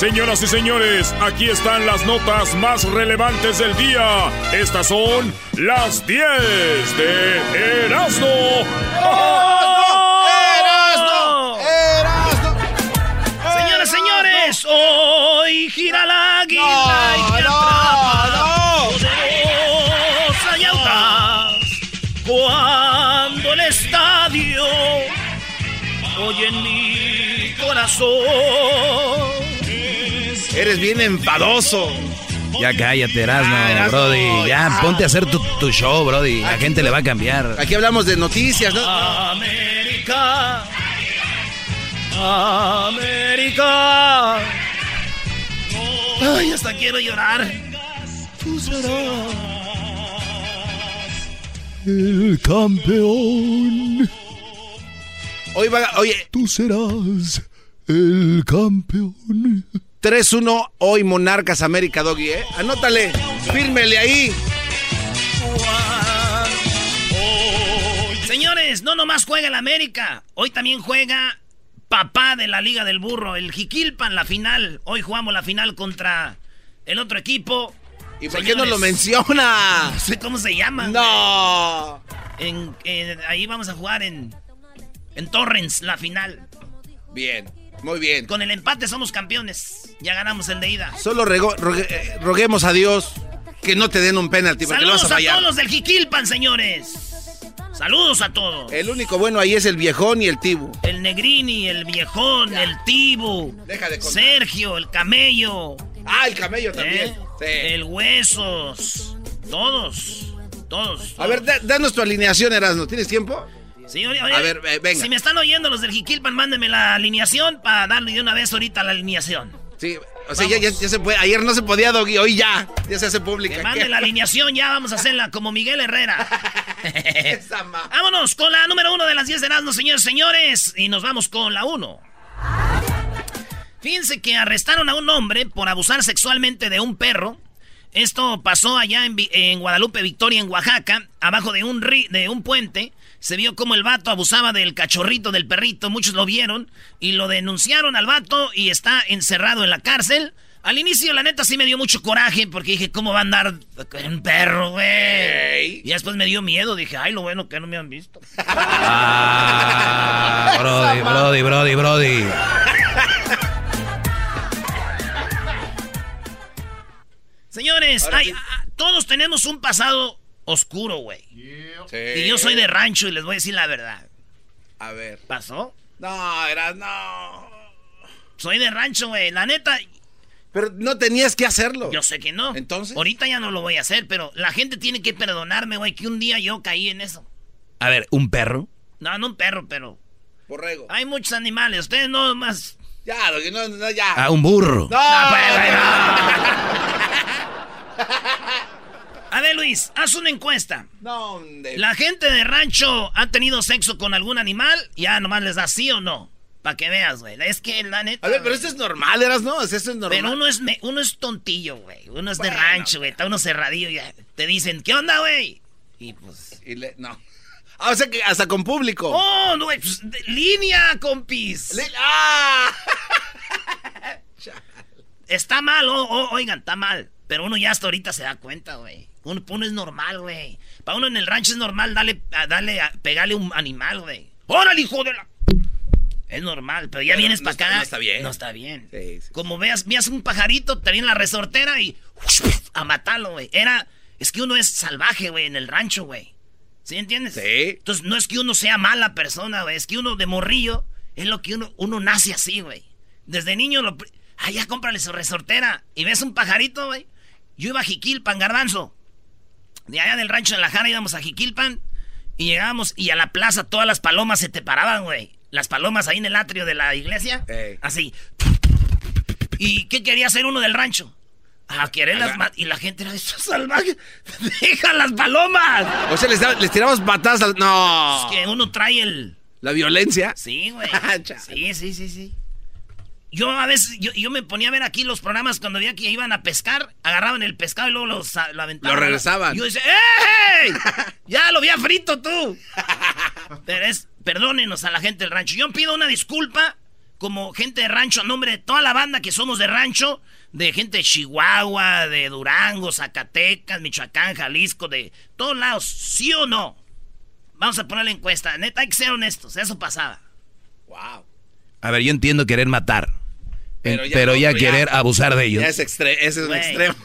Señoras y señores, aquí están las notas más relevantes del día. Estas son las 10 de Erasmo. ¡Erasmo! ¡Erasmo! Señoras, señores, hoy gira la águila y te atrapa poderosa y audaz. Cuando el estadio oye en mi corazón Eres bien enfadoso. Ya cállate, Erasmo, ah, Brody. Ya, ponte a hacer tu, show, Brody. La gente le va a cambiar. Aquí hablamos de noticias, ¿no? América. América. Ay, hasta quiero llorar. Tú serás el campeón. Oye, oye. Tú serás el campeón. 3-1 hoy Monarcas América Doggy, ¿eh? Anótale, fírmele ahí. Señores, no nomás juega el América, hoy también juega papá de la Liga del Burro, el Jiquilpan, la final. Hoy jugamos la final contra el otro equipo. ¿Y por qué no lo menciona? No sé cómo se llama. No. ahí vamos a jugar en, en Torrens, la final. Bien. Muy bien. Con el empate somos campeones. Ya ganamos el de ida. Solo eh, roguemos a Dios que no te den un penalti porque Saludos lo vas a fallar. a todos los del Jiquilpan, señores. Saludos a todos. El único bueno ahí es el viejón y el tibu. El negrini, el viejón, el tibu. Deja de Sergio, el camello. Ah, el camello también. ¿Eh? El huesos. Todos. Todos. A ver, danos tu alineación, Erasmo. ¿Tienes tiempo? Sí, a ver, eh, venga. Si me están oyendo los del Jiquilpan, mándenme la alineación para darle de una vez ahorita la alineación. Sí, o sea, ya, se puede. Ayer no se podía, Doggy, hoy ya. Ya se hace pública. Que mande la alineación, ya vamos a hacerla como Miguel Herrera. Vámonos con la número uno de las 10 de Erasmus, señores, señores. Y nos vamos con la uno. Fíjense que arrestaron a un hombre por abusar sexualmente de un perro. Esto pasó allá en, en Guadalupe, Victoria, en Oaxaca, abajo de un, ri, de un puente. Se vio como el vato abusaba del cachorrito del perrito, muchos lo vieron y lo denunciaron al vato y está encerrado en la cárcel. Al inicio, la neta, sí me dio mucho coraje porque dije, ¿cómo va a andar un perro, güey? Y después me dio miedo, dije, ay, lo bueno que no me han visto. Ah, brody, brody, brody, brody. Señores, todos tenemos un pasado oscuro, güey. Y yo soy de rancho y les voy a decir la verdad. A ver. ¿Pasó? No, era no. Soy de rancho, güey. La neta. Pero no tenías que hacerlo. Yo sé que no. Entonces. Ahorita ya no lo voy a hacer, pero la gente tiene que perdonarme, güey, que un día yo caí en eso. A ver, ¿un perro? No, no un perro, pero. Borrego. Hay muchos animales. Ustedes no más. Ya, no, no, ya. Ah, un burro. No, no, pues, A ver, Luis, haz una encuesta. No, ¿La gente de rancho ha tenido sexo con algún animal? Ya nomás les da sí o no. Para que veas, güey. Es que la neta. A ver, pero esto es normal, ¿eras no? Eso es normal. Pero uno es, uno es tontillo, güey. Uno es de rancho, güey. Está uno cerradillo y te dicen, ¿qué onda, güey? Y pues. Y le, no. Ah, o sea que hasta con público. Oh, no, güey. Pues, línea, compis. ¡Ah! está mal, oigan, está mal. Pero uno ya hasta ahorita se da cuenta, güey. Uno, uno, es normal, güey. Para uno en el rancho es normal darle, pegarle un animal, güey. ¡Órale, hijo de la! Es normal, pero ya vienes para acá. No está bien. No está bien. Como veas, veas un pajarito, te viene la resortera y a matarlo, güey. Era, es que uno es salvaje, güey, en el rancho, güey. ¿Sí entiendes? Sí. Entonces no es que uno sea mala persona, güey. Es que uno de morrillo es lo que uno, uno nace así, güey. Desde niño lo... Ah, ya cómprale su resortera. Y ves un pajarito, güey. Yo iba a Jiquilpan, Garbanzo. De allá del rancho de la Jara íbamos a Jiquilpan y llegábamos y a la plaza todas las palomas se te paraban, güey. Las palomas ahí en el atrio de la iglesia. Así. ¿Y qué quería hacer uno del rancho? A quererlas matar. Y la gente era eso salvaje. ¡Deja las palomas! O sea, les, les tiramos patadas. No. Es que uno trae el. ¿La violencia? Sí, güey. sí, sí, sí, sí. Yo a veces, yo, me ponía a ver aquí los programas cuando veía que iban a pescar, agarraban el pescado y luego los, lo aventaban. Lo regresaban. yo decía, ¡Ey! Ya lo había frito tú. Pero es, perdónenos a la gente del rancho. Yo pido una disculpa como gente de rancho a nombre de toda la banda que somos de rancho, de gente de Chihuahua, de Durango, Zacatecas, Michoacán, Jalisco, de todos lados, ¿sí o no? Vamos a poner la encuesta. Neta, hay que ser honestos, eso pasaba. Wow. A ver, yo entiendo querer matar. Pero ya, querer abusar de ellos. Ya es ese es un extremo.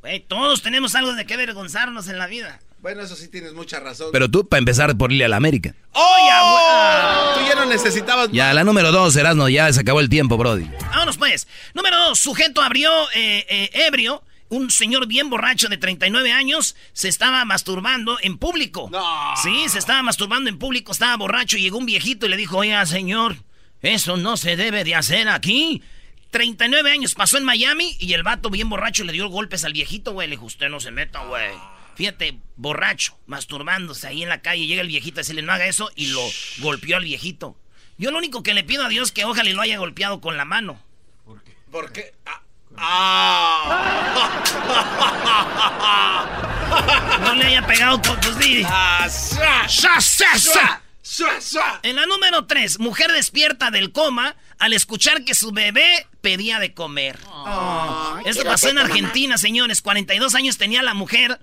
Güey, todos tenemos algo de que avergonzarnos en la vida. Bueno, eso sí tienes mucha razón. Pero tú, para empezar por irle a la América. ¡Oh! Tú ya no necesitabas. Ya, la número dos, Erasmo, ya se acabó el tiempo, Brody. Vámonos, pues. Número dos, sujeto abrió eh, eh, ebrio. Un señor bien borracho de 39 años se estaba masturbando en público. No. Sí, se estaba masturbando en público, estaba borracho y llegó un viejito y le dijo, oiga, señor, eso no se debe de hacer aquí. 39 años pasó en Miami y el vato bien borracho le dio golpes al viejito, güey. Le dijo, usted no se meta, güey. Fíjate, borracho, masturbándose ahí en la calle. Llega el viejito a decirle, no haga eso, y lo golpeó al viejito. Yo lo único que le pido a Dios es que ojalá lo haya golpeado con la mano. ¿Por qué? ¿Por qué? Ah. no le haya pegado con tus ah, En la número 3, mujer despierta del coma al escuchar que su bebé pedía de comer. Esto pasó en Argentina, señores. 42 años tenía la mujer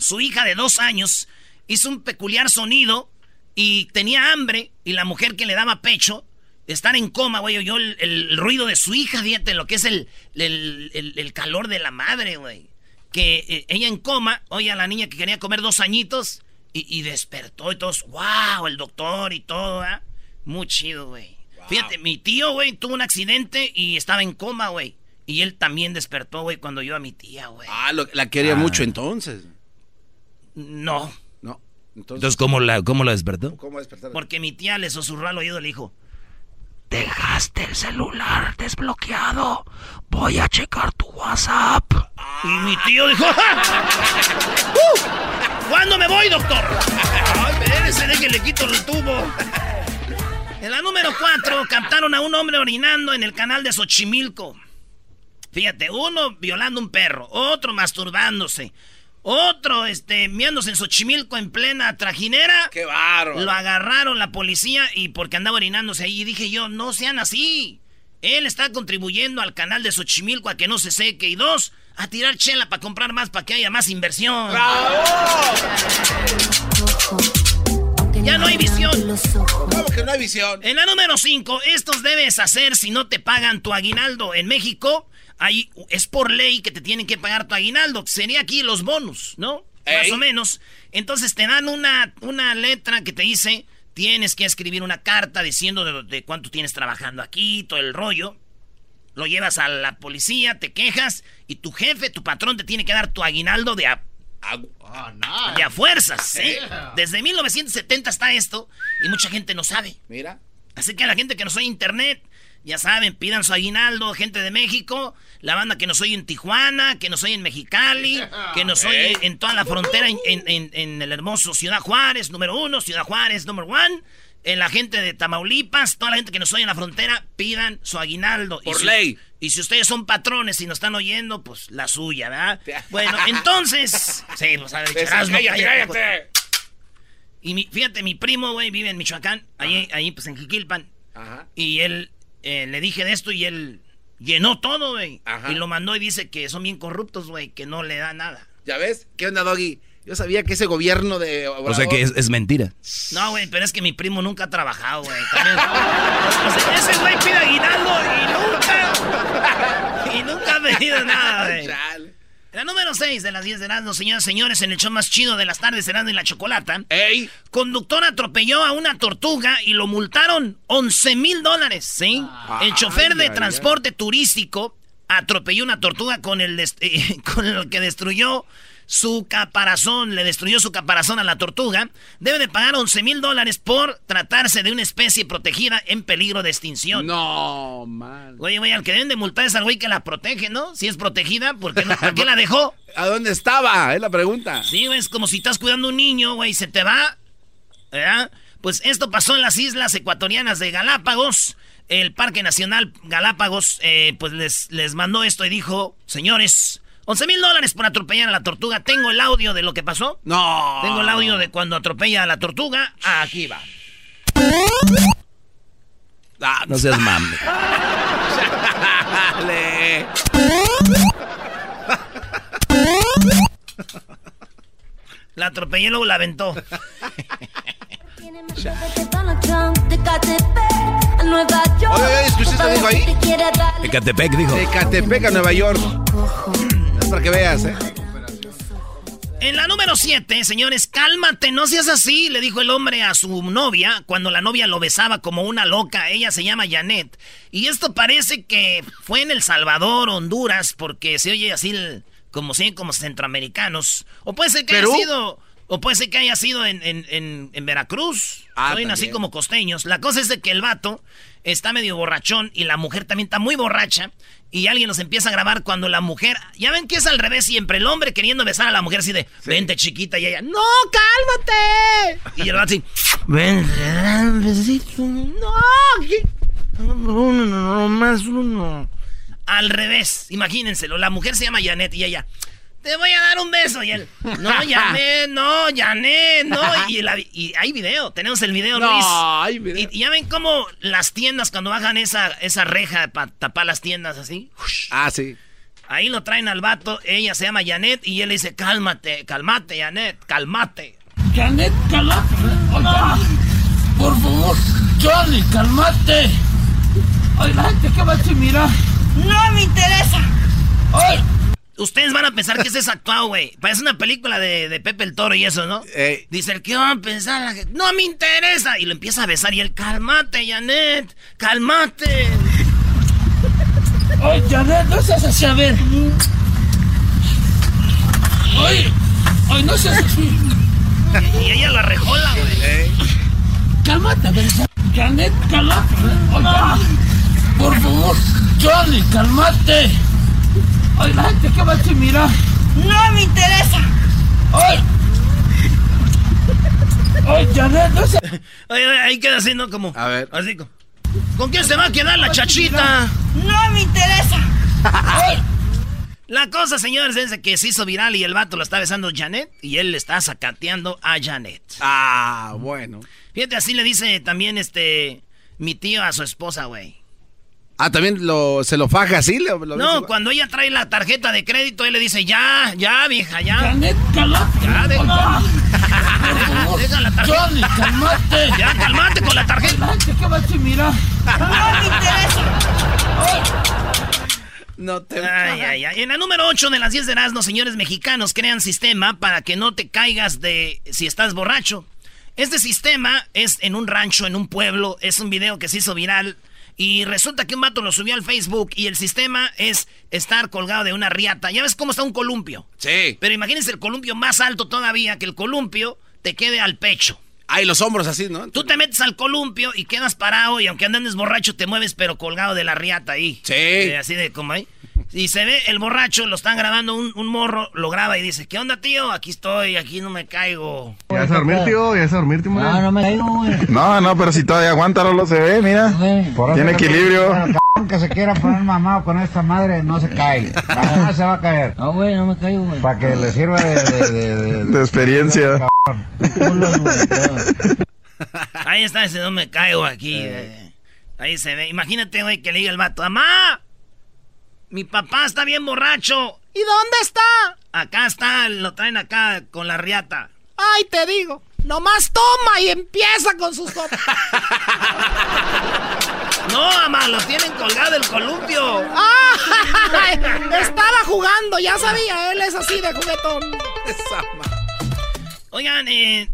su hija de dos años hizo un peculiar sonido y tenía hambre y la mujer que le daba pecho, estar en coma, güey, oyó el, ruido de su hija, fíjate lo que es el, el, calor de la madre, güey. Que eh, ella en coma, oye a la niña que quería comer dos añitos y, despertó y todos, wow, el doctor y todo, ¿eh? Muy chido, güey. Fíjate, mi tío, güey, tuvo un accidente y estaba en coma, güey. Y él también despertó, güey, cuando yo a mi tía, güey. Ah, la quería ah. mucho entonces. No. No. Entonces, ¿cómo, la, ¿cómo la despertó? ¿Cómo despertó? Porque mi tía le susurró al oído y le dijo... Dejaste el celular desbloqueado. Voy a checar tu WhatsApp. Y mi tío dijo... ¡Uh! ¿Cuándo me voy, doctor? Espérese, de que le quito el tubo. En la número 4 captaron a un hombre orinando en el canal de Xochimilco. Fíjate, uno violando un perro, otro masturbándose, otro, este, miándose en Xochimilco en plena trajinera. ¡Qué barro! Lo agarraron la policía y porque andaba orinándose ahí. Y dije yo, no sean así. Él está contribuyendo al canal de Xochimilco a que no se seque. Y dos, a tirar chela para comprar más, para que haya más inversión. ¡Bravo! Ya no hay visión. ¿Cómo que no hay visión? En la número 5, estos debes hacer si no te pagan tu aguinaldo. En México, Es por ley que te tienen que pagar tu aguinaldo. Sería aquí los bonus, ¿no? Más o menos. Entonces te dan una, una letra que te dice, tienes que escribir una carta diciendo de, cuánto tienes trabajando aquí, todo el rollo. Lo llevas a la policía, te quejas y tu jefe, tu patrón te tiene que dar tu aguinaldo de a, a fuerzas. ¿sí? Desde 1970 está esto y mucha gente no sabe. Mira. Así que a la gente que no sabe internet, ya saben, pidan su aguinaldo, gente de México, la banda que nos oye en Tijuana, que nos oye en Mexicali, que nos oye en toda la frontera, en, el hermoso Ciudad Juárez, número uno, Ciudad Juárez, número one. En la gente de Tamaulipas, toda la gente que nos oye en la frontera, pidan su aguinaldo. Por ley. Y si ustedes son patrones y nos están oyendo, pues la suya, ¿verdad? Bueno, entonces. sí, pues a ver, cállate, cállate. Y fíjate, mi primo, güey, vive en Michoacán, ahí, ahí pues en Jiquilpan. Ajá. Y él eh, le dije de esto y él llenó todo, güey. Y lo mandó y dice que son bien corruptos, güey, que no le da nada. ¿Ya ves? ¿Qué onda, Doggy? Yo sabía que ese gobierno de... o sea que es, mentira. No, güey, pero es que mi primo nunca ha trabajado, güey. ese güey pide aguinaldo y nunca... y nunca ha pedido nada, güey. La número 6 de las 10 de Erasmo, señoras y señores, en el show más chido de las tardes, Erasmo y la Chocolata. ¡Ey! Conductor atropelló a una tortuga y lo multaron 11 mil dólares, ¿sí? Ah. el chofer de transporte turístico atropelló una tortuga con el, con el que destruyó su caparazón, le destruyó su caparazón a la tortuga, debe de pagar 11 mil dólares por tratarse de una especie protegida en peligro de extinción. No, man. Oye, güey, al que deben de multar es al güey que la protege, ¿no? Si es protegida, ¿por qué, no, ¿por qué la dejó? ¿A dónde estaba? Es la pregunta. Sí, güey, es como si estás cuidando a un niño, güey, se te va. ¿Verdad? Pues esto pasó en las islas ecuatorianas de Galápagos. El Parque Nacional Galápagos, eh, pues les, les mandó esto y dijo, señores, 11 mil dólares por atropellar a la tortuga. Tengo el audio de lo que pasó. No. Tengo el audio de cuando atropella a la tortuga. Aquí va. Ah, no seas mame. Dale. La atropellé y luego la aventó. Oye, oye, ¿escuchaste dijo ahí? Ecatepec dijo. De Catepec a Nueva York. Para que veas, ¿eh? En la número 7, señores, cálmate, no seas así, le dijo el hombre a su novia cuando la novia lo besaba como una loca. Ella se llama Janet. Y esto parece que fue en El Salvador, Honduras, porque se oye así el- como si como centroamericanos. O puede ser que ¿Perú? haya sido. O puede ser que haya sido en, en- en- en Veracruz. Ah, así como costeños. La cosa es de que el vato está medio borrachón y la mujer también está muy borracha. Y alguien los empieza a grabar cuando la mujer. Ya ven que es al revés siempre. El hombre queriendo besar a la mujer así de. Vente chiquita. Y ella. ¡No, cálmate! Y el vato así. Un besito. No. Uno, no, no, más uno. Al revés, imagínenselo. La mujer se llama Janet y ella. Te voy a dar un beso. Y él. No, Janet, no, Janet, no. Y, la- y hay video. Tenemos el video, No, Luis. hay video. Y, y ya ven cómo las tiendas, cuando bajan esa, esa reja para tapar las tiendas así. Ah, sí. Ahí lo traen al vato. Ella se llama Janet y él le dice: Cálmate, cálmate, Janet, cálmate. Janet, cálmate. Oiga, por favor, Johnny, cálmate. Ay, la gente que va a decir, mira. No me interesa. Ay, Ustedes van a pensar que ese es actuado, güey. Parece una película de, de Pepe el Toro y eso, ¿no? Ey. Dice, el que van a pensar? La gente? No me interesa. Y lo empieza a besar y él, cálmate, Janet, cálmate. ay, Janet, no seas así, a ver. Ay, ay, no seas así. Y ella la rejola, güey. Cálmate, a ver. Janet, cálmate. Oiga, por favor, Johnny, cálmate. Ay, la gente que va a mira. No me interesa. Ay. Ay, Janet, no seas... Oye, oye, ahí queda así, ¿no? Como. A ver. Así como. ¿Con quién se va a quedar la chachita? No me interesa. Ay. La cosa, señores, es que se hizo viral y el vato lo está besando Janet y él le está sacateando a Janet. Ah, bueno. Fíjate, así le dice también este mi tío a su esposa, güey. Ah, también lo, se lo faja así. Lo, lo No, dice? cuando ella trae la tarjeta de crédito, él le dice, ya, ya, vieja, ya. Janet. Ya, de- Deja la tarjeta. Johnny, cálmate. Ya, calmate con la tarjeta. La gente que va a decir, mira. No me interesa. No te Ay, ay, ay. En la número 8 de las 10 de Erasmo, señores mexicanos, crean sistema para que no te caigas de si estás borracho. Este sistema es en un rancho, en un pueblo. Es un video que se hizo viral. Y resulta que un vato lo subió al Facebook y el sistema es estar colgado de una riata. Ya ves cómo está un columpio. Sí. Pero imagínense el columpio más alto todavía, que el columpio te quede al pecho. Ay, los hombros así, ¿no? Tú te metes al columpio y quedas parado y aunque andes borracho te mueves pero colgado de la riata ahí. Sí. Eh, así de como ahí. Y se ve el borracho, lo están grabando, un, un morro lo graba y dice, ¿qué onda tío? Aquí estoy, aquí no me caigo. ¿Ya a dormir, tío? ¿Ya a dormir, tío? No, no me caigo, güey. No, no, pero si todavía aguanta, no lo se ve, mira. Tiene equilibrio. que se quiera poner mamado con esta madre no se cae. No se va a caer. No, güey, no me caigo, güey. Para que le sirva de, de, de, de- De experiencia. Ahí está ese, no me caigo aquí. eh. Ahí se ve. Imagínate, güey, que le diga el vato, ¡Mamá! Mi papá está bien borracho. ¿Y dónde está? Acá está, lo traen acá con la riata. Ay, te digo. Nomás toma y empieza con sus copas. no, mamá, lo tienen colgado el columpio. estaba jugando, ya sabía, él es así de juguetón. Esa Oigan, eh,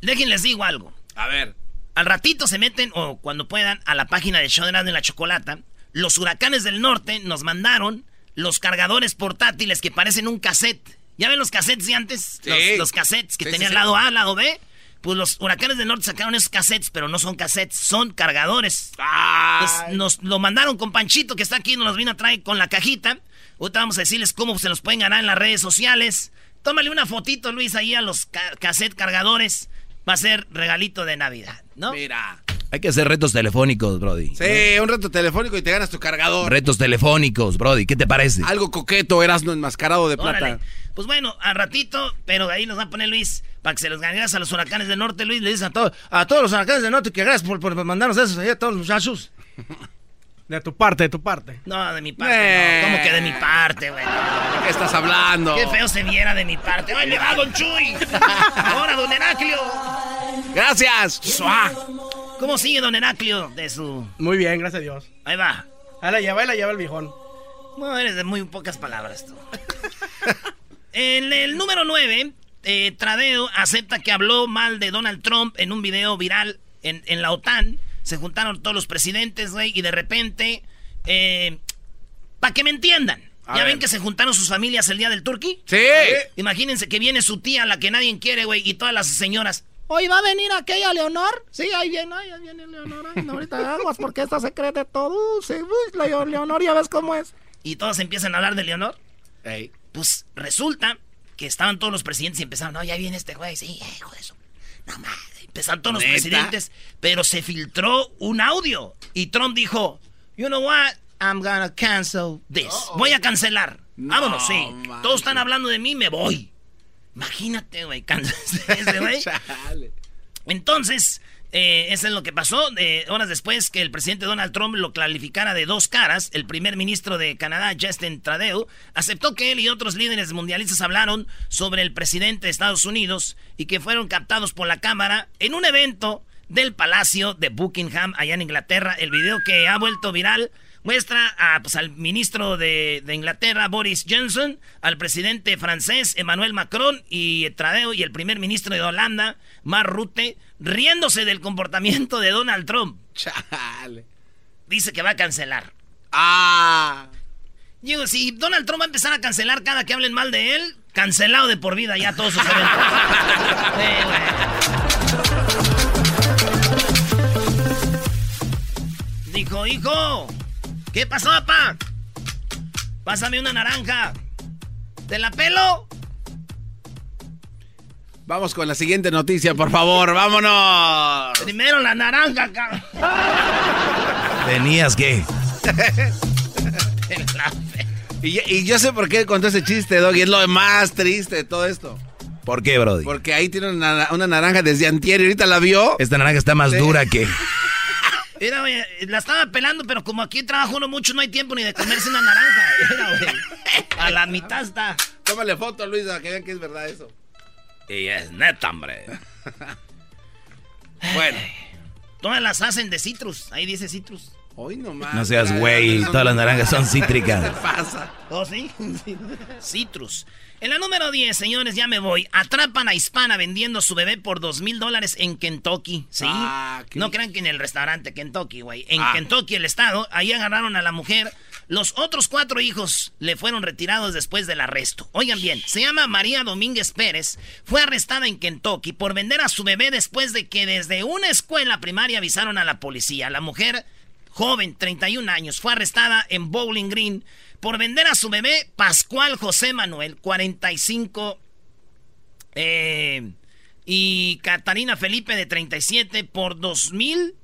déjenles digo algo. A ver. Al ratito se meten, o cuando puedan, a la página de Show de la Chocolata. Los huracanes del norte nos mandaron los cargadores portátiles que parecen un cassette. ¿Ya ven los cassettes de antes? Sí. Los, los cassettes que Sí, tenían sí, lado A, lado B. Pues los huracanes del norte sacaron esos cassettes, pero no son cassettes, son cargadores. Entonces, nos lo mandaron con Panchito, que está aquí, nos los vino a traer con la cajita. Ahorita vamos a decirles cómo se los pueden ganar en las redes sociales. Tómale una fotito, Luis, ahí a los ca- cassette cargadores. Va a ser regalito de Navidad, ¿no? Mira. Hay que hacer retos telefónicos, Brody. Sí, un reto telefónico y te ganas tu cargador. Retos telefónicos, Brody. ¿Qué te parece? Algo coqueto, Erasmo enmascarado de plata. Órale. Pues bueno, al ratito, pero ahí nos va a poner Luis para que se los ganes a los huracanes del norte. Luis le dice a, todos a todos los huracanes del norte que gracias por, por mandarnos esos ahí a todos los muchachos. De tu parte, de tu parte. No, de mi parte. Eh. No. ¿Cómo que de mi parte, güey? ¿De qué estás hablando? Qué feo se viera de mi parte. ¡Ay, le va, don Chuy! ¡Ahora, don Heraclio! Gracias. ¡Suá! ¿Cómo sigue don Heraclio de su...? Muy bien, gracias a Dios. Ahí va. Ahí la lleva, ahí la lleva el viejón. No, eres de muy pocas palabras tú. en el número 9, eh, Tradeo acepta que habló mal de Donald Trump en un video viral en, en la OTAN. Se juntaron todos los presidentes, güey, y de repente... Para que me entiendan. A ¿Ya ver. ven que se juntaron sus familias el día del turqui? Sí. Imagínense que viene su tía, la que nadie quiere, güey, y todas las señoras. Hoy va a venir aquella Leonor. Sí, ahí viene, ahí viene Leonor. Ay, no, ahorita aguas porque esta se cree de todo. Uh, sí, uy, la Leonor, ya ves cómo es. Y todos empiezan a hablar de Leonor. Ey. Pues resulta que estaban todos los presidentes y empezaron, no, ya viene este güey, sí, hijo de eso. No mames. Empezaron todos los ¿Neta? presidentes, pero se filtró un audio. Y Trump dijo, you know what, I'm gonna cancel this. Voy a cancelar. Vámonos, sí. manches. Todos están hablando de mí, me voy. Imagínate, güey, cancel ese güey. Entonces, eh, eso es lo que pasó. eh, horas después que el presidente Donald Trump lo clarificara de dos caras, el primer ministro de Canadá, Justin Trudeau, aceptó que él y otros líderes mundialistas hablaron sobre el presidente de Estados Unidos y que fueron captados por la cámara en un evento del Palacio de Buckingham allá en Inglaterra. El video que ha vuelto viral muestra a, pues, al ministro de, de Inglaterra, Boris Johnson, al presidente francés, Emmanuel Macron, y Tradeo, y el primer ministro de Holanda, Mark Rutte, riéndose del comportamiento de Donald Trump. Chale. Dice que va a cancelar. Ah. Digo, si Donald Trump va a empezar a cancelar cada que hablen mal de él, cancelado de por vida ya todos sus eventos. Sí. Dijo, hijo, ¿qué pasó, papá? Pásame una naranja. ¿Te la pelo? Vamos con la siguiente noticia, por favor. Vámonos. Primero la naranja, cabrón. Tenías que. Y, y yo sé por qué contó ese chiste, Doggy. Es lo más triste de todo esto. ¿Por qué, Brody? Porque ahí tiene una, una naranja desde antier y ahorita la vio. Esta naranja está más Sí. dura que. Mira, güey, la estaba pelando, pero como aquí trabajo uno mucho, no hay tiempo ni de comerse una naranja. Mira, güey. A la mitad está. Tómale foto, Luis, para que vean que es verdad eso. Y es neta, hombre. Bueno. Todas las hacen de citrus. Ahí dice citrus. Hoy nomás. No seas güey, todas las naranjas son cítricas. ¿Qué pasa? ¿Oh, sí? Citrus. En la número 10, señores, ya me voy. Atrapan a hispana vendiendo su bebé por dos mil dólares en Kentucky. ¿Sí? Ah, no crean que en el restaurante Kentucky, güey. En Ah. Kentucky, el estado, ahí agarraron a la mujer. Los otros cuatro hijos le fueron retirados después del arresto. Oigan bien, se llama María Domínguez Pérez. Fue arrestada en Kentucky por vender a su bebé después de que desde una escuela primaria avisaron a la policía. La mujer joven, 31 años, fue arrestada en Bowling Green por vender a su bebé Pascual José Manuel, 45, eh, y Catarina Felipe de 37 por 2 mil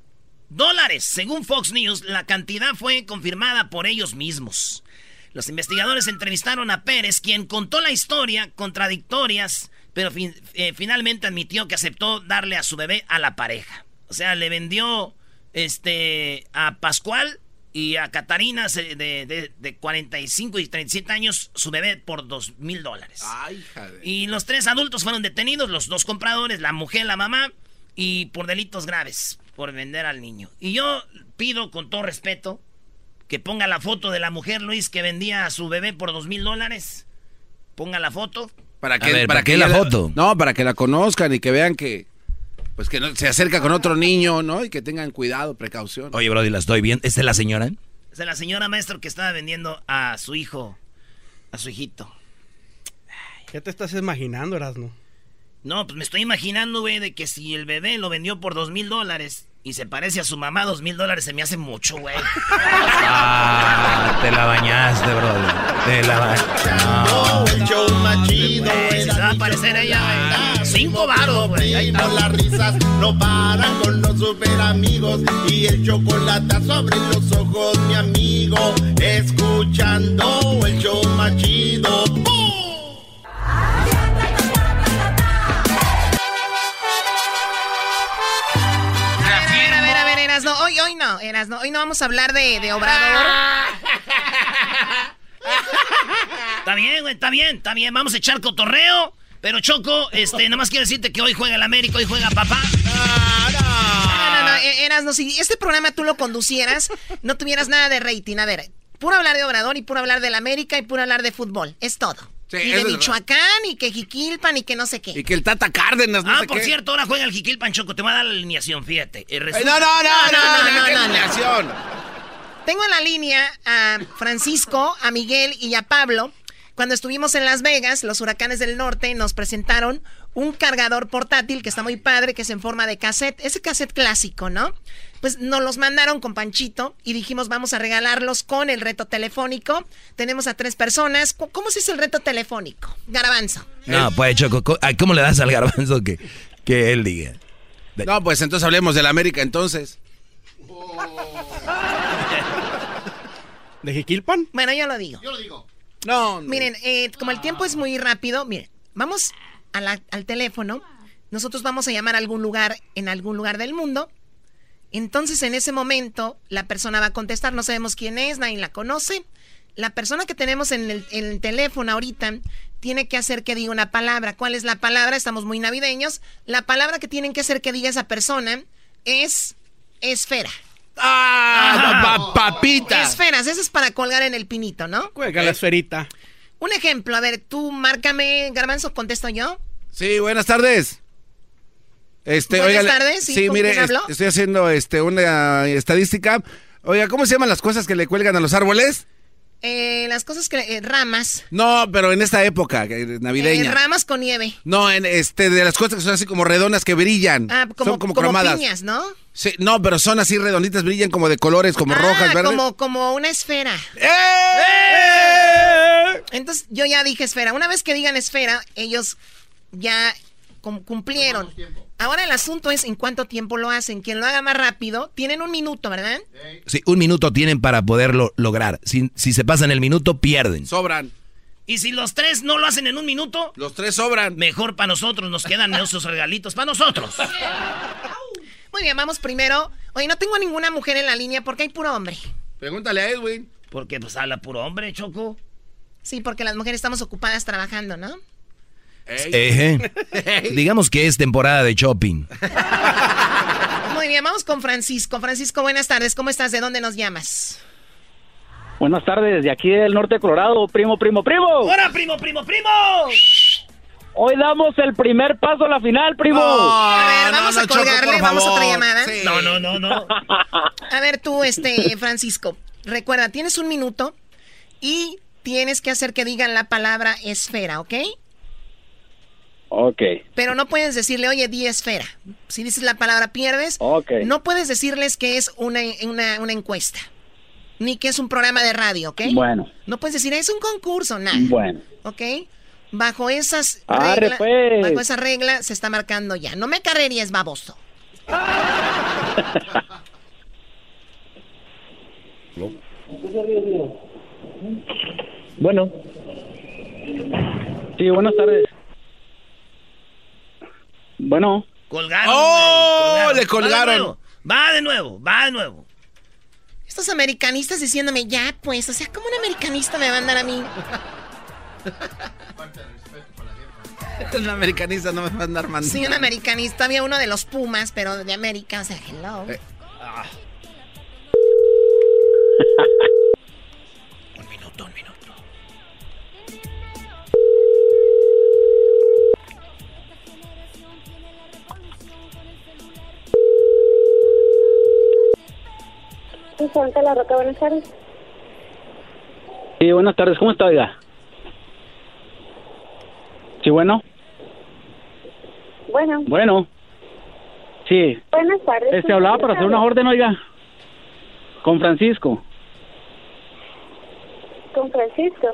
dólares. Según Fox News, la cantidad fue confirmada por ellos mismos. Los investigadores entrevistaron a Pérez, quien contó la historia contradictorias, pero eh, finalmente admitió que aceptó darle a su bebé a la pareja. O sea, le vendió este a Pascual y a Catarina se- de, de- de 45 y 37 años su bebé por 2 mil dólares. Ay, hija de- Y los tres adultos fueron detenidos, los dos compradores, la mujer, la mamá, y por delitos graves, por vender al niño. Y yo pido con todo respeto que ponga la foto de la mujer, Luis, que vendía a su bebé por dos mil dólares. Ponga la foto. Para ver, ¿para qué que la ya foto? No, para que la conozcan y que vean que. Pues que no, se acerca con otro niño, ¿no? Y que tengan cuidado, precaución. Oye, Brody, la estoy viendo. ¿Esta es la señora? Es de la señora maestro que estaba vendiendo a su hijo, a su hijito. ¿Qué te estás imaginando, Erasmo? No, pues me estoy imaginando, güey, de que si el bebé lo vendió por dos mil dólares y se parece a su mamá, dos mil dólares se me hace mucho, güey. Ah, te la bañaste, bro. Te la bañaste. No. El show más chido se va a parecer ella, güey. Cinco varos, güey. Ahí está. Las risas no paran con los super amigos y el chocolate sobre los ojos, mi amigo. Escuchando el show más chido. ¡Bum! Erasno. Hoy, hoy no, Erasno. Hoy no vamos a hablar de, de Obrador. Está bien, güey, está bien, está bien. Vamos a echar cotorreo. Pero Choco, este, nada más quiero decirte que hoy juega el América, hoy juega papá. No, no, no, eh, Erasno, si este programa tú lo conducieras, no tuvieras nada de rating. A ver, puro hablar de Obrador y puro hablar del América y puro hablar de fútbol. Es todo. Sí, y de Michoacán y que Jiquilpan y que no sé qué. Y que el Tata Cárdenas, no Ah, sé por qué. cierto, ahora juega el Jiquilpan, Choco. Te voy a dar la alineación, fíjate. Eh, resulta- no, no, no, no, no, no, no, qué no, no. alineación. Tengo en la línea a Francisco, a Miguel y a Pablo. Cuando estuvimos en Las Vegas, los huracanes del norte nos presentaron un cargador portátil que está muy padre, que es en forma de cassette. Ese cassette clásico, ¿no? Pues nos los mandaron con Panchito y dijimos vamos a regalarlos con el reto telefónico. Tenemos a tres personas. ¿Cómo ¿Cómo se hizo el reto telefónico? Garabanzo. No, pues, Choco, ¿cómo le das al garbanzo que, que él diga? No, pues entonces hablemos del América entonces. ¿De Jiquilpan? Bueno, yo lo digo. Yo lo digo. No, Miren, eh, como el tiempo es muy rápido, miren, vamos a la- al teléfono. Nosotros vamos a llamar a algún lugar en algún lugar del mundo. Entonces, en ese momento, la persona va a contestar. No sabemos quién es, nadie la conoce. La persona que tenemos en el, en el teléfono ahorita tiene que hacer que diga una palabra. ¿Cuál es la palabra? Estamos muy navideños. La palabra que tienen que hacer que diga esa persona es esfera. ¡Ah! pa- papita! Esferas, eso es para colgar en el pinito, ¿no? Juega la esferita. Un ejemplo, a ver, tú márcame, Garbanzo, contesto yo. Sí, buenas tardes. Este, Buenas oiga, tardes, ¿sí? ¿Con mire, quién hablo? estoy haciendo este una estadística. Oiga, ¿cómo se llaman las cosas que le cuelgan a los árboles? Eh, las cosas que. eh, ramas. No, pero en esta época eh, navideña. Eh, ramas con nieve. no, en este de las cosas que son así como redondas que brillan. Ah, como, son como, como cromadas. piñas, ¿no? Sí, no, pero son así redonditas, brillan como de colores, como ah, rojas, verdes. Como, como una esfera. ¡Eh! Entonces, yo ya dije esfera. Una vez que digan esfera, ellos ya cum- cumplieron. Ahora el asunto es en cuánto tiempo lo hacen. Quien lo haga más rápido, tienen un minuto, ¿verdad? Sí, un minuto tienen para poderlo lograr. Si, si se pasan el minuto, pierden. Sobran. Y si los tres no lo hacen en un minuto, Los tres sobran. mejor para nosotros. Nos quedan esos regalitos para nosotros. Muy bien, vamos primero. Oye, no tengo a ninguna mujer en la línea porque hay puro hombre. Pregúntale a Edwin. Porque pues habla puro hombre, Choco. Sí, porque las mujeres estamos ocupadas trabajando, ¿no? Ejé. Digamos que es temporada de shopping. Muy bien, vamos con Francisco. Francisco, buenas tardes. ¿Cómo estás? ¿De dónde nos llamas? Buenas tardes, de aquí del norte de Colorado, primo, primo, primo. ¡Hola, primo, primo, primo! Hoy damos el primer paso a la final, primo. A ver, vamos no, a colgarle, por vamos a otra llamada. Sí. No, no, no, no. A ver, tú, este, Francisco, recuerda, tienes un minuto y tienes que hacer que digan la palabra esfera, ¿ok? Ok, Pero no puedes decirle, oye, di esfera. Si dices la palabra pierdes, ok. no puedes decirles que es una, una, una encuesta, ni que es un programa de radio, ¿ok? Bueno, No puedes decir, es un concurso, nada. bueno. ¿Ok? Bajo esas reglas, pues. bajo esa regla se está marcando ya. No me carrerías, baboso. Bueno. Sí, buenas tardes. Bueno, Colgaron. ¡Oh! güey, Le colgaron. Va de nuevo, va de nuevo. Estos americanistas diciéndome, ya, pues, o sea, ¿cómo un americanista me va a andar a mí? Un americanista no me va a andar mandando. Sí, un americanista. Había uno de los Pumas, pero de América, o sea, hello. Eh. Un Restaurante La Roca, buenas tardes. sí, buenas tardes, ¿cómo está, oiga? Sí, bueno. Bueno, Bueno. Sí. buenas tardes. Este hablaba para hacer una orden, oiga. Con Francisco. Con Francisco.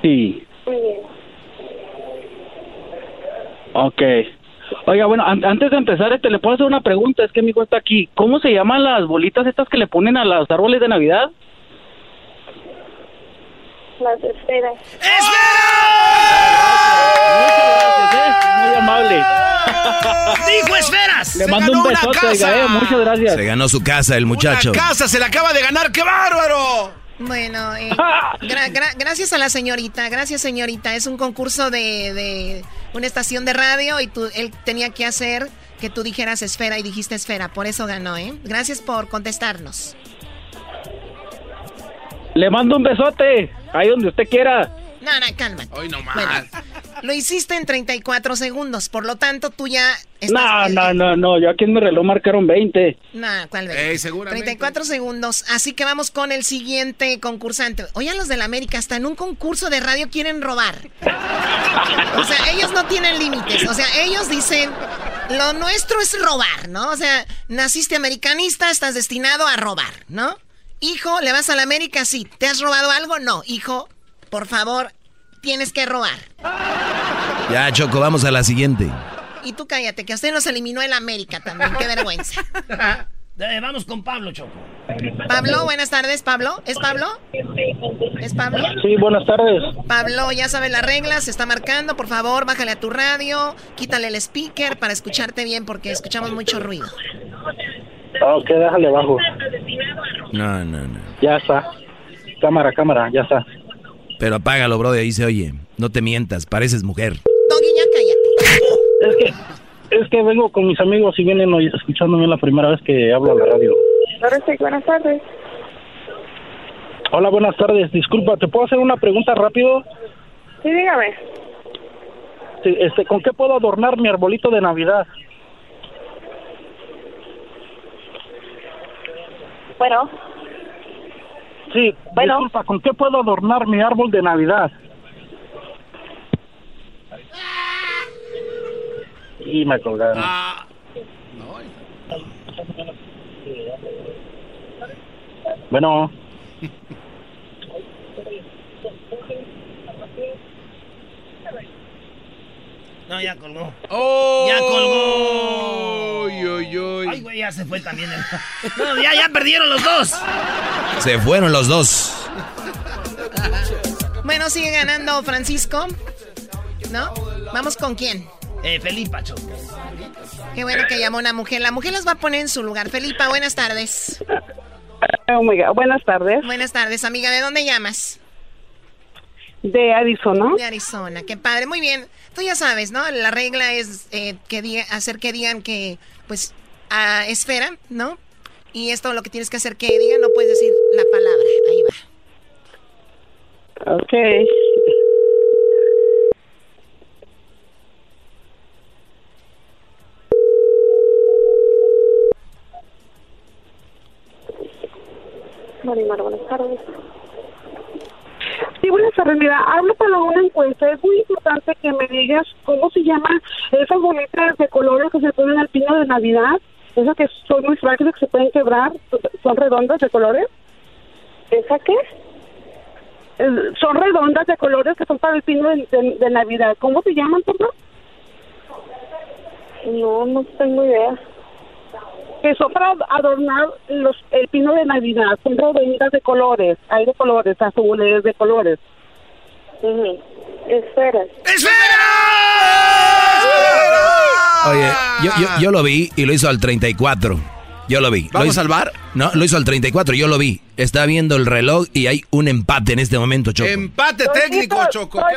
Sí. Muy bien. Ok. Oiga, bueno, an- antes de empezar, este, le puedo hacer una pregunta. Es que mi hijo está aquí. ¿Cómo se llaman las bolitas estas que le ponen a los árboles de Navidad? Las esferas. Muchas gracias, ¿eh? Muy amable. ¡Dijo esferas! Le mando un besote, oiga, eh. Muchas gracias. Se ganó su casa el muchacho. casa se la acaba de ganar, qué bárbaro. Bueno, eh, gra- gra- gracias a la señorita, gracias señorita. Es un concurso de, de una estación de radio y tú, él tenía que hacer que tú dijeras esfera y dijiste esfera, por eso ganó, ¿eh? Gracias por contestarnos. Le mando un besote. Ahí donde usted quiera. No, no, cálmate. Hoy no más. Bueno, lo hiciste en 34 segundos, por lo tanto tú ya No, estás... no, no, no. Yo aquí en mi reloj marcaron 20. No, ¿cuál vez? Ey, seguramente. 34 segundos, así que vamos con el siguiente concursante. Oigan los de la América, hasta en un concurso de radio quieren robar. O sea, ellos no tienen límites. O sea, ellos dicen, lo nuestro es robar, ¿no? O sea, naciste americanista, estás destinado a robar, ¿no? Hijo, ¿le vas a la América? Sí. ¿Te has robado algo? No. Hijo, por favor, tienes que robar. Ya, Choco, vamos a la siguiente. Y tú cállate, que a usted nos eliminó el América también. Qué vergüenza. Eh, vamos con Pablo, Choco. Pablo, buenas tardes, Pablo. ¿Es Pablo? ¿Es Pablo? Sí, buenas tardes. Pablo, ya sabes las reglas, se está marcando, por favor, bájale a tu radio, quítale el speaker para escucharte bien porque escuchamos mucho ruido. Ok, déjale bajo. No, no, no. Ya está. Cámara, cámara, ya está. Pero apágalo, bro, ahí se oye. No te mientas, pareces mujer. Doggy, ya cállate. Es que, es que vengo con mis amigos y vienen hoy escuchándome la primera vez que hablo a la radio. Ahora sí, buenas tardes. Hola, buenas tardes. Disculpa, ¿te puedo hacer una pregunta rápido? Sí, dígame. Sí, Este, ¿Con qué puedo adornar mi arbolito de Navidad? Bueno, Sí, Bueno. disculpa, ¿con qué puedo adornar mi árbol de Navidad? Y me colgaron. Bueno, No, ya colgó. ¡Oh! Ya colgó. Ay, güey, ya se fue también. el- No, ya, ya perdieron los dos. Se fueron los dos. Bueno, sigue ganando Francisco, ¿no? Vamos con quién. Eh, Felipa, Choco. Qué bueno que llamó una mujer. La mujer las va a poner en su lugar. Felipa, buenas tardes. Oh my God. Buenas tardes. Buenas tardes, amiga. ¿De dónde llamas? De Arizona. De Arizona. Qué padre. Muy bien. Tú ya sabes, ¿no? La regla es eh, que diga- hacer que digan que, pues, a esfera, ¿no? Y esto lo que tienes que hacer que digan, no puedes decir la palabra. Ahí va. Ok. Marimar, buenas tardes. Buenas tardes. Mira, hablo para una encuesta. Es muy importante que me digas cómo se llaman esas bolitas de colores que se ponen al pino de Navidad. Esas que son muy frágiles, que se pueden quebrar. Son redondas de colores. ¿Esa qué? Eh, Son redondas de colores que son para el pino de, de- de Navidad. ¿Cómo se llaman, favor? No, no tengo idea. Que son para adornar los, el pino de Navidad. Son redonditas de colores, hay de colores, azules, de colores. Esferas. Oye, yo, yo, yo lo vi y lo hizo al 34. Yo lo vi. ¿Vamos lo hizo, al bar? No, lo hizo al 34, yo lo vi. Está viendo el reloj y hay un empate en este momento, Choco. Empate técnico, Choco. Qué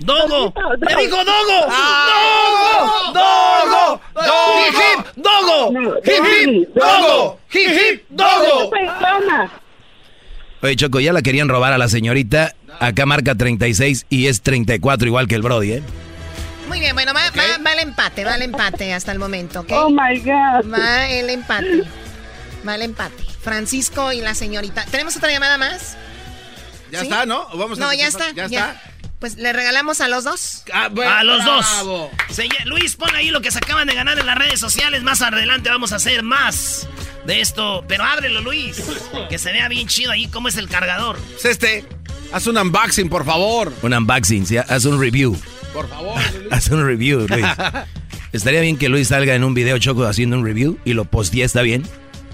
Dogo. ¡Dogo! ¡Me dijo Dogo! ¡Ah! ¡Dogo! ¡Dogo! ¡Hip, hip! ¡Dogo! ¡Hip, hip! ¡Dogo! ¡Hip, hip! ¡Dogo! Oye, Choco, ya la querían robar a la señorita. Acá marca 36 y es 34 igual que el Brody, ¿eh? Muy bien, bueno, va, va- va el empate, va el empate hasta el momento, ¿ok? Oh my God. Va el empate. Va el empate. Francisco y la señorita. ¿Tenemos otra llamada más? Ya ¿Sí? está, ¿no? ¿O Vamos a no, ya está. Ya ya. está. Pues le regalamos a los dos. a los dos. Se Luis, pon ahí lo que se acaban de ganar en las redes sociales. Más adelante vamos a hacer más de esto. Pero ábrelo, Luis. Que se vea bien chido ahí cómo es el cargador. Es este. Haz un unboxing, por favor. Un unboxing, ¿sí? haz un review. Por favor. Haz un review, Luis. Estaría bien que Luis salga en un video choco haciendo un review y lo postee, ¿está bien?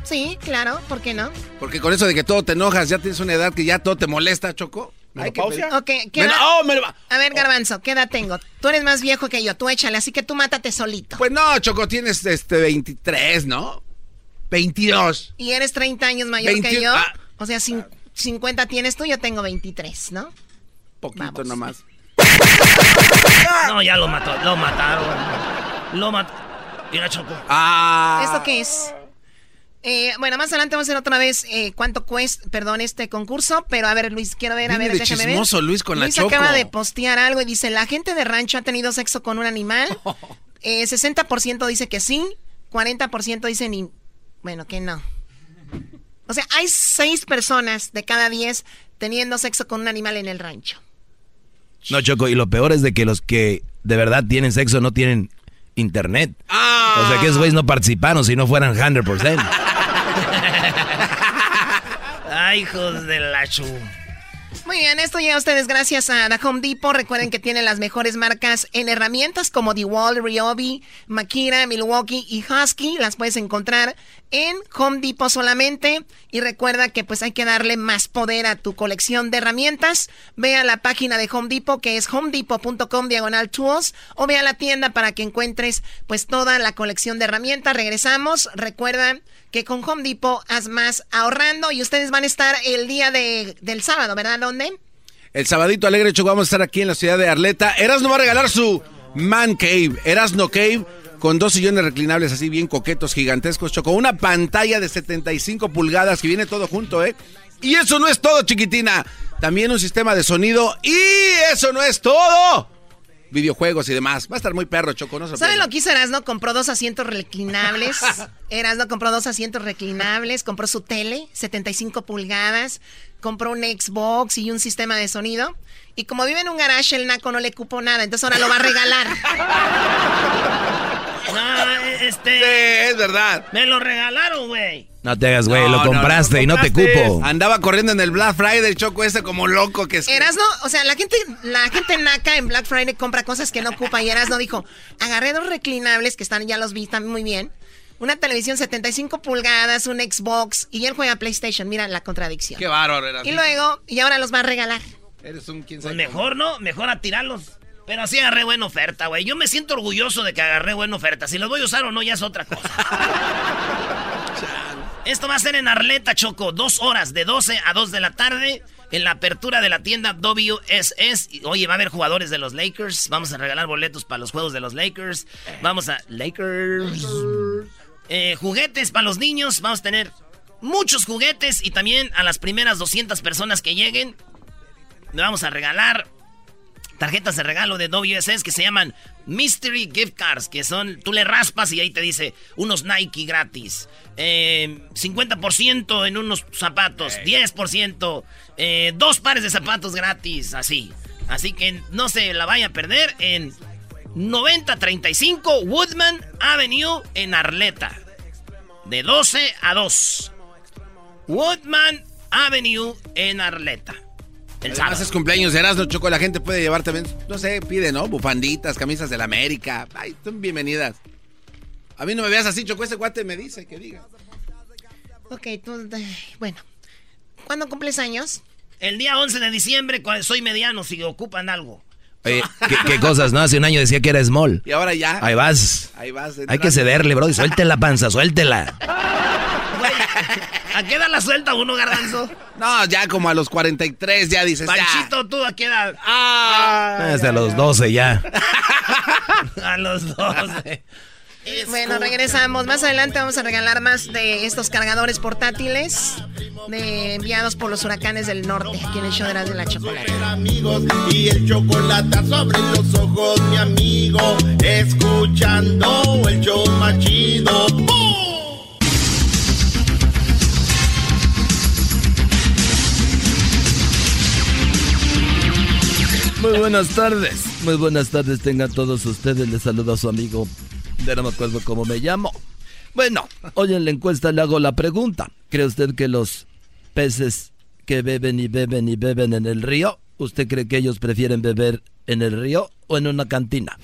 Sí, claro, ¿por qué no? Porque con eso de que todo te enojas, ya tienes una edad que ya todo te molesta, Choco. Hay que pedir- Ok, ¿qué Me edad- lo- oh, A ver, Garbanzo, ¿qué edad tengo? Tú eres más viejo que yo, tú échale, así que tú mátate solito. Pues no, Choco, tienes este 23, ¿no? 22. Y eres 30 años mayor que 21, yo. ah. O sea, cin- 50 tienes tú, yo tengo 23, ¿no? Poquito nomás. No, ya lo mató. Lo mataron. Lo mató. Mira, Choco. Ah. ¿Esto qué es? Eh, bueno, más adelante vamos a hacer otra vez eh, cuánto cuesta, perdón, este concurso. Pero a ver, Luis, quiero ver, a Viene ver, de déjame chismoso, ver. Luis, con la Luis Choco. acaba de postear algo y dice, la gente de rancho ha tenido sexo con un animal. Eh, 60% dice que sí, 40% dicen, ni- bueno, que no. O sea, hay seis personas de cada 10 teniendo sexo con un animal en el rancho. No, Choco, y lo peor es de que los que de verdad tienen sexo no tienen internet. O sea que esos güeyes no participaron si no fueran 100%. Ay, hijos de la chu. Muy bien, esto llega a ustedes gracias a The Home Depot. Recuerden que tiene las mejores marcas en herramientas como DeWalt, Ryobi, Makira, Milwaukee y Husky. Las puedes encontrar en Home Depot solamente. Y recuerda que pues hay que darle más poder a tu colección de herramientas. Ve a la página de Home Depot que es homedepot.com diagonal tools o ve a la tienda para que encuentres pues toda la colección de herramientas. Regresamos. Recuerda que con Home Depot haz más ahorrando y ustedes van a estar el día de, del sábado, ¿verdad? ¿Dónde? El sabadito alegre, Choco, vamos a estar aquí en la ciudad de Arleta. Erasno va a regalar su Man Cave, Erasno Cave, con dos sillones reclinables así bien coquetos, gigantescos, Choco. Una pantalla de 75 pulgadas que viene todo junto, ¿eh? Y eso no es todo, chiquitina. También un sistema de sonido. Y eso no es todo. Videojuegos y demás. Va a estar muy perro, Choco. No ¿Saben lo que hizo Erasno? Compró dos asientos reclinables. Erasno compró dos asientos reclinables, compró su tele, 75 pulgadas, compró un Xbox y un sistema de sonido. Y como vive en un garage, el naco no le cupo nada, entonces ahora lo va a regalar. No, este. es verdad. Me lo regalaron, güey. No te hagas, güey, No, lo no, compraste y no te cupo. Andaba corriendo en el Black Friday, Choco, ese como loco que es. Erasno, o sea, la gente, la gente naca en Black Friday compra cosas que no ocupa y Erasno dijo, agarré dos reclinables que están, ya los vi, están muy bien. Una televisión 75 pulgadas, un Xbox y él juega PlayStation. Mira la contradicción. Qué bárbaro, Erasno. Y luego, y ahora los va a regalar. Eres un quién Pues sabe mejor, ¿no? Mejor a tirarlos. Pero así agarré buena oferta, güey. Yo me siento orgulloso de que agarré buena oferta. Si los voy a usar o no, ya es otra cosa. Esto va a ser en Arleta, Choco. Dos horas, de 12 a 2 de la tarde. En la apertura de la tienda WSS. Oye, va a haber jugadores de los Lakers. Vamos a regalar boletos para los juegos de los Lakers. Vamos a... Lakers. Eh, juguetes para los niños. Vamos a tener muchos juguetes. Y también a las primeras 200 personas que lleguen. Le vamos a regalar tarjetas de regalo de WSS que se llaman Mystery Gift Cards, que son, tú le raspas y ahí te dice unos Nike gratis, eh, 50% en unos zapatos, 10%, eh, dos pares de zapatos gratis, así. Así que no se la vaya a perder en 9035 Woodman Avenue en Arleta, de 12 a 2. Woodman Avenue en Arleta. El Además sábado. es cumpleaños de Erasmo, Choco. La gente puede llevar también, no sé, pide, ¿no? Bufanditas, camisas de la América. Ay, son bienvenidas. A mí no me veas así, Choco. Ese guate me dice que diga. Ok, tú, bueno. ¿Cuándo cumples años? El día 11 de diciembre, cuando soy mediano, si ocupan algo. Oye, ¿qué, qué cosas, ¿no? Hace un año decía que era small. Y ahora ya. Ahí vas. Ahí vas. Hay que cederle, bro. Suéltela, panza, suéltela. ¿A qué edad la suelta uno, garbanzo? No, ya como a los 43 ya dices, ya. Panchito, ¿tú a qué edad? Ah. Hasta los 12 ya. A los 12. Bueno, regresamos. Más adelante vamos a regalar más de estos cargadores portátiles de- enviados por los huracanes del norte, aquí en el show de las de la chocolate. amigos y el chocolate sobre los ojos, mi amigo, escuchando el show más chido. ¡Bum! Muy buenas tardes. Muy buenas tardes tengan todos ustedes. Les saludo a su amigo. Ya no me cómo me llamo. Bueno, hoy en la encuesta le hago la pregunta. ¿Cree usted que los peces que beben y beben y beben en el río, usted cree que ellos prefieren beber en el río o en una cantina?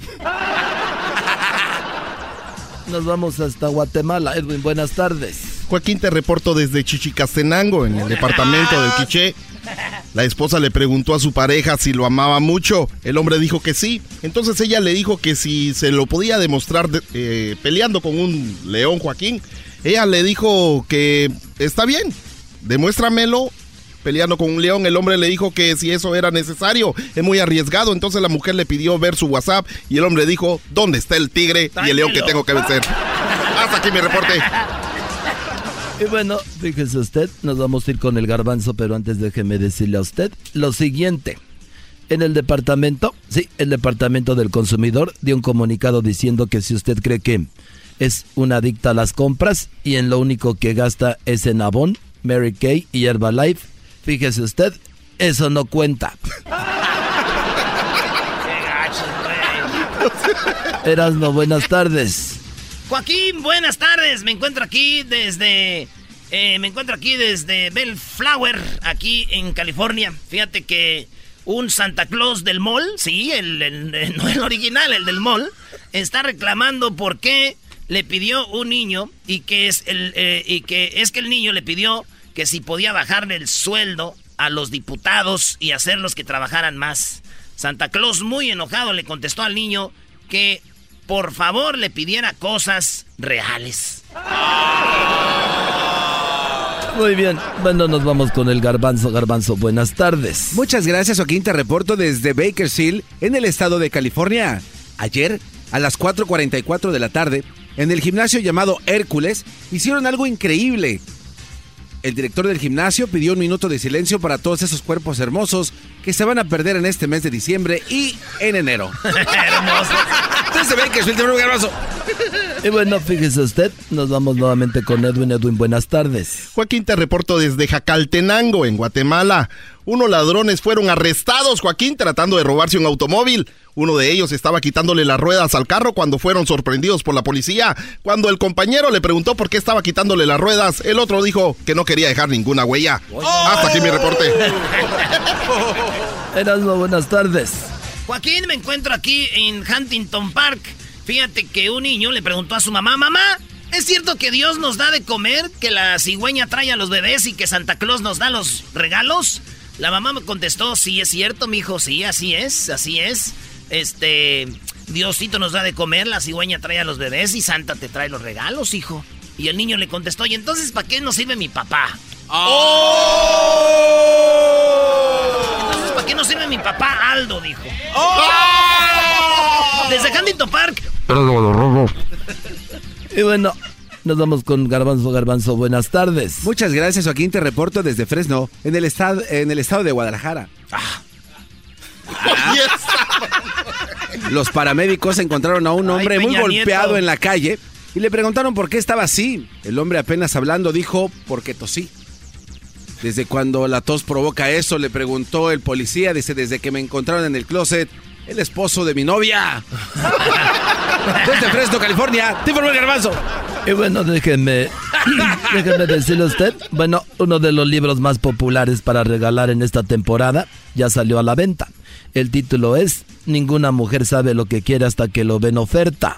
Nos vamos hasta Guatemala. Edwin, buenas tardes. Joaquín, te reporto desde Chichicastenango, en el departamento del Quiché. La esposa le preguntó a su pareja si lo amaba mucho. El hombre dijo que sí. Entonces ella le dijo que si se lo podía demostrar de- eh, peleando con un león, Joaquín. Ella le dijo que está bien, demuéstramelo peleando con un león. El hombre le dijo que si eso era necesario, es muy arriesgado. Entonces la mujer le pidió ver su WhatsApp y el hombre dijo, ¿dónde está el tigre y el león que tengo que vencer? Hasta aquí mi reporte. Y bueno, fíjese usted, nos vamos a ir con el garbanzo, pero antes déjeme decirle a usted lo siguiente. En el departamento, sí, el departamento del consumidor dio un comunicado diciendo que si usted cree que es una adicta a las compras y en lo único que gasta es en Avon, Mary Kay y Herbalife, fíjese usted, eso no cuenta. Erasmo, buenas tardes. Joaquín, buenas tardes. Me encuentro aquí desde. eh, me encuentro aquí desde Bellflower, aquí en California. Fíjate que un Santa Claus del mall, sí, el, el- el- no el original, el del mall, está reclamando por qué le pidió un niño y que es el eh, y que es que el niño le pidió que si podía bajarle el sueldo a los diputados y hacerlos que trabajaran más. Santa Claus muy enojado le contestó al niño que por favor le pidiera cosas reales. Muy bien, bueno, nos vamos con el garbanzo, garbanzo, buenas tardes. Muchas gracias, Joaquín. Te reporto desde Bakersfield, en el estado de California. Ayer, a las 4.44 de la tarde, en el gimnasio llamado Hércules, hicieron algo increíble. El director del gimnasio pidió un minuto de silencio para todos esos cuerpos hermosos que se van a perder en este mes de diciembre y en enero. Hermoso. Desde Bakersfield, te un abrazo. Y bueno, fíjese usted, nos vamos nuevamente con Edwin. Edwin, buenas tardes. Joaquín, te reporto desde Jacaltenango, en Guatemala. Unos ladrones fueron arrestados, Joaquín, tratando de robarse un automóvil. Uno de ellos estaba quitándole las ruedas al carro cuando fueron sorprendidos por la policía. Cuando el compañero le preguntó por qué estaba quitándole las ruedas, el otro dijo que no quería dejar ninguna huella. Hasta aquí mi reporte. Erasmo, buenas tardes. Joaquín, me encuentro aquí en Huntington Park. Fíjate que un niño le preguntó a su mamá, mamá, ¿es cierto que Dios nos da de comer, que la cigüeña trae a los bebés y que Santa Claus nos da los regalos? La mamá me contestó, sí, es cierto, mi hijo, sí, así es, así es. Este, Diosito nos da de comer, la cigüeña trae a los bebés y Santa te trae los regalos, hijo. Y el niño le contestó, ¿y entonces para qué nos sirve mi papá? Entonces, ¿para qué nos sirve mi papá Aldo? Dijo. Desde Huntington Park. Y bueno, nos vamos con Garbanzo, Garbanzo, buenas tardes. Muchas gracias, Joaquín. Te reporto desde Fresno, en el, estado, en el estado de Guadalajara. Ah. Los paramédicos encontraron a un hombre Ay, muy golpeado Nieto. en la calle y le preguntaron por qué estaba así. El hombre apenas hablando dijo, porque tosí. Desde cuando la tos provoca eso, le preguntó el policía, dice, desde que me encontraron en el closet, el esposo de mi novia. Desde Fresno, California, te informó el garbanzo. Y bueno, déjenme, déjenme decirle a usted, bueno, uno de los libros más populares para regalar en esta temporada ya salió a la venta. El título es Ninguna mujer sabe lo que quiere hasta que lo ve en oferta.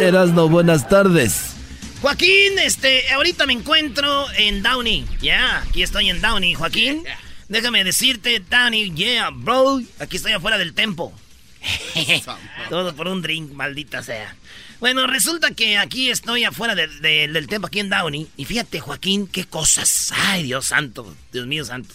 Erasno, buenas tardes. Joaquín, este, ahorita me encuentro en Downey. Ya, aquí estoy en Downey, Joaquín. Déjame decirte, Downey, yeah, bro. Aquí estoy afuera del tempo. Todo por un drink, maldita sea. Bueno, resulta que aquí estoy afuera de- de- del tempo, aquí en Downey. Y fíjate, Joaquín, qué cosas. Ay, Dios santo, Dios mío santo.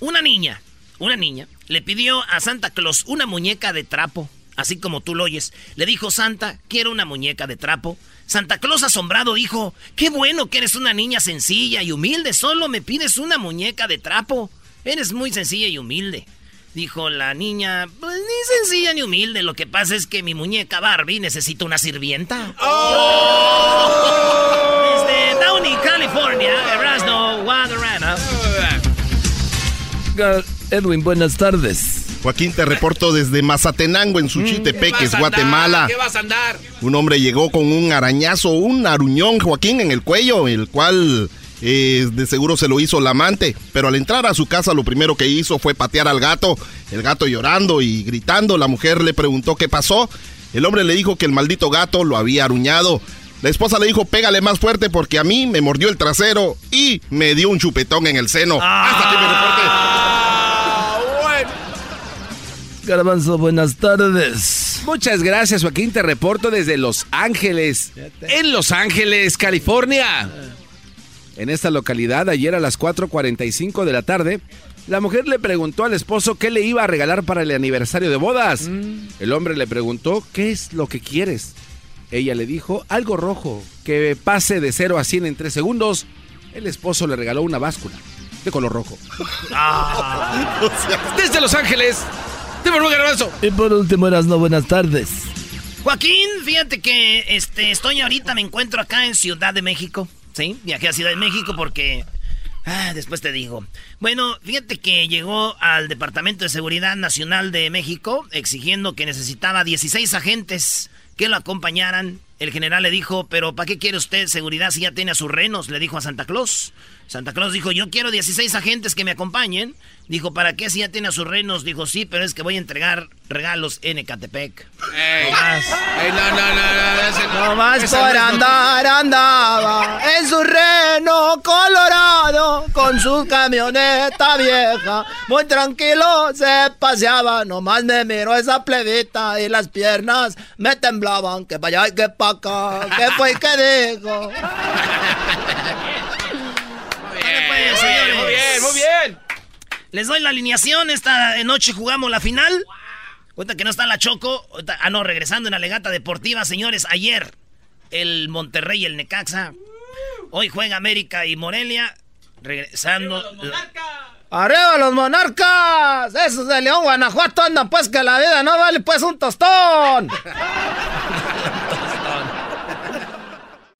Una niña, una niña, le pidió a Santa Claus una muñeca de trapo, así como tú lo oyes. Le dijo Santa, quiero una muñeca de trapo. Santa Claus asombrado dijo, qué bueno que eres una niña sencilla y humilde, solo me pides una muñeca de trapo. Eres muy sencilla y humilde. Dijo la niña, pues ni sencilla ni humilde, lo que pasa es que mi muñeca Barbie necesita una sirvienta. Desde Downey, California, Erasno Guadarrama. Edwin, buenas tardes. Joaquín, te reporto desde Mazatenango, en Suchitepeques, Guatemala. ¿Qué vas a andar? Un hombre llegó con un arañazo, un aruñón, Joaquín, en el cuello, el cual eh, de seguro se lo hizo la amante. Pero al entrar a su casa, lo primero que hizo fue patear al gato. El gato llorando y gritando. La mujer le preguntó qué pasó. El hombre le dijo que el maldito gato lo había aruñado. La esposa le dijo, pégale más fuerte porque a mí me mordió el trasero y me dio un chupetón en el seno. Hasta aquí mi reporte. Garbanzo, buenas tardes. Muchas gracias, Joaquín. Te reporto desde Los Ángeles. En Los Ángeles, California. En esta localidad, ayer a las 4.45 de la tarde, la mujer le preguntó al esposo qué le iba a regalar para el aniversario de bodas. El hombre le preguntó, ¿qué es lo que quieres? Ella le dijo, algo rojo, que pase de 0 a 100 en 3 segundos. El esposo le regaló una báscula de color rojo. Desde Los Ángeles, te garbanzo. Y por último, no buenas tardes. Joaquín, fíjate que este, estoy ahorita, me encuentro acá en Ciudad de México. Sí, viajé a Ciudad de México porque... Ah, después te digo. Bueno, fíjate que llegó al Departamento de Seguridad Nacional de México exigiendo que necesitaba 16 agentes que lo acompañaran. El general le dijo, pero ¿para qué quiere usted seguridad si ya tiene a sus renos? Le dijo a Santa Claus. Santa Claus dijo, yo quiero 16 agentes que me acompañen. Dijo, ¿para qué si ya tiene a sus renos? Dijo, sí, pero es que voy a entregar regalos en Ecatepec. Ey, ey, no, no, no, no, ese- No más por andar andaba en su reno colorado con su camioneta vieja. Muy tranquilo se paseaba, nomás me miró esa plebita y las piernas me temblaban. Que para allá y que para acá, que fue y que dijo. Pues, Muy bien, señores. muy bien, muy bien. Les doy la alineación. Esta noche jugamos la final. Cuenta que no está la Choco. Ah, no, regresando en la legata deportiva, señores. Ayer, el Monterrey y el Necaxa. Hoy juega América y Morelia. Regresando. ¡Arriba los monarcas! Esos de León, Guanajuato andan pues que la vida no vale pues un tostón.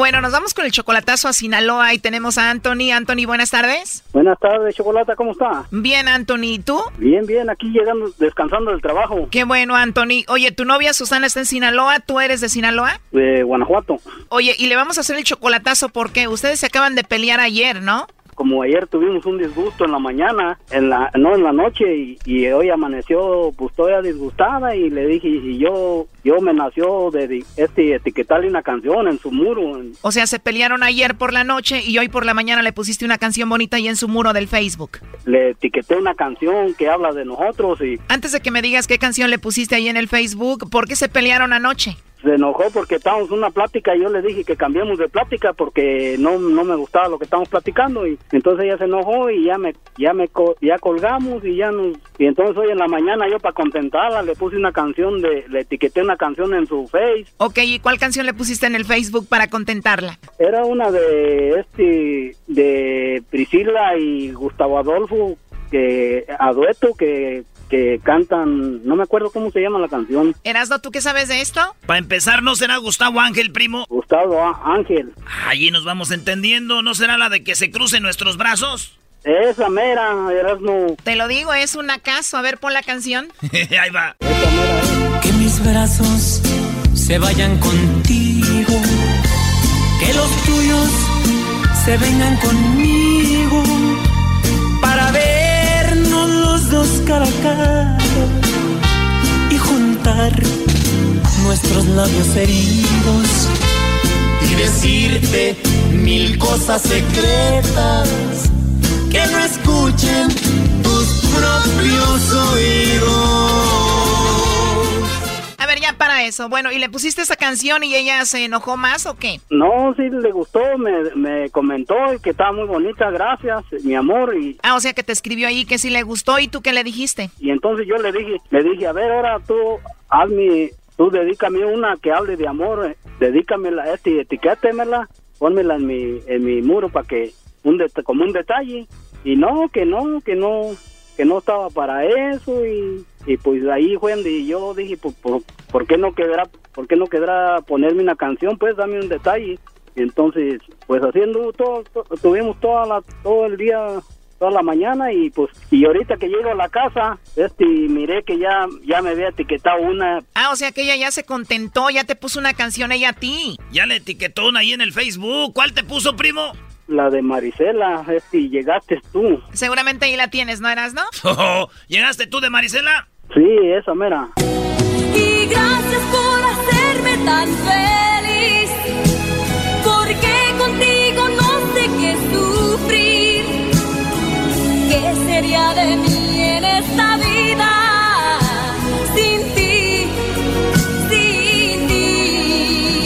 Bueno, nos vamos con el chocolatazo a Sinaloa y tenemos a Anthony. Anthony, buenas tardes. Buenas tardes, Chocolata, ¿cómo está? Bien, Anthony, ¿y tú? Bien, bien, aquí llegando, descansando del trabajo Qué bueno, Anthony. Oye, tu novia Susana está en Sinaloa, ¿tú eres de Sinaloa? de Guanajuato. Oye, y le vamos a hacer el chocolatazo porque ustedes se acaban de pelear ayer, ¿no? Como ayer tuvimos un disgusto en la mañana, en la no en la noche y, y hoy amaneció pues todavía disgustada y le dije y yo yo me nació de este etiquetarle una canción en su muro. O sea, se pelearon ayer por la noche y hoy por la mañana le pusiste una canción bonita ahí en su muro del Facebook. le etiqueté una canción que habla de nosotros y Antes de que me digas qué canción le pusiste ahí en el Facebook, ¿por qué se pelearon anoche? se enojó porque estábamos en una plática y yo le dije que cambiemos de plática porque no, no me gustaba lo que estábamos platicando y entonces ella se enojó y ya me ya me ya colgamos y ya nos y entonces hoy en la mañana yo para contentarla le puse una canción de le etiqueté una canción en su face Ok, ¿y cuál canción le pusiste en el Facebook para contentarla? era una de este de Priscila y Gustavo Adolfo que a dueto que que cantan no me acuerdo cómo se llama la canción Erasno, ¿tú qué sabes de esto? Para empezar, ¿no será Gustavo Ángel, primo? Gustavo Ángel Allí nos vamos entendiendo. ¿No será la de que se crucen nuestros brazos? esa mera Erasmo Te lo digo, es un acaso. A ver, pon la canción. Ahí va. Que mis brazos se vayan contigo, que los tuyos se vengan conmigo para vernos los dos cara a cara y juntar nuestros labios heridos y decirte mil cosas secretas que no escuchen tus propios oídos. A ya para eso. Bueno, ¿y le pusiste esa canción y ella se enojó más o qué? No, sí le gustó, me, me comentó y que estaba muy bonita, gracias, mi amor. Y, Ah, o sea que te escribió ahí que sí le gustó y tú qué le dijiste. y entonces yo le dije, le dije, a ver, ahora tú hazme, tú dedícame una que hable de amor, eh, dedícamela, este, etiquétemela, pónmela en mi, en mi muro para que, un como un detalle. Y no, que no, que no, que no estaba para eso y, y pues ahí fue donde yo dije, pues, por, ¿por qué no quedará, por qué no quedará ponerme una canción? Pues dame un detalle. Entonces, pues haciendo todo, to- tuvimos toda la, todo el día, toda la mañana y pues, y ahorita que llego a la casa, este, miré que ya, ya me había etiquetado una, Ah, o sea que ella ya se contentó, ya te puso una canción ella a ti. Ya le etiquetó una ahí en el Facebook. ¿Cuál te puso, primo? la de Marisela, este, y llegaste tú. Seguramente ahí la tienes, ¿no eras, no? ¿Llegaste tú de Marisela? Sí, esa mera. Gracias por hacerme tan feliz, porque contigo no sé qué sufrir. ¿Qué sería de mí en esta vida sin ti, sin ti?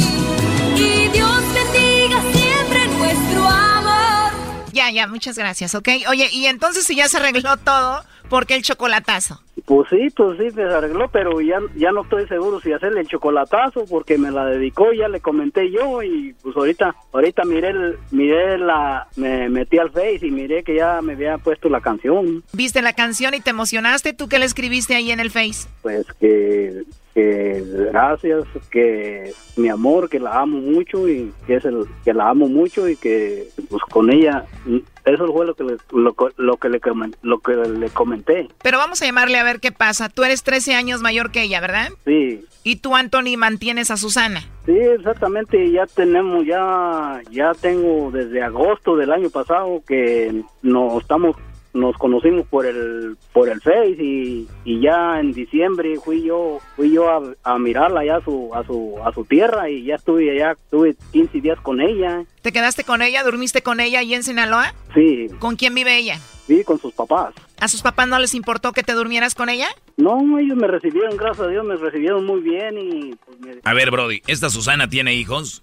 Y Dios bendiga siempre nuestro amor. Ya, ya, muchas gracias, ¿ok? Oye, y entonces si ya se arregló todo, ¿por qué el chocolatazo? Pues sí, pues sí, se arregló, pero ya, ya no estoy seguro si hacerle el chocolatazo porque me la dedicó, ya le comenté yo y pues ahorita, ahorita miré, el- miré la, me metí al Face y miré que ya me había puesto la canción, ¿Viste la canción y te emocionaste? ¿Tú qué le escribiste ahí en el Face? pues que, que gracias, que mi amor, que la amo mucho y que es el, que la amo mucho y que pues con ella, eso fue lo que le, lo, lo que le, lo que le comenté, Pero vamos a llamarle a ver qué pasa. Tú eres 13 años mayor que ella, ¿verdad? sí. Y tú, Anthony, mantienes a Susana. Sí, exactamente, ya tenemos, ya, ya tengo desde agosto del año pasado que nos estamos, nos conocimos por el, por el Face y, y ya en diciembre fui yo, fui yo a, a mirarla ya a su, a su, a su tierra y ya estuve allá, estuve 15 días con ella, ¿Te quedaste con ella? ¿Durmiste con ella ahí en Sinaloa? sí, ¿Con quién vive ella? sí, con sus papás. ¿A sus papás no les importó que te durmieras con ella? No, ellos me recibieron, gracias a Dios, me recibieron muy bien y pues me A ver, Brody, ¿esta Susana tiene hijos?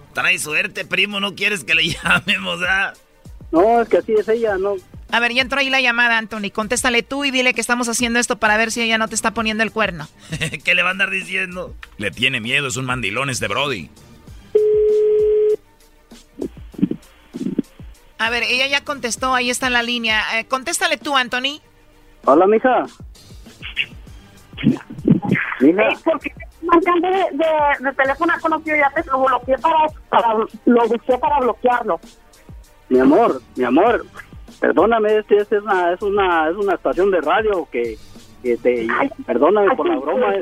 Trae suerte, primo. No quieres que le llamemos, ¿ah? No, es que así es ella, no, A ver, ya entró ahí la llamada, Anthony. Contéstale tú y dile que estamos haciendo esto para ver si ella no te está poniendo el cuerno. ¿Qué le va a andar diciendo? Le tiene miedo, es un mandilón este Brody. A ver, ella ya contestó, ahí está en la línea. Eh, contéstale tú, Anthony. Hola, mija. Mija, porque marcando de, de, de teléfono conocido ya te lo bloqueé para, para lo busqué para bloquearlo. mi amor, mi amor, perdóname, este, este es una, es una, es una estación de radio que, que te, perdóname por la broma. Es,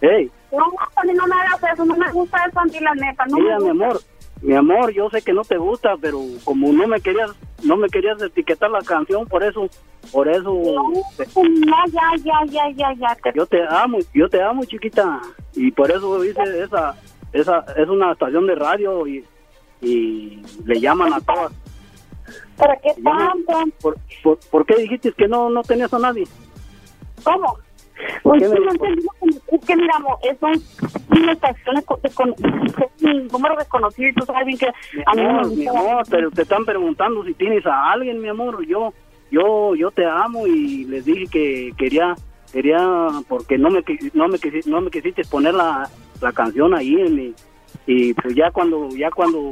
hey, No, no me hagas eso, no me gusta eso, Andy, la neta. No mira, me mi amor, mi amor, yo sé que no te gusta, pero como no me querías, no me querías etiquetar la canción, por eso, por eso, No, ya, ya, ya, ya, ya. Te... yo te amo, yo te amo, chiquita, y por eso hice esa, esa, es una estación de radio y, y le llaman a todas. ¿Para qué tanto? ¿Por, por, por qué dijiste que no, no tenías a nadie? ¿Cómo? ¿Por Pues sí, me-. Es que mira, amor, es un- una estación de, de, con- un número desconocido y tú sabes bien que a mí no mi amor, pero te están preguntando si tienes a alguien, mi amor. Yo, yo, yo te amo y les dije que quería, quería, porque no me, no me, no me quisiste poner la, la canción ahí en mi, y pues ya cuando, ya cuando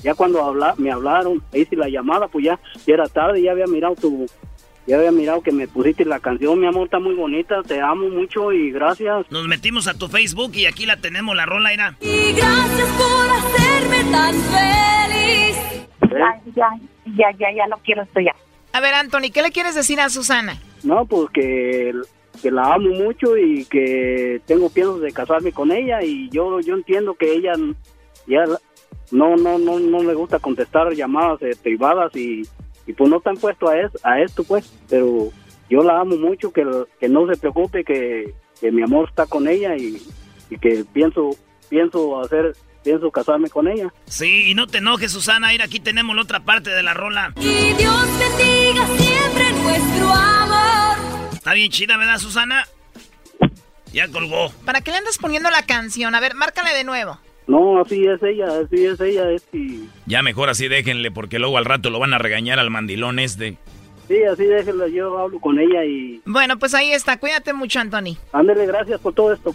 ya cuando habla, me hablaron, hice la llamada, pues ya, ya era tarde, ya había mirado tu, ya había mirado que me pusiste la canción, mi amor, está muy bonita, te amo mucho y gracias. Nos metimos a tu Facebook y aquí la tenemos, la rola era. Y gracias por hacerme tan feliz. Ya, ya, ya, ya, ya no quiero esto ya. A ver, Anthony, ¿qué le quieres decir a Susana? No, pues que, que la amo mucho y que tengo piensos de casarme con ella y yo yo entiendo que ella ya no no no no me gusta contestar llamadas eh, privadas y, y pues no están puesto a, es- a esto pues, pero yo la amo mucho, que, que no se preocupe que, que mi amor está con ella y, y que pienso pienso hacer pienso casarme con ella. Sí, y no te enojes, Susana. Mira, aquí tenemos la otra parte de la rola. Y Dios bendiga siempre nuestro amor. Está bien chida, ¿verdad, Susana? Ya colgó. ¿Para qué le andas poniendo la canción? A ver, márcale de nuevo. No, así es ella, así es ella, es y Ya mejor así déjenle, porque luego al rato lo van a regañar al mandilón este. sí, así déjela, yo hablo con ella y Bueno, pues ahí está. Cuídate mucho, Anthony. ándele, gracias por todo esto.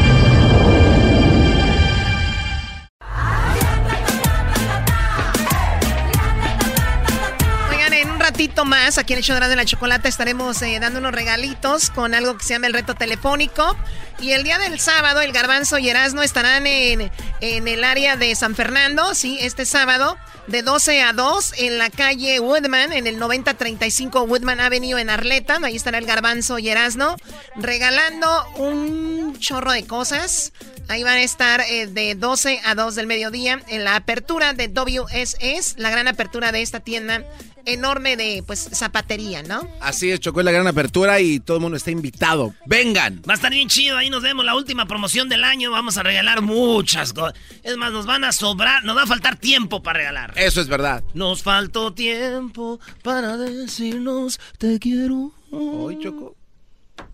más, aquí en el de la chocolate estaremos eh, dando unos regalitos con algo que se llama el reto telefónico. Y el día del sábado, el Garbanzo y Erasmo estarán en, en el área de San Fernando, sí, este sábado, de 12 a 2, en la calle Woodman, en el 9035 Woodman Avenue en Arleta. Ahí estará el Garbanzo y Erasmo regalando un chorro de cosas. Ahí van a estar eh, de 12 a 2 del mediodía en la apertura de WSS, la gran apertura de esta tienda enorme de pues zapatería, ¿no? Así es, Chocó es la gran apertura y todo el mundo está invitado. ¡Vengan! Va a estar bien chido, ahí nos vemos la última promoción del año, vamos a regalar muchas cosas. Es más, nos van a sobrar, nos va a faltar tiempo para regalar. Eso es verdad. Nos faltó tiempo para decirnos te quiero. Hoy, Choco.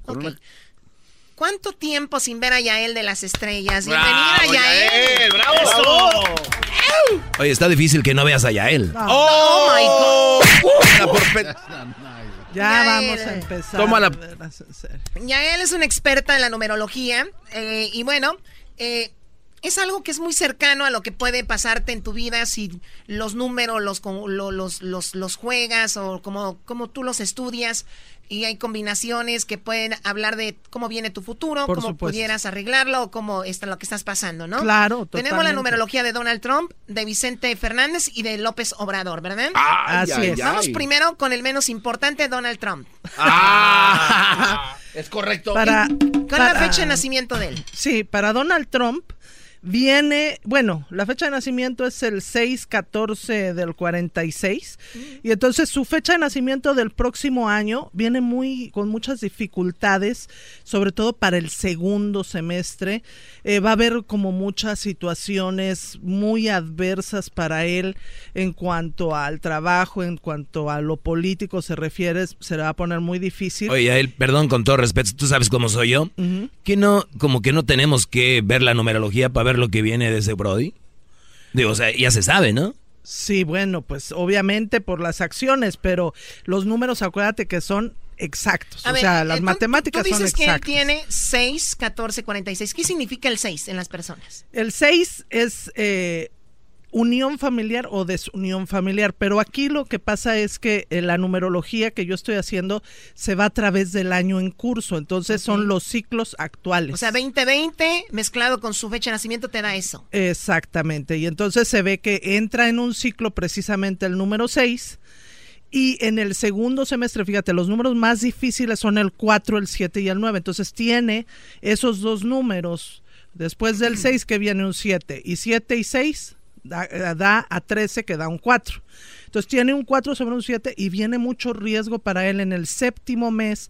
Ok. ¿Cuánto tiempo sin ver a Yael de las estrellas? ¡Bravo, Bienvenida, Yael. Yael! ¡Bravo! Eso. Oye, está difícil que no veas a Yael. Oh, my God. Ya Yael. vamos a empezar. Tómala. Yael es una experta en la numerología eh, y bueno, eh, es algo que es muy cercano a lo que puede pasarte en tu vida si los números los, los, los, los juegas o como, como tú los estudias y hay combinaciones que pueden hablar de cómo viene tu futuro, Por cómo supuesto. pudieras arreglarlo o cómo está lo que estás pasando, ¿no? Claro, Tenemos la totalmente. numerología de Donald Trump, de Vicente Fernández y de López Obrador, ¿verdad? Así ay, es. Vamos primero con el menos importante, Donald Trump. es correcto. Para, ¿Cuál es la fecha de nacimiento de él? Sí, para Donald Trump viene, bueno, la fecha de nacimiento es el 6-14 del 46 y entonces su fecha de nacimiento del próximo año viene muy con muchas dificultades, sobre todo para el segundo semestre. Eh, va a haber como muchas situaciones muy adversas para él en cuanto al trabajo, en cuanto a lo político se refiere, se le va a poner muy difícil. Oye, Yael, perdón con todo respeto, tú sabes cómo soy yo. Que no, como que no tenemos que ver la numerología para ver lo que viene de ese Brody. Digo, o sea, ya se sabe, ¿no? Sí, bueno, pues obviamente por las acciones, pero los números, acuérdate que son exactos. A o ver, sea, eh, las tú- matemáticas tú son dices que él exactas. tiene 6, 14, 46. ¿Qué significa el 6 en las personas? El 6 es eh, unión familiar o desunión familiar, pero aquí lo que pasa es que eh, la numerología que yo estoy haciendo se va a través del año en curso, entonces son los ciclos actuales. O sea, 2020 mezclado con su fecha de nacimiento te da eso. Exactamente, y entonces se ve que entra en un ciclo precisamente el número 6 y en el segundo semestre, fíjate, los números más difíciles son el 4, el 7 y el 9, entonces tiene esos dos números. Después del 6 que viene un 7 y 7 y 6 da, eh, da a 13 que da un 4. Entonces tiene un 4 sobre un 7 y viene mucho riesgo para él en el séptimo mes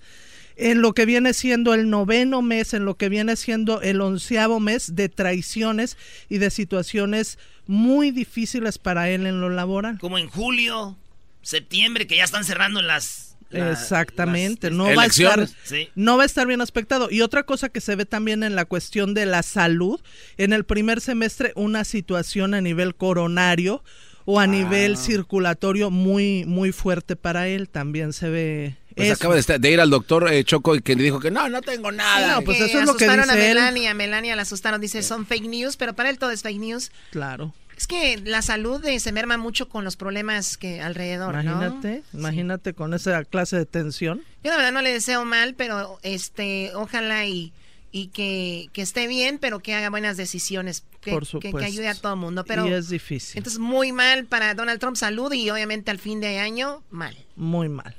en lo que viene siendo el noveno mes, en lo que viene siendo el onceavo mes de traiciones y de situaciones muy difíciles para él en lo laboral. Como en julio, septiembre, que ya están cerrando las la- Exactamente, las- no va a estar. Sí. no va a estar bien aspectado. Y otra cosa que se ve también en la cuestión de la salud, en el primer semestre una situación a nivel coronario o a Ah. nivel circulatorio muy muy fuerte para él, también se ve Pues eso. acaba de, estar- de ir al doctor eh, Choco y que le dijo que no, no tengo nada. no, pues Que eso es lo que asustaron a dice él. Melania, Melania la asustaron, dice son fake news, pero para él todo es fake news. Claro. Es que la salud eh, se merma mucho con los problemas que alrededor, ¿no? Imagínate, imagínate con esa clase de tensión. Yo la verdad no le deseo mal, pero este, ojalá y, y que, que esté bien, pero que haga buenas decisiones, que, Por que- que ayude a todo el mundo. Pero y es difícil, entonces muy mal para Donald Trump salud y obviamente al fin de año mal. muy mal.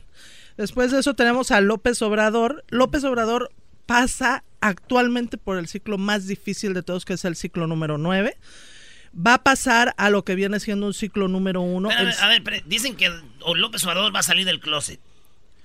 Después de eso tenemos a López Obrador. López Obrador pasa actualmente por el ciclo más difícil de todos, que es el ciclo número 9. Va a pasar a lo que viene siendo un ciclo número 1. Espérame, a ver, dicen que López Obrador va a salir del closet.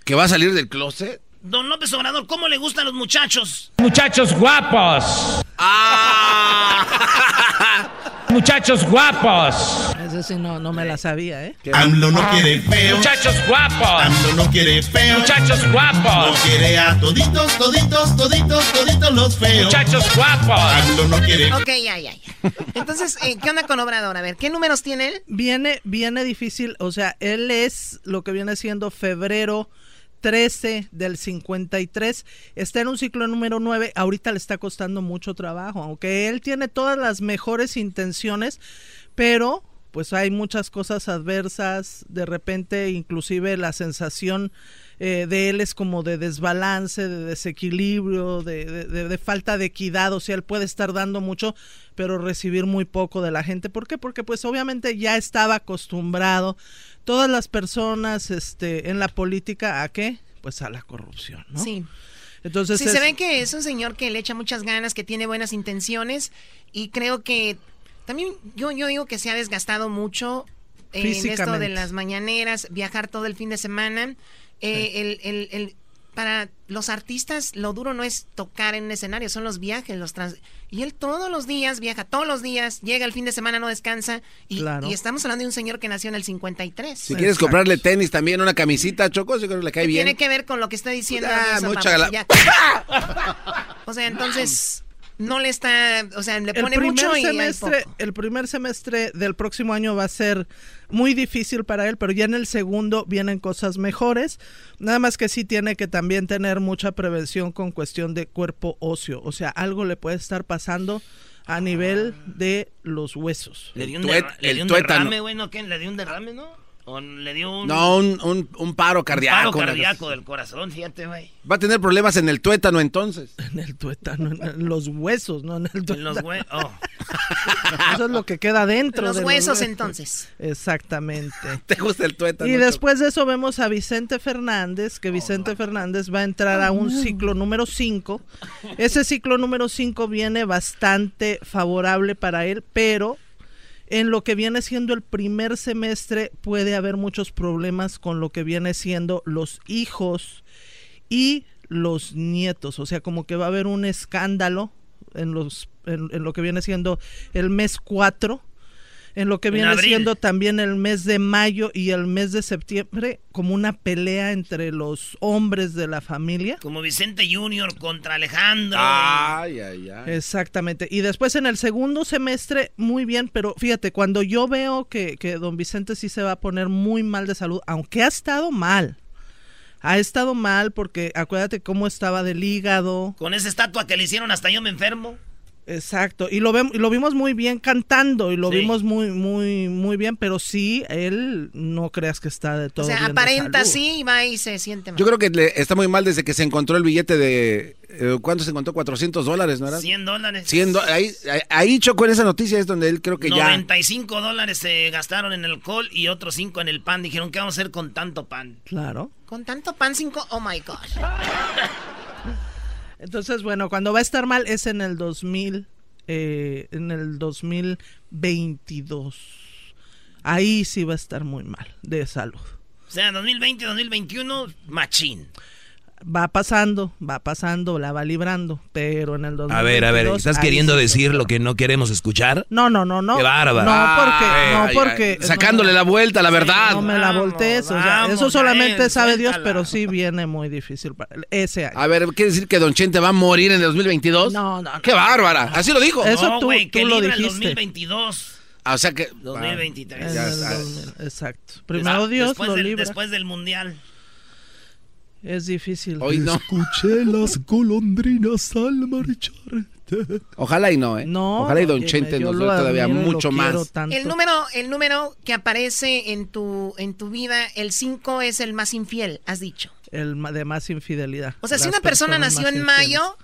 ¿Que va a salir del closet? Don López Obrador, ¿cómo le gustan los muchachos? Muchachos guapos. Muchachos guapos. Ese sí no, no me la sabía, ¿eh? AMLO no quiere feo. Muchachos guapos. AMLO no quiere feo. Muchachos guapos. No quiere a toditos, toditos, toditos, toditos los feos. Muchachos guapos. AMLO no quiere Ok, ya, ya, ya. Entonces, eh, ¿qué onda con Obrador? A ver, ¿qué números tiene él? Viene, viene difícil, o sea, él es lo que viene siendo febrero 13 del 53, está en un ciclo número 9, ahorita le está costando mucho trabajo, aunque él tiene todas las mejores intenciones, pero pues hay muchas cosas adversas, de repente inclusive la sensación eh, de él es como de desbalance, de desequilibrio, de, de- falta de equidad, o sea, él puede estar dando mucho, pero recibir muy poco de la gente. ¿Por qué? Porque pues obviamente ya estaba acostumbrado todas las personas este, en la política a qué? Pues a la corrupción, ¿no? Sí. Entonces Sí, es- se ve que es un señor que le echa muchas ganas, que tiene buenas intenciones y creo que también yo, yo digo que se ha desgastado mucho en esto de las mañaneras, viajar todo el fin de semana. Eh, el, el- el- para los artistas lo duro no es tocar en un escenario, son los viajes, los trans... Y él todos los días viaja, todos los días, llega el fin de semana, no descansa. Y, Claro. y estamos hablando de un señor que nació en el 53. Si quieres comprarle tenis también, una camisita, Choco, yo creo que le cae bien. Tiene que ver con lo que está diciendo. Ah, mucha ya. O sea, entonces no le está, o sea, le el pone primer mucho y hay semestre, poco. el primer semestre del próximo año va a ser muy difícil para él, pero ya en el segundo vienen cosas mejores. Nada más que sí tiene que también tener mucha prevención con cuestión de cuerpo óseo, o sea, algo le puede estar pasando a nivel de los huesos. Le dio un, tuét- derra- le el dio un derrame, güey, ¿no? ¿Qué? ¿Le dio un derrame, no? ¿O le dio un... No, un, un, un paro un cardíaco. paro una cardíaco del corazón, fíjate, güey. Va a tener problemas en el tuétano entonces. En el tuétano, en los huesos, no en el tuétano. En los hue- oh. Eso es lo que queda dentro. Los de huesos, entonces. Exactamente. ¿Te gusta el tuétano? Y después de eso vemos a Vicente Fernández, que Vicente Fernández va a entrar a un ciclo número 5. Ese ciclo número 5 viene bastante favorable para él, pero en lo que viene siendo el primer semestre puede haber muchos problemas con lo que viene siendo los hijos y los nietos, o sea, como que va a haber un escándalo en los en, lo que viene siendo el mes 4 en lo que En viene abril. siendo también el mes de mayo y el mes de septiembre como una pelea entre los hombres de la familia. Como Vicente Junior contra Alejandro. Ay, ay, ay. Exactamente. Y después en el segundo semestre, muy bien, pero fíjate, cuando yo veo que, que don Vicente sí se va a poner muy mal de salud, aunque ha estado mal. Ha estado mal porque acuérdate cómo estaba del hígado. Con esa estatua que le hicieron hasta yo me enfermo. Exacto, y lo vemos, y lo vimos muy bien cantando y lo Sí. vimos muy, muy, muy bien, pero sí, él no creas que está de todo O sea, bien aparenta así y va y se siente mal. Yo creo que le- está muy mal desde que se encontró el billete de... eh, ¿Cuánto se encontró? 400 dólares, ¿no era? 100 dólares. 100 do- ahí, ahí, chocó en esa noticia, es donde él creo que ya... 95 dólares se gastaron en el alcohol y otros 5 en el pan. Dijeron, ¿qué vamos a hacer con tanto pan? Claro. Con tanto pan cinco, oh my God. Entonces, bueno, cuando va a estar mal es en el 2000, eh, en el 2022. Ahí sí va a estar muy mal de salud. O sea, 2020, 2021, machín. Va pasando, va pasando, la va librando, pero en el 2022... A ver, a ver, ¿estás queriendo decir lo que no queremos escuchar? No, no, no, no. Qué bárbaro. No, porque, Ay, no, porque... ay, sacándole la vuelta, la verdad. No me la voltees, o sea, vamos, eso solamente sabe Dios, pero sí viene muy difícil para ese año. A ver, ¿quiere decir que Don Chente va a morir en el 2022? No, no, no. ¡Qué bárbara! Así lo dijo. Eso no, tú- güey, tú que lo libra el dijiste. 2022. Ah, o sea que... 2023. En Ya el está. 2000, Exacto. Primero Dios después lo del, libra. Después del mundial. Es difícil. Hoy no. Escuché las golondrinas al marcharte. Ojalá y no, ¿eh? No, Ojalá y Don Chente nos lo dé todavía admiro y lo mucho quiero más. tanto. El número, el número que aparece en tu, en tu vida, el 5 es el más infiel, has dicho. El de más infidelidad. O sea, si una persona nació en mayo,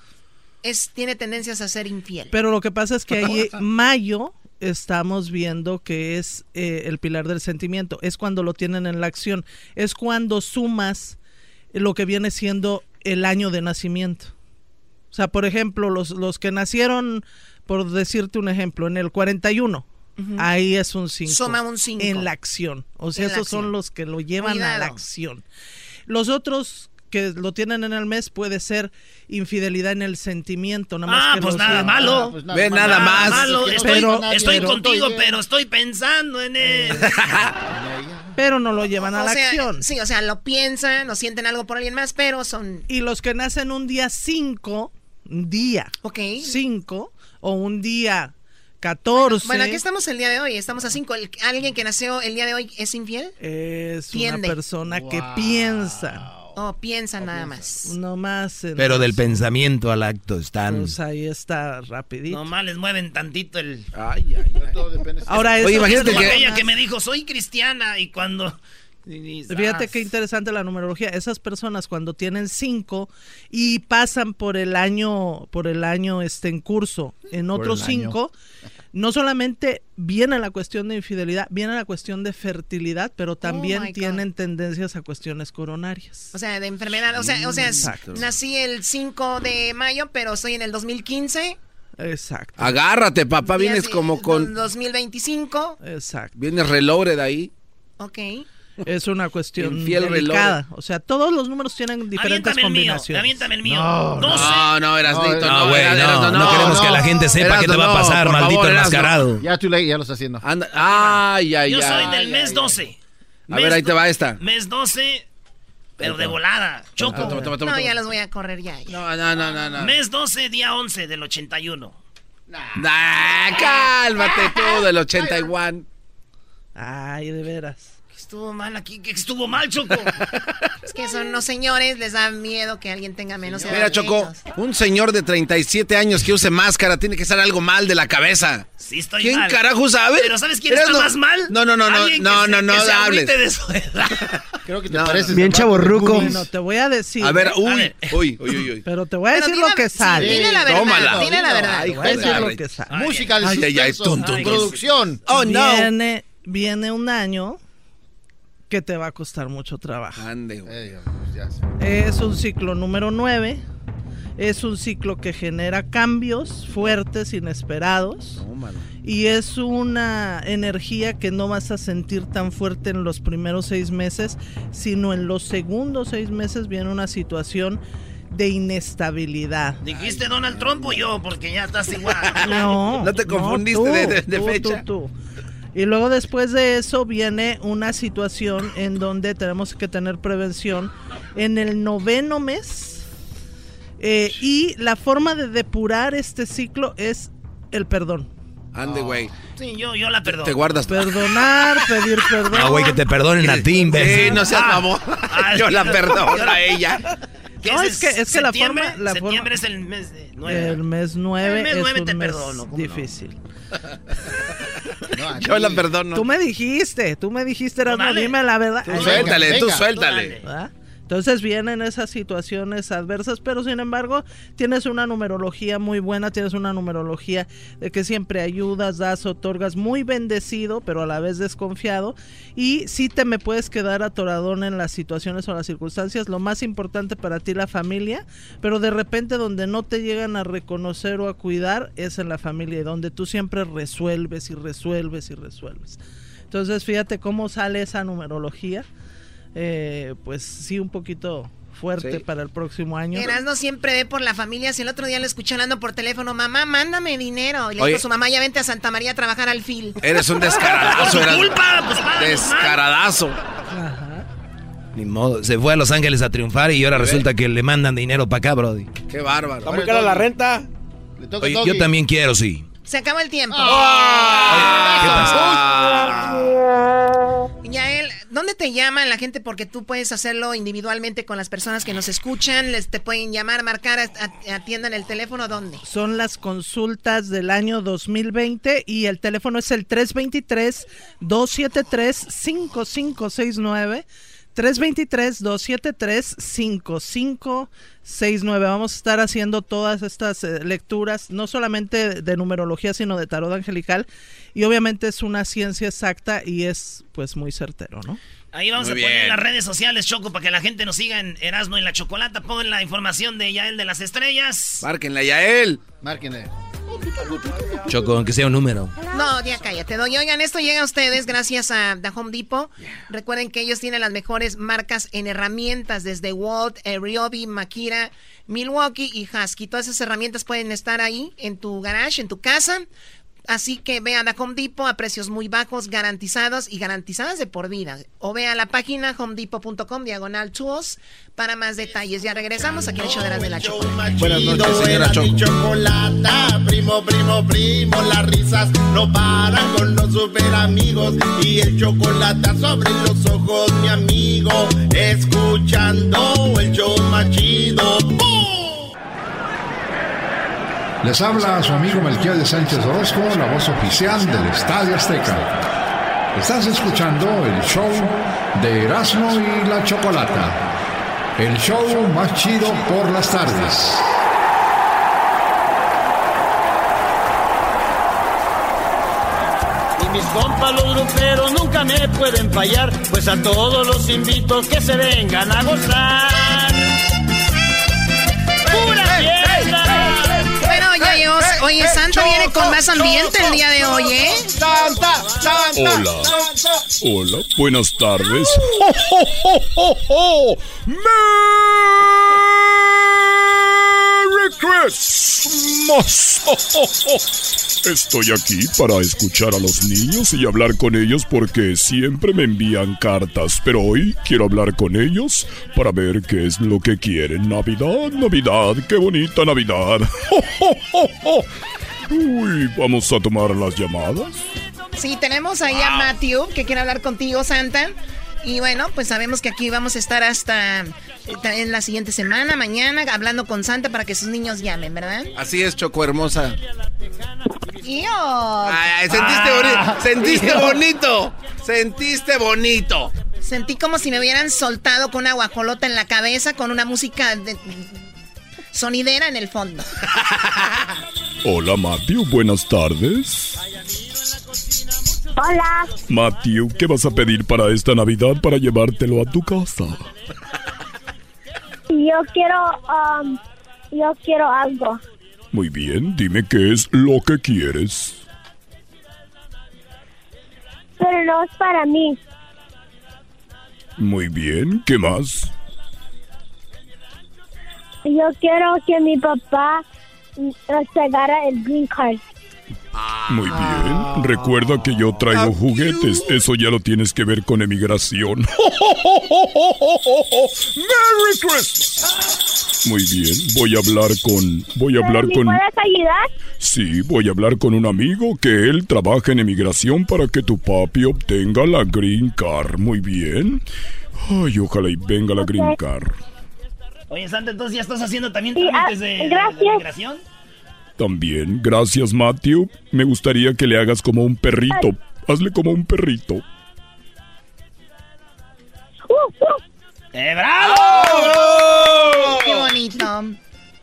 es, tiene tendencias a ser infiel. Pero lo que pasa es que ahí mayo estamos viendo que es eh, el pilar del sentimiento. Es cuando lo tienen en la acción. Es cuando sumas lo que viene siendo el año de nacimiento. O sea, por ejemplo, los, los que nacieron, por decirte un ejemplo, en el 41. Ujú. Ahí es un 5. Suma un cinco. En la acción. O sea, En esos son los que lo llevan a la acción. Los otros que lo tienen en el mes puede ser infidelidad en el sentimiento. Nada más Ah, que pues lo nada sientan. malo. pues nada Ve, malo. nada más. malo. Estoy, pero- estoy pero- contigo, pero estoy pensando en él. pero no lo llevan a O la sea, acción. Sí, o sea, lo piensan o sienten algo por alguien más, pero son... Y los que nacen un día 5, un día Ok. 5 o un día 14 Bueno, aquí estamos el día de hoy, estamos a 5. ¿Alguien que nació el día de hoy es infiel? es Tiende. una persona que piensa. O piensa nada más. No más. en Pero del pensamiento al acto están... Pues ahí está rapidito. Nomás les mueven tantito el... Ay, ay, ay. Ahora Oye, eso- imagínate Como que- aquella que me dijo, soy cristiana, y cuando... Fíjate qué interesante la numerología. Esas personas cuando tienen cinco y pasan por el año, por el año este en curso, en otros año. cinco, no solamente viene la cuestión de infidelidad, viene la cuestión de fertilidad, pero también Oh God. tienen tendencias a cuestiones coronarias. O sea, de enfermedad. O sea, o sea Exacto. nací el 5 de mayo, pero estoy en el 2015. Exacto. Agárrate, papá, vienes como con... 2025. Exacto. Vienes relobre de ahí. Ok. Es una cuestión Infiel delicada. O sea, todos los números tienen diferentes Aviéntame el mío, combinaciones. aviéntame el mío. No, 12. No, no, Erasnito, No, no, No, güey, Erasno, no, no queremos que la gente sepa qué te va a pasar, por maldito favor, enmascarado. Ya, too late, ya lo está haciendo. Anda, ay, ay, Yo ay. soy del mes 12. A ver, ahí te va esta. Mes 12, pero de volada. Choco. Toma, toma, toma, No, ya los voy a correr ya. No, no, no, no, no. Mes 12, día 11 del 81. Nah, cálmate tú del 81. Ay, de veras. Estuvo mal aquí, que estuvo mal, Choco. Es que son unos señores, les da miedo que alguien tenga menos edad. Mira, Choco, un señor de 37 años que use máscara tiene que estar algo mal de la cabeza. Sí, estoy ¿Quién mal. carajo sabe? Pero ¿sabes quién está no- más mal? No, no, no, no, que no, se- no, no, que hables. agüite de su edad. Creo que te No, pareces. Bien. Goonies. Bueno, te voy a decir. A ver, ¿eh? uy, ver. uy, uy, uy, uy. Pero te voy a decir lo que sí, sale. dile la verdad. Tómala. Dile la verdad. Ay, Te voy a hijo de decir la lo re- que sale. Música de Ay, ay, tum. Producción. Oh, no. Viene, viene un año que te va a costar mucho trabajo. Ande, güey. Pues. Es un ciclo número 9. Es un ciclo que genera cambios fuertes, inesperados. Tómalo. Y es una energía que no vas a sentir tan fuerte en los primeros seis meses, sino en los segundos seis meses viene una situación de inestabilidad. ¿Dijiste Donald Trump o yo? Porque ya estás igual. No, ¿No te confundiste tú, de- de- de tú, fecha? tú, tú. Y luego después de eso viene una situación en donde tenemos que tener prevención en el noveno mes. Eh, y la forma de depurar este ciclo es el perdón. Ande, güey. Sí, yo, yo la perdono. Te guardas. Perdonar, pedir perdón. Ah, güey, que te perdonen a ti, imbécil. Sí, no seas Ah. mamón. Ah, Yo la perdono yo la- a ella. ¿Qué No, es que- es que la forma- la septiembre forma- es el mes de nueve. El mes 9 El mes es nueve un te mes perdono, difícil. No, Yo la perdono. Tú me dijiste, tú me dijiste, Erasmo, dime la verdad. Tú suéltale, tú suéltale. ¿verdad? Entonces vienen esas situaciones adversas, pero sin embargo tienes una numerología muy buena, tienes una numerología de que siempre ayudas, das, otorgas, muy bendecido, pero a la vez desconfiado. Y sí te me puedes quedar atoradón en las situaciones o las circunstancias, lo más importante para ti la familia, pero de repente donde no te llegan a reconocer o a cuidar es en la familia, donde tú siempre resuelves y resuelves y resuelves. Entonces fíjate cómo sale esa numerología eh, pues sí un poquito fuerte para el próximo año. Erasmo siempre ve por la familia. Si el otro día lo escuché hablando por teléfono, mamá, mándame dinero. Y le Oye. dijo a su mamá, ya vente a Santa María a trabajar al fil. Eres un descaradazo, culpa, pues, páganos, Descaradazo. Ni modo, se fue a Los Ángeles a triunfar y ahora resulta que le mandan dinero para acá, Brody. Qué bárbaro. Está muy cara la renta. Oye, yo también quiero, sí. Se acabó el tiempo. Yael, ¿dónde te llaman la gente? Porque tú puedes hacerlo individualmente con las personas que nos escuchan. Les te pueden llamar, marcar, atiendan el teléfono. ¿Dónde? Son las consultas del año 2020 y el teléfono es el 323-273-5569. 323-273-5569. Vamos a estar haciendo todas estas eh, lecturas, no solamente de numerología, sino de tarot angelical. Y obviamente es una ciencia exacta y es pues muy certero, ¿no? Ahí vamos Muy a poner bien. las redes sociales, Choco, para que la gente nos siga en Erasmo y la Chocolata. Pon la información de Yael de las Estrellas. Márquenle a Yael. Márquenle. Choco, aunque sea un número. No, ya cállate, doy. Oigan, esto llega a ustedes gracias a The Home Depot. Recuerden que ellos tienen las mejores marcas en herramientas, desde Walt, eh, Ryobi, Makira, Milwaukee y Husky. Todas esas herramientas pueden estar ahí en tu garage, en tu casa. Así que ve a Home Depot a precios muy bajos, garantizados y garantizadas de por vida. O ve a la página homedepot.com, diagonal tools, para más detalles. Ya regresamos aquí en el show de la, de la Chocolata. Buenas noches, señora Choco. chocolata, primo, primo, primo, las risas no paran con los super amigos y el chocolate sobre los ojos, mi amigo, escuchando el show más chido. ¡Bum! Les habla su amigo Melquiades Sánchez Orozco, la voz oficial del Estadio Azteca. Estás escuchando el show de Erasmo y la Chocolata. El show más chido por las tardes. Y mis compas los gruperos nunca me pueden fallar, pues a todos los invito que se vengan a gozar. Bueno, ya llegó. Oye, Santa viene con más ambiente el día de hoy, ¿eh? Santa, Santa, Hola. Hola, buenas tardes. ¡Merry Christmas! Estoy aquí para escuchar a los niños y hablar con ellos porque siempre me envían cartas, pero hoy quiero hablar con ellos para ver qué es lo que quieren. Navidad, Navidad, qué bonita Navidad. Uy, vamos a tomar las llamadas. Sí, tenemos ahí a Matthew que quiere hablar contigo, Santa. Y bueno, pues sabemos que aquí vamos a estar hasta eh, en la siguiente semana, mañana, hablando con Santa para que sus niños llamen, ¿verdad? Así es, Choco hermosa. ¡Yo! Ay, sentiste bonito. Sentiste bonito. Sentiste bonito. Sentí como si me hubieran soltado con una guajolota en la cabeza con una música de- sonidera en el fondo. Hola, Matthew, buenas tardes. Hola, Matthew, ¿qué vas a pedir para esta Navidad para llevártelo a tu casa? yo quiero, um, yo quiero algo. Muy bien, dime qué es lo que quieres. Pero no es para mí. Muy bien, ¿qué más? Yo quiero que mi papá mm, se agarre el green card. Muy bien, recuerda que yo traigo juguetes, eso ya lo tienes que ver con emigración. ¡Merry Christmas! Muy bien, voy a hablar con... Voy a hablar ¿Me con... puedes ayudar? Sí, voy a hablar con un amigo que él trabaja en emigración para que tu papi obtenga la green card. Muy bien. Ay, ojalá y venga la green card. Oye, Santa, entonces ya estás haciendo también Sí, ah, trámites de, gracias. migración. También, gracias Matthew. Me gustaría que le hagas como un perrito. Hazle como un perrito. ¡Eh, bravo! ¡Qué bonito!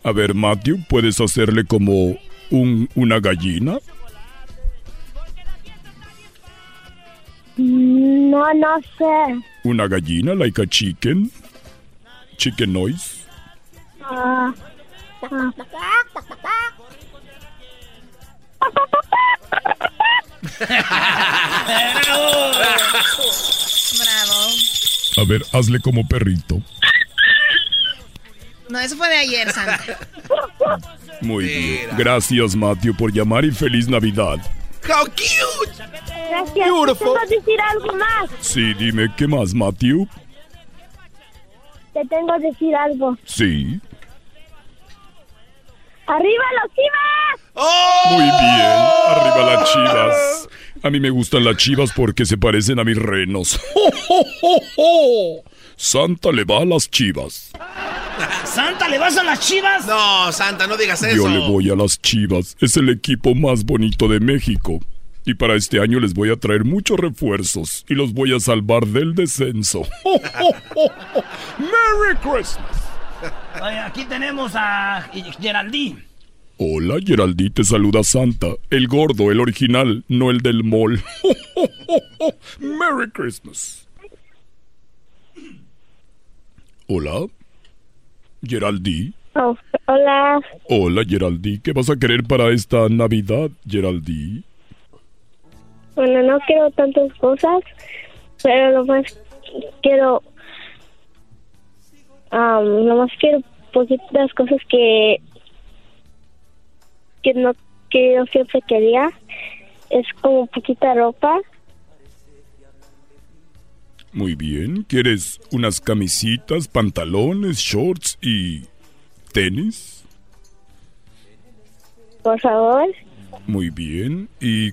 A ver, Matthew, ¿puedes hacerle como un, una gallina? No, no sé. ¿Una gallina, like a chicken? Chicken noise. Ah. Bravo. A ver, hazle como perrito. No, eso fue de ayer, Santa. Muy bien. Gracias, Matthew, por llamar y feliz Navidad. How cute. Gracias. Beautiful. ¿Te tengo decir algo más? Sí, dime, ¿qué más, Matthew? Te tengo que decir algo. Sí. ¡Arriba los chivas! ¡Oh! Muy bien, arriba las chivas. A mí me gustan las chivas porque se parecen a mis renos. Santa le va a las chivas. ¿Santa le vas a las chivas? No, Santa, no digas eso. Yo le voy a las chivas. Es el equipo más bonito de México. Y para este año les voy a traer muchos refuerzos y los voy a salvar del descenso. ¡Merry Christmas! Oye, aquí tenemos a Geraldine. Hola, Geraldine, te saluda Santa. El gordo, el original, no el del mall. ¡Merry Christmas! Hola. Geraldine. Oh, hola. Hola, Geraldine. ¿Qué vas a querer para esta Navidad, Geraldine? Bueno, no quiero tantas cosas, pero lo más quiero... Um, lo más quiero poquitas cosas que... Que no... Que yo siempre quería. Es como poquita ropa. Muy bien. ¿Quieres unas camisitas, pantalones, shorts y tenis? Por favor. Muy bien. ¿Y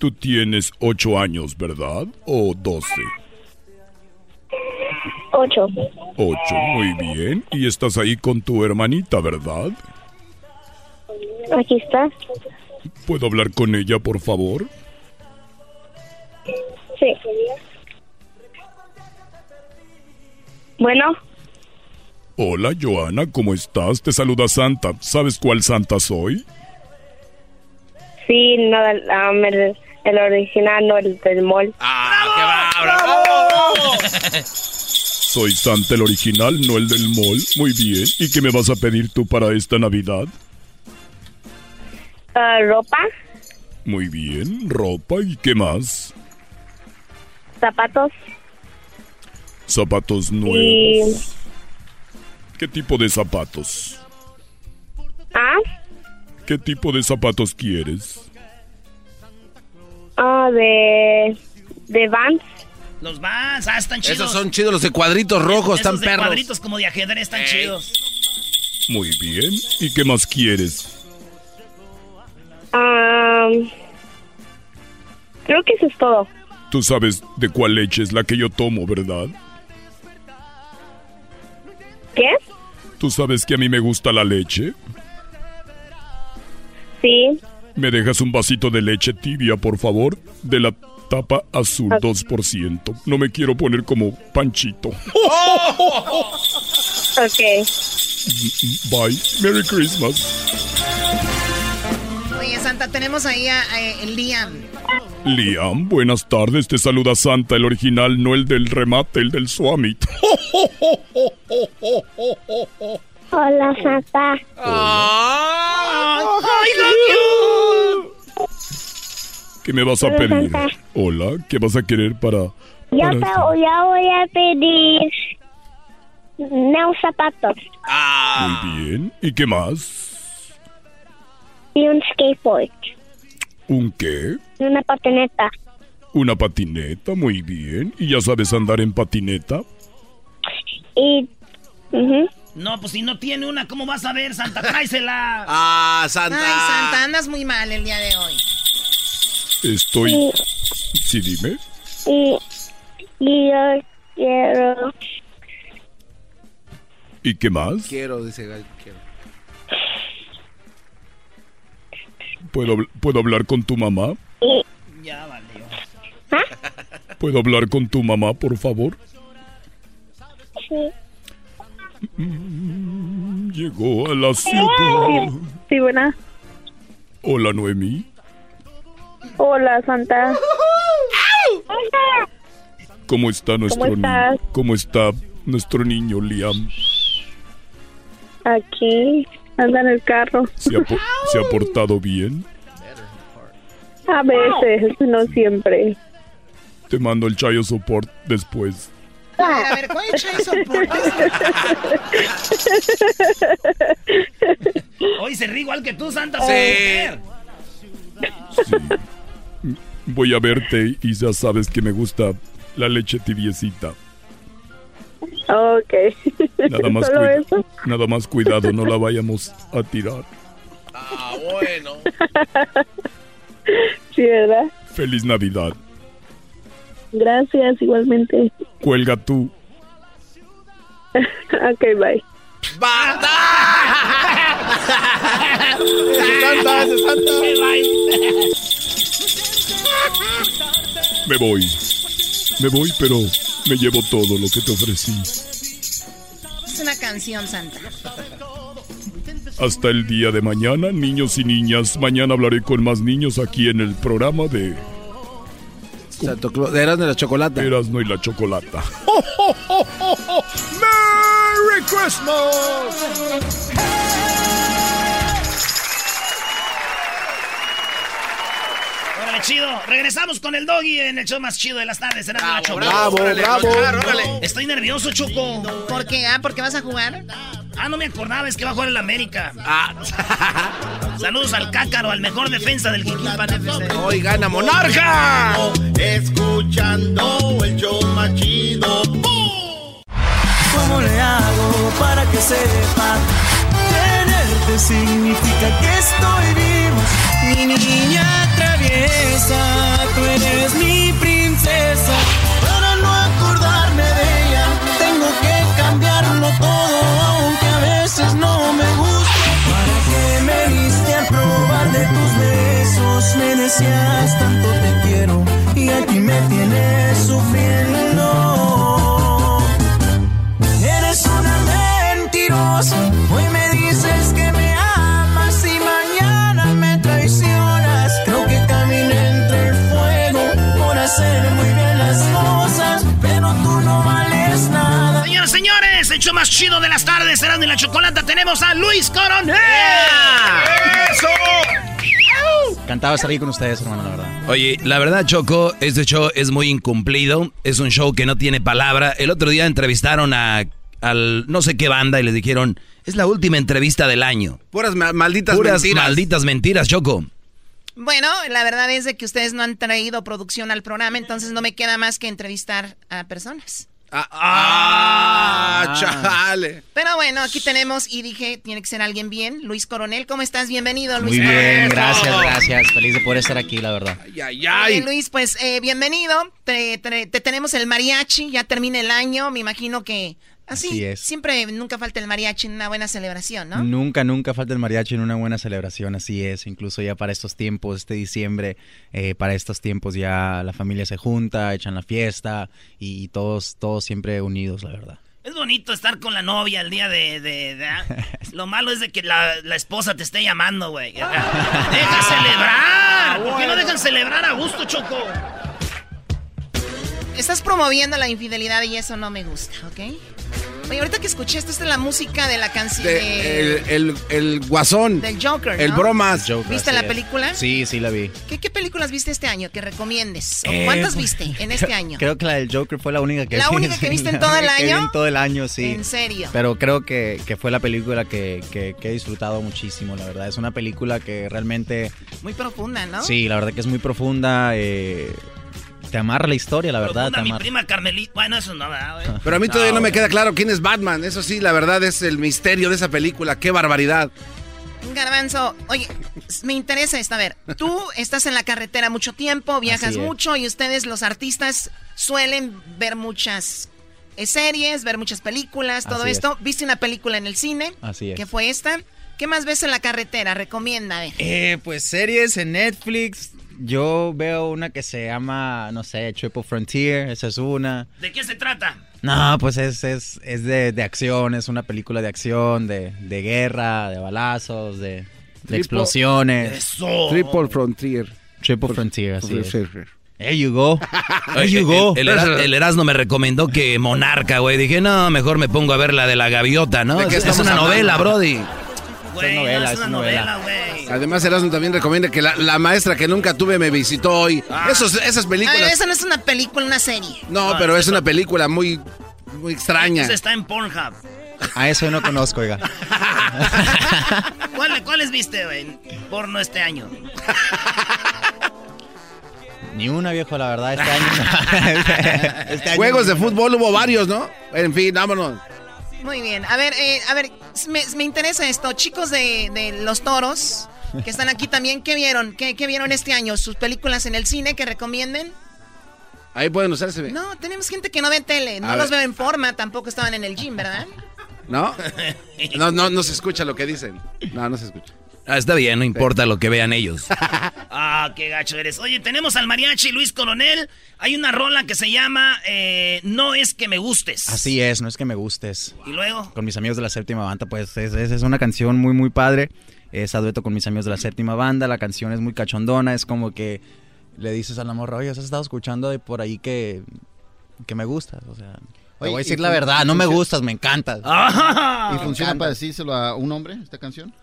tú tienes ocho años, verdad? ¿O doce? Ocho. Ocho, muy bien. Y estás ahí con tu hermanita, ¿verdad? Aquí está. ¿Puedo hablar con ella, por favor? Sí. Bueno. Hola, Joana, ¿cómo estás? Te saluda Santa. ¿Sabes cuál Santa soy? Sí, no, um, el, el original, no el del mall. ¡Ah, qué! ¡Bravo! Soy Santa el original, no el del mall. Muy bien. ¿Y qué me vas a pedir tú para esta Navidad? Uh, ropa, Muy bien, ropa y qué más? zapatos Zapatos y... nuevos. ¿Qué tipo de zapatos? Ah, ¿Qué tipo de zapatos quieres? ah, de... De Vans. Los Vans, ah, están chidos. Esos son chidos, los de cuadritos rojos, Esos están de perros. cuadritos como de ajedrez están chidos. Muy bien. ¿Y qué más quieres? Ah, creo que eso es todo. Tú sabes de cuál leche es la que yo tomo, ¿verdad? ¿Qué? ¿Tú sabes que a mí me gusta la leche? Sí. ¿Me dejas un vasito de leche tibia, por favor? De la tapa azul 2%. No me quiero poner como panchito. Ok. Bye. Merry Christmas. Oye, Santa, tenemos ahí a, a, eh, Liam. Liam, buenas tardes. Te saluda Santa, el original, no el del remate, el del Swamit. Hola, Santa. ¿Qué me vas a Hola, pedir? Santa. Hola, ¿qué vas a querer para...? Yo para te esta- ya voy a pedir unos zapatos Muy bien. ¿Y qué más? Y un skateboard ¿Un qué? y una patineta. Una patineta, muy bien. ¿Y ya sabes andar en patineta? Y... No, pues si no tiene una, ¿cómo vas a ver, Santa? Tráesela. Ah, Santa. Ay, Santa, andas muy mal el día de hoy. Estoy... Sí, dime. Y, y yo quiero... ¿Y qué más? Quiero, dice Gal, quiero. ¿Puedo, ¿Puedo hablar con tu mamá? Ya valió. ¿Puedo hablar con tu mamá, por favor? Sí. Mm, Llegó a la ciudad. Sí, buena. Hola, Noemí. Hola, Santa. ¿Cómo está nuestro estás? niño? ¿Cómo está nuestro niño, Liam? Aquí, anda en el carro. ¿Se ha, se ha portado bien? A veces, no siempre. Te mando el chayo support después. A ver, a ver, ¿cuál eso? ¿Por qué? Hoy se ríe igual que tú, Santa. Sí. Voy a verte y ya sabes que me gusta la leche tibiecita. Ok. Nada más, ¿Solo cuida- eso? nada más cuidado, no la vayamos a tirar. Ah, bueno. Sí, ¿verdad? Feliz Navidad. Gracias, igualmente. Cuelga tú. ok, bye. Santa, ese Santa. Me voy. Me voy, pero me llevo todo lo que te ofrecí. Es una canción, Santa. Hasta el día de mañana, niños y niñas. Mañana hablaré con más niños aquí en el programa de Santo Claus, de Erasmo y la Chocolata. Erasmo y la Chocolata. ¡Merry Christmas! Chido. Regresamos con el doggy en el show más chido de las tardes. La Choco. bravo, Órale, bravo. órale, órale. Estoy nervioso, Choco. ¿Por qué? Ah, ¿porque vas a jugar? Ah, no me acordaba, es que va a jugar el América. Saludos al Cácaro, al mejor defensa del Jiquilpan FC. Hoy gana Monarca. Escuchando el show más chido. ¿Cómo le hago para que sepa? Tenerte significa que estoy vivo. Mi niña traviesa, tú eres mi princesa. Para no acordarme de ella, tengo que cambiarlo todo, aunque a veces no me gusta. ¿Para qué me diste a probar de tus besos? Me decías tanto te quiero y aquí me tienes sufriendo. Eres una mentirosa. El show más chido de las tardes, Erasmo y la Chocolata. Tenemos a Luis Coronel. ¡Eso! Encantado de estar aquí con ustedes, hermano, la verdad. Oye, la verdad, Choco, este show es muy incumplido. Es un show que no tiene palabra. El otro día entrevistaron a al no sé qué banda y les dijeron, es la última entrevista del año. Puras ma- malditas Puras mentiras. malditas mentiras, Choco. Bueno, la verdad es de que ustedes no han traído producción al programa, entonces no me queda más que entrevistar a personas. Ah, chale. Pero bueno, aquí tenemos y dije, tiene que ser alguien bien. Luis Coronel, ¿cómo estás? Bienvenido, Luis Muy bien, Coronel. gracias, gracias. Feliz de poder estar aquí, la verdad. Ay, ay, Oye, ay. Luis, pues eh, bienvenido. Te, te- te tenemos el mariachi, ya termina el año. Me imagino que así, Así es. siempre nunca falta el mariachi en una buena celebración, ¿no? Nunca, nunca falta el mariachi en una buena celebración, así es. Incluso ya para estos tiempos, este diciembre, eh, para estos tiempos ya la familia se junta, echan la fiesta y todos, todos siempre unidos, la verdad. Es bonito estar con la novia el día de... de- de- ah. Lo malo es de que la, la esposa te esté llamando, güey. ¡Deja celebrar! ¿Por qué no dejan celebrar a gusto, Choco? Estás promoviendo la infidelidad y eso no me gusta, ¿ok? Oye, ahorita que escuché esto, esta es la música de la canción De- el, el, el guasón. del Joker, El bromas. ¿Viste la película? Sí, sí la vi. ¿Qué, qué películas viste este año que recomiendes? ¿O Eh, ¿Cuántas pues, viste en este año? Creo que la del Joker fue la única que ¿La vi. única que viste en la todo el única que vi año? En todo el año, sí. ¿En serio? Pero creo que, que fue la película que, que- que he disfrutado muchísimo, la verdad. Es una película que realmente... Muy profunda, ¿no? Sí, la verdad que es muy profunda. eh, te amarra la historia, la verdad. Te mi prima Carmelita. Bueno, eso no, ¿verdad, güey? Pero a mí todavía no me queda claro quién es Batman. Eso sí, la verdad es el misterio de esa película. ¡Qué barbaridad! Garbanzo, oye, me interesa esta, a ver, tú estás en la carretera mucho tiempo, viajas mucho y ustedes los artistas suelen ver muchas eh, series, ver muchas películas, todo Así es. esto. ¿Viste una película en el cine? Así es. ¿Qué fue esta? ¿Qué más ves en la carretera? Recomienda, a ver. Eh, pues series en Netflix. Yo veo una que se llama, no sé, Triple Frontier. Esa es una. ¿De qué se trata? No, pues es, es, es de, de acción, es una película de acción, de, de guerra, de balazos, de, de Triple- explosiones. Eso. Triple Frontier. Triple Frontier, así es. Frontier. There you go. There you El, go. el, Era- el Erasmo me recomendó que Monarca, güey. Dije, no, mejor me pongo a ver la de la gaviota, ¿no? ¿De qué Es, es una hablando? novela, Brody. Güey, no, novela, es es una novela. novela, güey. Además, Erasmo también recomienda que la, la maestra que nunca tuve me visitó hoy. Ah. Esos, esas películas. ver, esa no es una película, una serie. No, Ah, pero es es una película muy muy extraña. Ese está en Pornhub. A eso yo no conozco, oiga. ¿Cuál- ¿Cuáles viste, güey? Porno este año. Ni una, viejo, la verdad, este año. Este año- Juegos de fútbol hubo varios, ¿no? En fin, vámonos. Muy bien. A ver, eh, a ver, me, me interesa esto. Chicos de, de los toros que están aquí también, ¿qué vieron? ¿Qué, qué vieron este año? ¿Sus películas en el cine que recomienden? Ahí pueden usarse, ¿ve? No, tenemos gente que no ve tele. No A los ver. veo en forma, tampoco estaban en el gym, ¿verdad? ¿No? No, no, no se escucha lo que dicen. No, no se escucha. Ah, está bien, no importa lo que vean ellos. Ah, qué gacho eres. Oye, tenemos al mariachi Luis Coronel. Hay una rola que se llama eh, No es que me gustes. Así es, no es que me gustes. ¿Y luego? Con mis amigos de la séptima banda, pues es, es- es una canción muy, muy padre. Es a dueto con mis amigos de la séptima banda. La canción es muy cachondona. Es como que le dices a la morra, oye, has estado escuchando de por ahí que, que me gustas. O sea, te Oye, voy a decir la verdad, no me gustas, me encantas. Ah. ¿Y funciona encanta. para decírselo a un hombre, esta canción?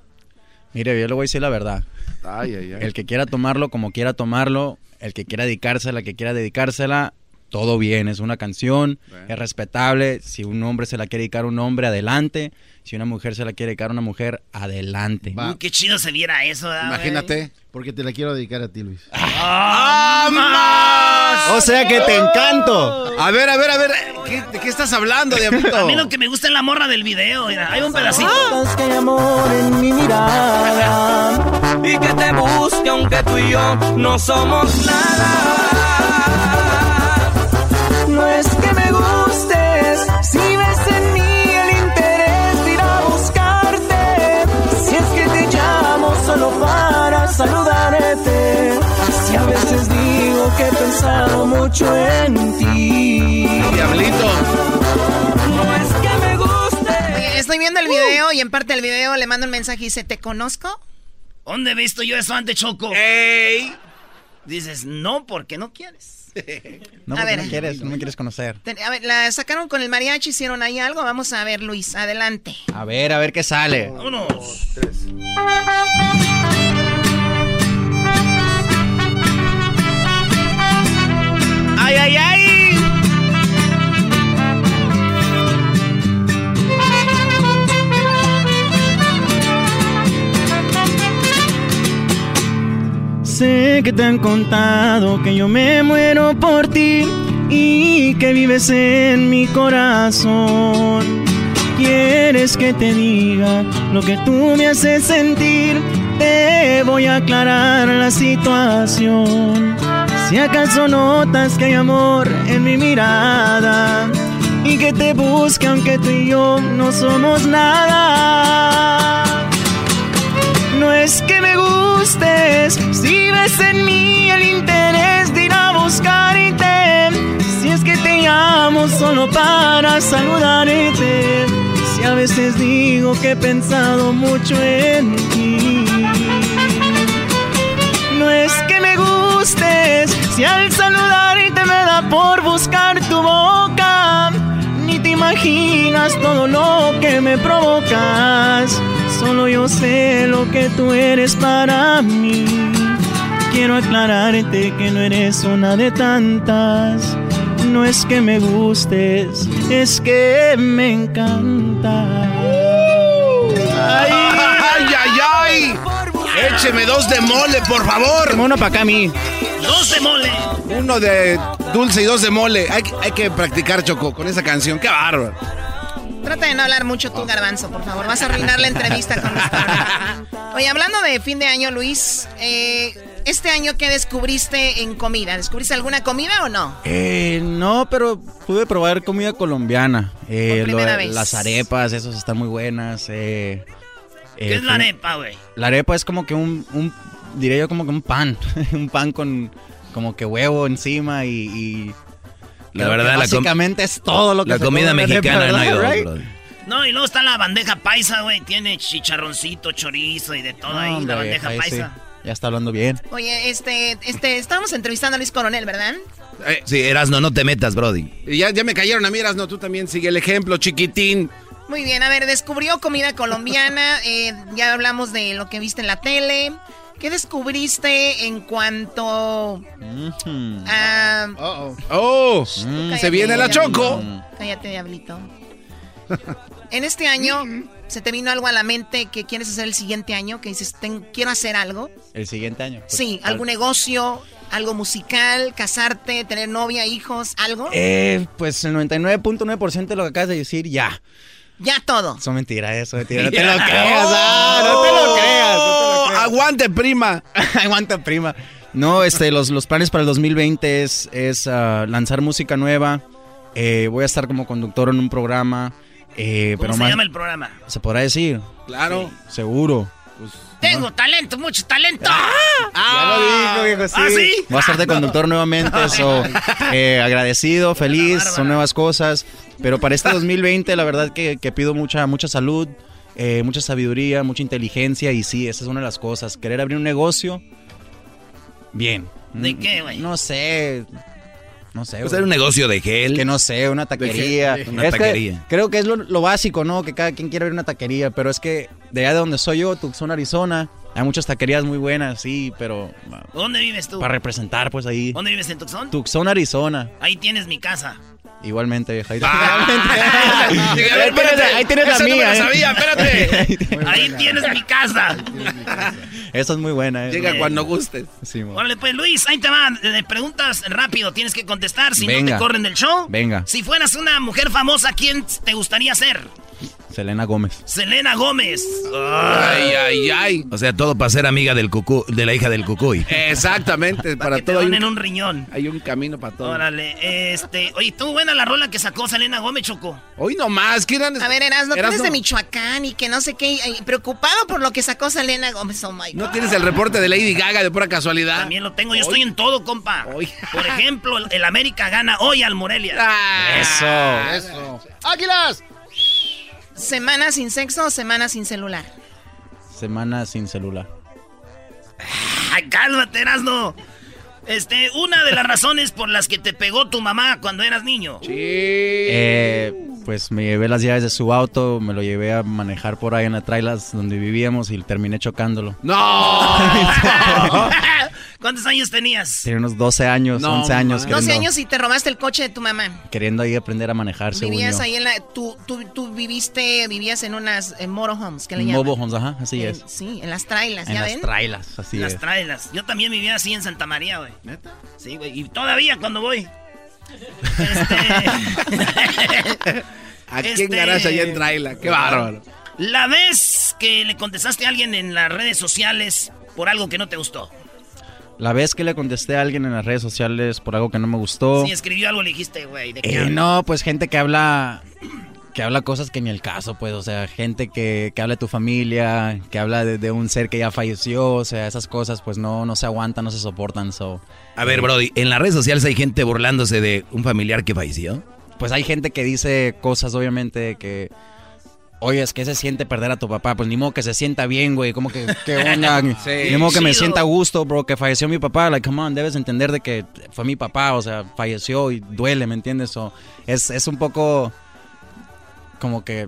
Mire, yo le voy a decir la verdad. Ay, ay, ay. El que quiera tomarlo como quiera tomarlo, el que quiera dedicársela, el que quiera dedicársela, todo bien, es una canción, es respetable. Si un hombre se la quiere dedicar a un hombre, adelante. Si una mujer se la quiere dedicar a una mujer, adelante. Uy, qué chido se viera eso, ¿verdad, güey? Porque te la quiero dedicar a ti, Luis. O sea que te encanto. A ver, a ver, a ver. ¿qué- ¿De qué estás hablando, Diablito? A mí lo que me gusta es la morra del video. Mira, hay un pedacito. Que hay amor en mi mirada y que te busque aunque tú y yo no somos nada. No es que me gustes, veces digo que he pensado mucho en ti. Diablito. No es que me guste. Oye, estoy viendo el video y en parte del video le mando un mensaje y dice, ¿te conozco? ¿Dónde he visto yo eso antes, Choco? ¡Ey! Dices, no, porque no quieres. No, A ver. no quieres, no me quieres conocer. A ver, la sacaron con el mariachi, hicieron ahí algo. Vamos a ver, Luis, adelante. A ver, a ver qué sale. Vámonos. ¡Ay, ay, ay! Sé que te han contado que yo me muero por ti y que vives en mi corazón. Quieres que te diga lo que tú me haces sentir. Te voy a aclarar la situación. Si acaso notas que hay amor en mi mirada y que te busque aunque tú y yo no somos nada. No es que me gustes, si ves en mí el interés de ir a buscarte. Si es que te llamo solo para saludarte. Si a veces digo que he pensado mucho en ti. No es que me si al saludarte me da por buscar tu boca. Ni te imaginas todo lo que me provocas. Solo yo sé lo que tú eres para mí. Quiero aclararte que no eres una de tantas. No es que me gustes, es que me encanta. ¡Ay, ay, ay! Écheme dos de mole, por favor. Uno para acá a mí. Dos de mole. Uno de dulce y dos de mole. Hay, que- hay que practicar, Choco, con esa canción. ¡Qué bárbaro! Trata de no hablar mucho tú, Garbanzo, por favor. Vas a arruinar la entrevista con Luis Coronel. Oye, hablando de fin de año, Luis, eh, ¿este año qué descubriste en comida? ¿Descubriste alguna comida o no? Eh, no, pero pude probar comida colombiana. Eh, Por primera lo- vez. Las arepas, esas están muy buenas. eh, ¿Qué es la arepa, güey? La arepa es como que un, un diría yo como que un pan, un pan con como que huevo encima y... y La verdad, la básicamente es todo lo que La se comida mexicana no hay dos. No, y luego está la bandeja paisa, güey. Tiene chicharroncito, chorizo y de todo ahí, Hombre, la bandeja ahí sí, paisa. Ya está hablando bien. Oye, este, este, estábamos entrevistando a Luis Coronel, ¿verdad? Sí, Erasno, no te metas, Brody. Y ya, ya me cayeron a mí, no tú también sigue el ejemplo, chiquitín. Muy bien, a ver, descubrió comida colombiana, eh, ya hablamos de lo que viste en la tele. ¿Qué descubriste en cuanto a... Oh, Cállate, se viene la diablito. choco. Cállate, diablito. En este año, ¿se te vino algo a la mente que quieres hacer el siguiente año? Que dices, "Ten- quiero hacer algo. El siguiente año. pues, Sí, al- algún negocio, algo musical, casarte, tener novia, hijos, algo. Eh, pues el 99.9% de lo que acabas de decir, ya. Ya todo. Son mentiras, eso, mentira. No te Ya. lo creas, ah, no te lo creas. no te lo creas. Aguante, prima. Aguanta, prima. No, este, los, los planes para el 2020 es, es ah, lanzar música nueva. Eh, voy a estar como conductor en un programa. eh, ¿Cómo pero se más- llama el programa? ¿Se podrá decir? Claro. Seguro. Pues, Tengo talento, mucho talento. Ya lo dijo, viejo, sí. ¿Ah, sí? Voy a estar de conductor nuevamente, so, eh, agradecido, feliz, son nuevas cosas. Pero para este 2020, la verdad que, que pido mucha, mucha salud, eh, mucha sabiduría, mucha inteligencia. Y sí, esa es una de las cosas. Querer abrir un negocio, bien. ¿De Mm, qué, güey? No sé. No sé. Pues güey. era un negocio de gel. Que no sé, una taquería. gel, una Es que taquería. creo que es lo, lo básico, ¿no? Que cada quien quiere abrir una taquería. Pero es que de allá de donde soy yo, Tucson, Arizona, hay muchas taquerías muy buenas, sí, pero ¿Dónde vives tú? para representar, pues ahí. ¿Dónde vives en Tucson? Tucson, Arizona. Ahí tienes mi casa. Igualmente, vieja. Ahí, Dije, a ver, ahí tienes, espérate, ahí tienes la esa no me mía. la ¿eh? sabía, espérate. Ahí tienes- mi casa. Esa es muy buena. ¿eh? Llega cuando gustes. Sí. Órale, pues Luis, ahí te va. Le preguntas rápido, tienes que contestar. Si no te corren del show. Venga. Si fueras una mujer famosa, ¿quién te gustaría ser? Selena Gómez. Selena Gómez. Ay, ay, ay. O sea, todo para ser amiga del cucú, de la hija del cucuy. Exactamente, para que te todo hay donen un, un riñón. hay un camino para todo. Órale, este. Oye, estuvo buena la rola que sacó Selena Gómez, Choco. Hoy nomás, ¿qué eran? A ver, Erasno, tú eres de Michoacán y que no sé qué, y preocupado por lo que sacó Selena Gómez, oh my God. ¿No tienes el reporte de Lady Gaga de pura casualidad? También lo tengo, yo estoy en todo, compa. Por ejemplo, el, el América gana hoy al Morelia. Ah. Eso. Eso. ¡Águilas! ¿Semana sin sexo o semana sin celular? Semana sin celular. Ay, cálmate, Erasno. Este, una de las razones por las que te pegó tu mamá cuando eras niño. Eh, pues me llevé las llaves de su auto, me lo llevé a manejar por ahí en la trailas donde vivíamos y terminé chocándolo. ¡No! ¿Cuántos años tenías? Tenía unos 12 años, No, 11 años. 12 queriendo- años y te robaste el coche de tu mamá. Queriendo ahí aprender a manejar, según Vivías yo. ahí en la... Tú, tú, tú viviste, vivías en unas en motorhomes, ¿qué le llaman? Mobile homes, ajá, así En- es. Sí, en las trailas, En ¿ya las ven? trailas, así Las es. trailas. Yo también vivía así en Santa María, güey. ¿Neta? Sí, güey. Y todavía cuando voy. Este, Aquí Este- en Garage, allá en Traila. Qué bárbaro. La vez que le contestaste a alguien en las redes sociales por algo que no te gustó. La vez que le contesté a alguien en las redes sociales por algo que no me gustó. Si escribió algo, le dijiste, güey, ¿de qué Eh, no, pues gente que habla que habla cosas que ni el caso, pues, o sea, gente que, que habla de tu familia, que habla de, de un ser que ya falleció, o sea, esas cosas pues no, no se aguantan, no se soportan, so. A ver, Brody, en las redes sociales hay gente burlándose de un familiar que falleció. Pues hay gente que dice cosas, obviamente, que... Oye, es que se siente perder a tu papá. Pues ni modo que se sienta bien, güey. Como que, que onda. Sí. Ni modo que me sienta a gusto, bro, que falleció mi papá. Like, come on, debes entender de que fue mi papá. O sea, falleció y duele, ¿me entiendes? O es, es un poco como que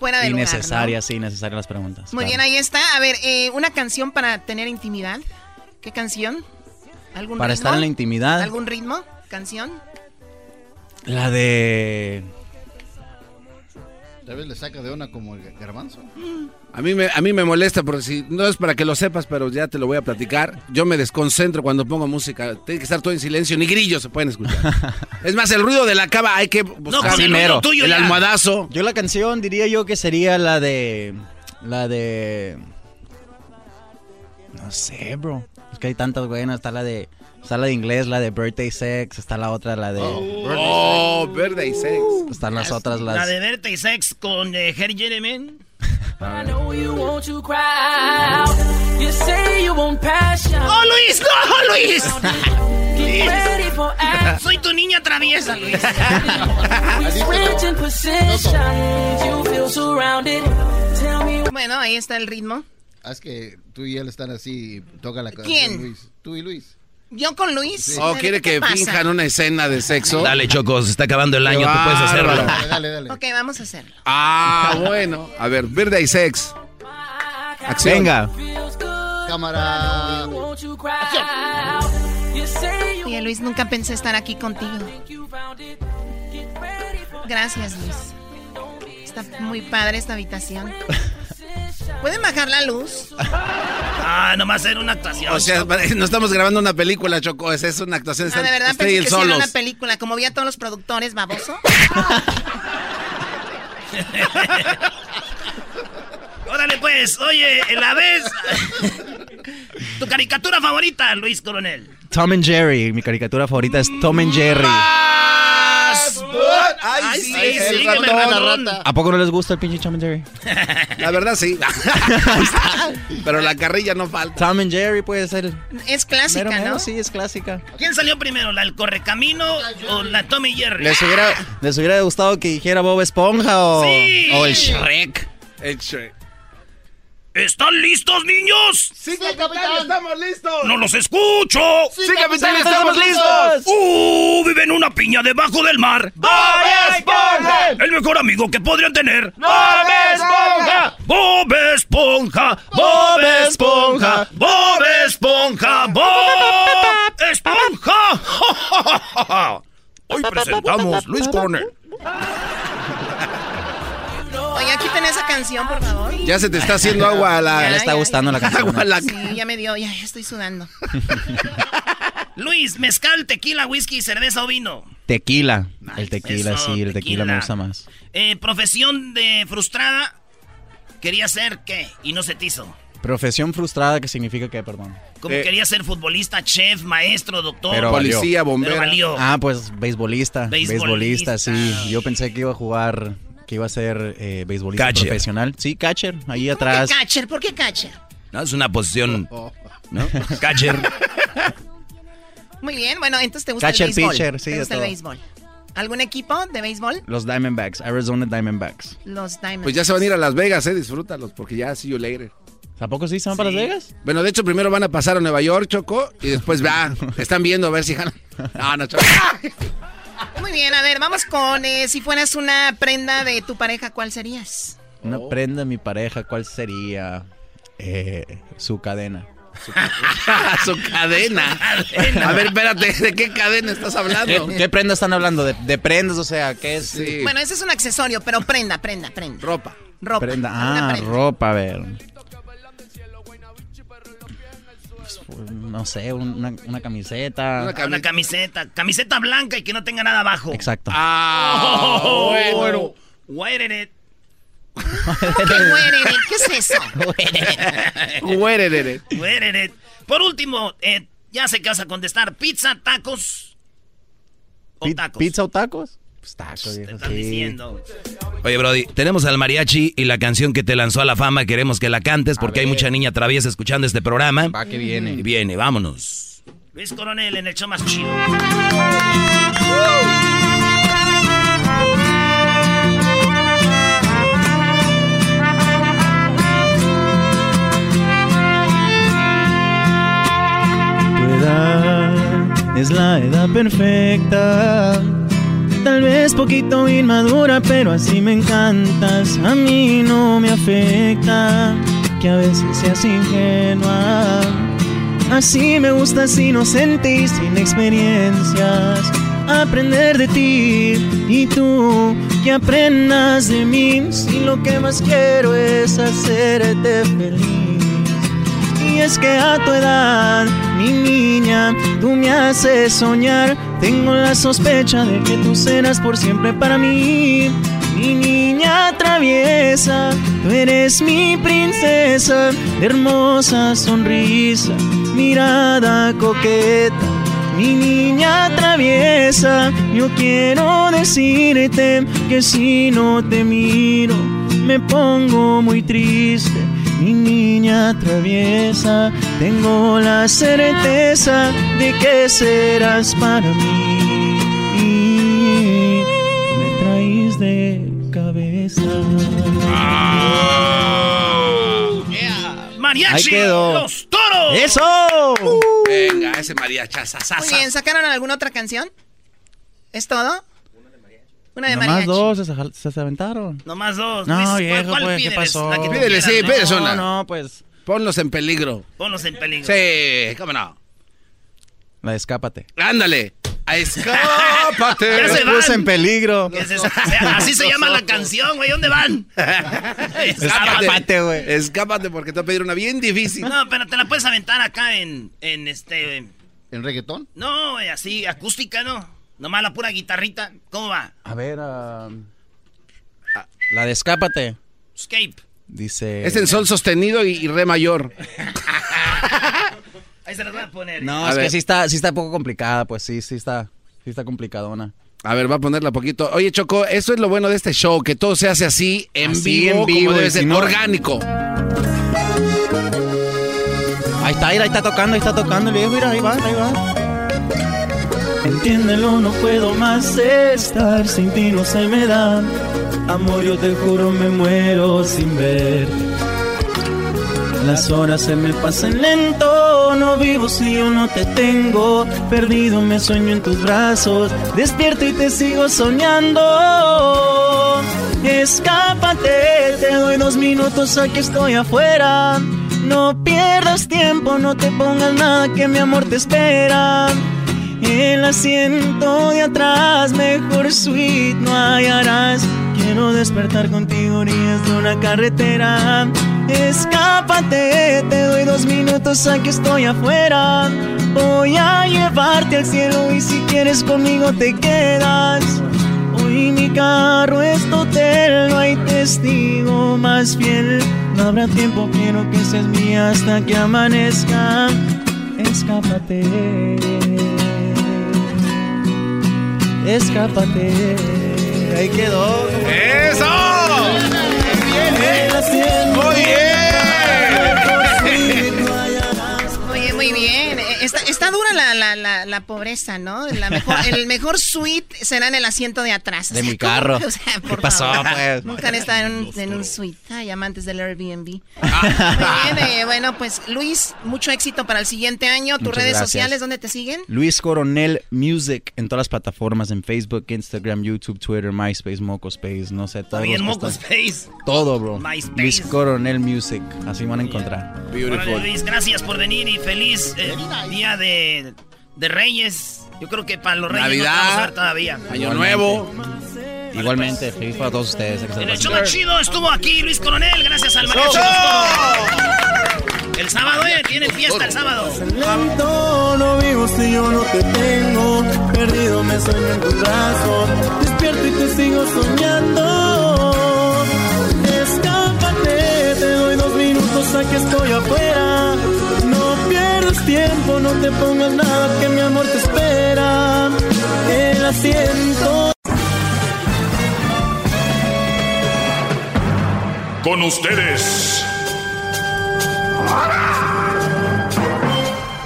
Fuera de lugar, innecesaria, ¿no? sí, innecesaria las preguntas. Muy claro. bien, ahí está. A ver, eh, una canción para tener intimidad. ¿Qué canción? ¿Algún Para ritmo? estar en la intimidad, ¿Algún ritmo? ¿Canción? la de... Tal vez le saca de una como el garbanzo. A mí, me, a mí me molesta porque si no es para que lo sepas, pero ya te lo voy a platicar. Yo me desconcentro cuando pongo música. Tiene que estar todo en silencio, ni grillos se pueden escuchar. es más, el ruido de la cama hay que buscar. con el mero. ruido tuyo el ya. almohadazo. Yo la canción diría yo que sería la de... La de... No sé, bro. Es que hay tantas buenas. Está la de... Está la de inglés, la de Birthday Sex. Está la otra, la de... Oh, verde y sex. Están las otras, La las... de verte y sex con eh, Harry Jeremen. I know you want to cry out. You say you want passion. ¡Oh, Luis! ¡No, Luis! Ready for action. Soy tu niña traviesa, Luis. We switch in positions. You feel surrounded. Tell me Bueno, ahí está el ritmo. Ah, es que tú y él están así, toca la canción. ¿Quién? Luis. Tú y Luis. ¿Yo con Luis? ¿O ¿Qué quiere que pasa? finjan una escena de sexo? Dale, Choco, se está acabando el año, tú puedes hacerlo. bárbaro. Dale, dale. Ok, vamos a hacerlo. Ah, bueno. A ver, Birthday Sex. Acción. Venga. Cámara. Oye, Luis, nunca pensé estar aquí contigo. Gracias, Luis. Está muy padre esta habitación. ¿Pueden bajar la luz? Ah, nomás era una actuación. O sea, no estamos grabando una película, Choco. Es, es una actuación. Ah, de verdad Stay pensé que sí era solos. una película. Como vi a todos los productores, baboso. Órale, pues, oye, la vez. tu caricatura favorita, Luis Coronel. Tom and Jerry. Mi caricatura favorita es Tom and Jerry. Ay, sí, el sígueme, ratón. ratón. ¿A poco no les gusta el pinche Tom and Jerry? La verdad, sí. Pero la carrilla no falta. Tom and Jerry puede ser. Es clásica, Mero, mero, ¿no? Sí, es clásica. ¿Quién salió primero, la del Correcamino o la Tommy Jerry? ¿Les hubiera, ¿Les hubiera gustado que dijera Bob Esponja o, Sí. o el Shrek? El Shrek. ¿Están listos, niños? Sí, capitán, estamos listos. ¡No los escucho! Sí, capitán, estamos listos. ¡Uh! Vive en una piña debajo del mar. ¡Bob Esponja! El mejor amigo que podrían tener. ¡Bob Esponja! Bob Esponja, Bob Esponja, Bob Esponja, Bob Esponja. Hoy presentamos Luis Corner. Oye, quiten esa canción, por favor. Ya se te está haciendo agua a la. Ya le está gustando la canción. Agua a la. Sí, ya me dio, ya, ya estoy sudando. Luis, mezcal, tequila, whisky, cerveza o vino. Tequila. El tequila, Eso, sí, el tequila me gusta más. Eh, profesión de frustrada. Quería ser qué y no se te hizo. Profesión frustrada, ¿qué significa qué, perdón? Como Eh. quería ser futbolista, chef, maestro, doctor. Pero. Policía, Pero bombero. valió. Ah, pues beisbolista. Beisbolista. Beisbolista, sí. Yo pensé que iba a jugar, que iba a ser eh, beisbolista Catcher. profesional. Sí, catcher, ahí ¿Por qué atrás. catcher? ¿Por qué catcher? No, es una posición, ¿no? Catcher. Muy bien, bueno, entonces te gusta Catcher, el béisbol. pitcher, sí, ¿Te de gusta el todo. béisbol? ¿Algún equipo de béisbol? Los Diamondbacks, Arizona Diamondbacks. Los Diamonds. Pues ya se van a ir a Las Vegas, eh. Disfrútalos, porque ya see you later. ¿Tampoco sí se van para Las Vegas? Bueno, de hecho, primero van a pasar a Nueva York, Choco, y después va. Están viendo a ver si ganan. No, no, Choco. Muy bien, a ver, vamos con eh, si fueras una prenda de tu pareja, ¿cuál serías? Una Oh. prenda de mi pareja, ¿cuál sería? Eh, su cadena. Su cadena. A ver, espérate, ¿de qué cadena estás hablando? ¿Qué, qué prenda están hablando? ¿De, de prendas? O sea, ¿qué es? Sí. Bueno, ese es un accesorio, pero prenda, prenda, prenda. Ropa. Ropa. Prenda. Ah, prenda. ropa, a ver. No sé, una, una camiseta. Una Una camiseta. Camiseta blanca y que no tenga nada abajo. Exacto. Ah, Oh, bueno. Wait a it. ¿Qué es eso? A it. Por último, eh, ya sé que vas a contestar. Pizza, tacos o tacos. ¿Pizza o tacos? Pues Te están sí. diciendo. Oye, Brody, tenemos al mariachi y la canción que te lanzó a la fama. Queremos que la cantes porque hay mucha niña traviesa escuchando este programa. Va que viene. Y viene, vámonos. Luis Coronel en el show más chido. Tu edad es la edad perfecta. Tal vez poquito inmadura, pero así me encantas. A mí no me afecta que a veces seas ingenua. Así me gustas inocente y sin experiencias. Aprender de ti y tú que aprendas de mí. Si lo que más quiero es hacerte feliz. Y es que a tu edad, mi niña, tú me haces soñar. Tengo la sospecha de que tú serás por siempre para mí. Mi niña traviesa, tú eres mi princesa, de hermosa sonrisa, mirada coqueta. Mi niña traviesa, yo quiero decirte que si no te miro, me pongo muy triste. Mi niña traviesa, tengo la certeza de que serás para mí. Me traes de cabeza. Mariachi, Ahí quedó. los toros. ¡Eso! Venga, ese mariachazazaza. Muy bien, ¿sacaron alguna otra canción? ¿Es todo? Una de Nomás mariachi. dos se, se, se aventaron. Nomás dos. No, Luis, ¿cuál- viejo, cuál pues, ¿qué pídeles? pasó? La que tú Pídele, quieras, sí, ¿no? pídele una. No, no, pues. Ponlos en peligro. Ponlos en peligro. Sí, cómo no. La de escápate. Ándale. A escápate. Ya se Los en peligro. Así se llama la canción, güey. ¿Dónde van? Escápate, güey. Escápate porque te voy a pedir una bien difícil. No, pero te la puedes aventar acá en, en este... ¿En reggaetón? No, güey, así, acústica, ¿no? Nomás la pura guitarrita. ¿Cómo va? A ver, ah, ah, la de escápate. Escape. Dice. Es en sol sostenido y, y re mayor. Ahí se las voy a poner. No, A es ver. que sí está, sí está un poco complicada, pues sí, sí está, sí está complicadona. A ver, va a ponerla poquito. Oye, Choco, eso es lo bueno de este show, que todo se hace así, en, Así, vivo, en vivo, como debe ser, orgánico. Ahí está, mira, ahí está tocando, ahí está tocando el viejo, mira, ahí va, ahí va. Entiéndelo, no puedo más estar sin ti, no se me da. Amor, yo te juro, me muero sin ver. Las horas se me pasan lento, no vivo si yo no te tengo. Perdido me sueño en tus brazos, despierto y te sigo soñando. Escápate, te doy dos minutos, aquí estoy afuera. No pierdas tiempo, no te pongas nada que mi amor te espera. El asiento de atrás, mejor suite no hallarás. Quiero despertar contigo orillas de una carretera. Escápate, te doy dos minutos, aquí estoy afuera. Voy a llevarte al cielo y si quieres conmigo te quedas. Hoy mi carro es tu hotel, no hay testigo más fiel. No habrá tiempo, quiero que seas mía hasta que amanezca. Escápate. Escápate. Ahí quedó. ¡Eso! Muy Oye, Está, está dura la, la, la, la pobreza, ¿no? La mejor, el mejor suite será en el asiento de atrás. O De sea, mi carro. O sea, por ¿Qué pasó, favor. pues? Nunca han estado en un, en un suite. Ay, amantes del Airbnb. Muy bien, eh, bueno, pues Luis, mucho éxito para el siguiente año. Tus Muchas redes gracias. sociales, ¿dónde te siguen? Luis Coronel Music en todas las plataformas, en Facebook, Instagram, YouTube, Twitter, MySpace, Mocospace, no sé, todo. Bien, Mocospace. Todo, bro. MySpace. Luis Coronel Music, así van a encontrar. Órale, Luis, gracias por venir y feliz eh, día de, de Reyes. Yo creo que para los Reyes no Navidad, vamos a ver todavía. Año Nuevo. Igualmente, feliz para todos ustedes. En el show más chido estuvo aquí Luis Coronel, gracias al mariachi. El sábado, eh, tienen fiesta el sábado. Lento, no vivo si yo no te tengo. Perdido me sueño en tus brazos. Despierto y te sigo soñando. Escápate, te doy dos minutos, aquí estoy afuera. Pierdas tiempo, no te pongas nada que mi amor te espera. El asiento. Con ustedes.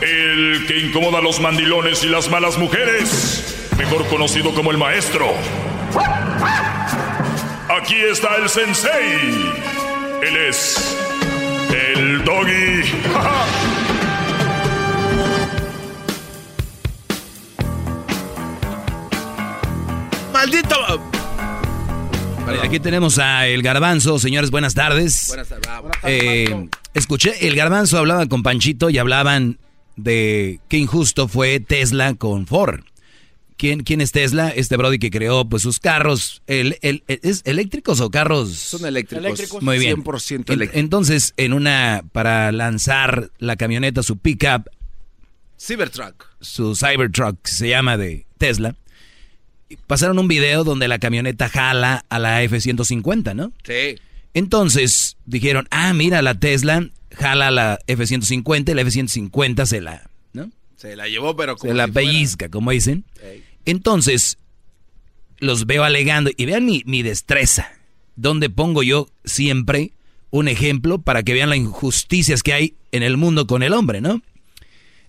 El que incomoda a los mandilones y las malas mujeres. Mejor conocido como el maestro. Aquí está el sensei. Él es. El doggy. ¡Maldito! Vale, aquí tenemos a El Garbanzo. Señores, buenas tardes. Buenas tardes. Eh, escuché, El Garbanzo hablaba con Panchito y hablaban de qué injusto fue Tesla con Ford. ¿Quién, quién es Tesla? Este Brody que creó pues sus carros. El, el- el- ¿Es eléctricos o carros? Son eléctricos. Eléctricos. Muy bien. 100% En- eléctricos. Entonces, en una, para lanzar la camioneta, su pickup, Cybertruck. su Cybertruck, que se llama de Tesla, pasaron un video donde la camioneta jala a la F-150, ¿no? Sí. Entonces dijeron, ah, mira, la Tesla jala a la F-150 y la F-150 se la, ¿no? Se la llevó, pero como Se la si fuera- pellizca, como dicen. Entonces, los veo alegando y vean mi, mi destreza, donde pongo yo siempre un ejemplo para que vean las injusticias que hay en el mundo con el hombre, ¿no?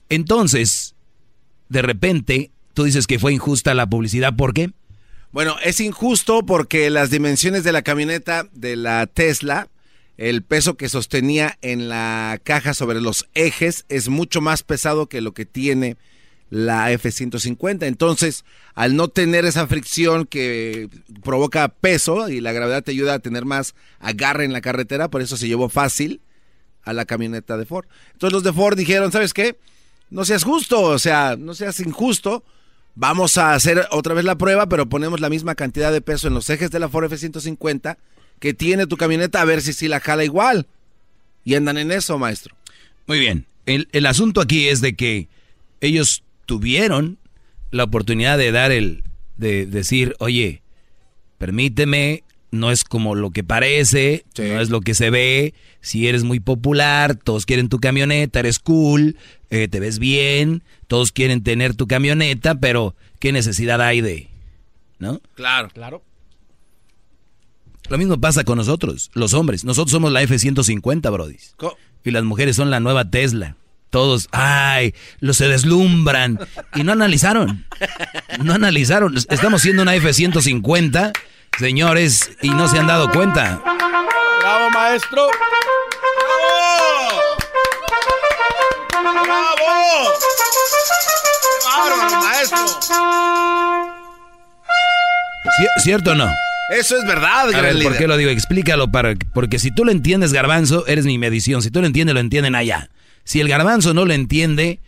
Entonces, de repente, tú dices que fue injusta la publicidad, ¿por qué? Bueno, es injusto porque las dimensiones de la camioneta de la Tesla el peso que sostenía en la caja sobre los ejes es mucho más pesado que lo que tiene la F-150. Entonces, al no tener esa fricción que provoca peso y la gravedad te ayuda a tener más agarre en la carretera, por eso se llevó fácil a la camioneta de Ford. Entonces los de Ford dijeron, ¿sabes qué? No seas justo, o sea, no seas injusto. Vamos a hacer otra vez la prueba, pero ponemos la misma cantidad de peso en los ejes de la Ford F-150 que tiene tu camioneta, a ver si sí la jala igual. Y andan en eso, maestro. Muy bien. El, el asunto aquí es de que ellos tuvieron la oportunidad de dar el, de decir, oye, permíteme, no es como lo que parece, no es lo que se ve, si eres muy popular, todos quieren tu camioneta, eres cool, eh, te ves bien, todos quieren tener tu camioneta, pero ¿qué necesidad hay de? ¿No? Claro. Claro. Lo mismo pasa con nosotros, los hombres. Nosotros somos la F-150, Brody. Y las mujeres son la nueva Tesla. Todos, ay, los se deslumbran. Y no analizaron. No analizaron. Estamos siendo una F-150, señores, y no se han dado cuenta. ¡Bravo, maestro! ¡Bravo! ¡Bravo! ¡Bárbaro, maestro! ¿Cier- ¿Cierto o no? Eso es verdad, A gran ¿por qué lo digo? Explícalo para porque si tú lo entiendes, Garbanzo, eres mi medición. Si tú lo entiendes, lo entienden allá. Si el Garbanzo no lo entiende,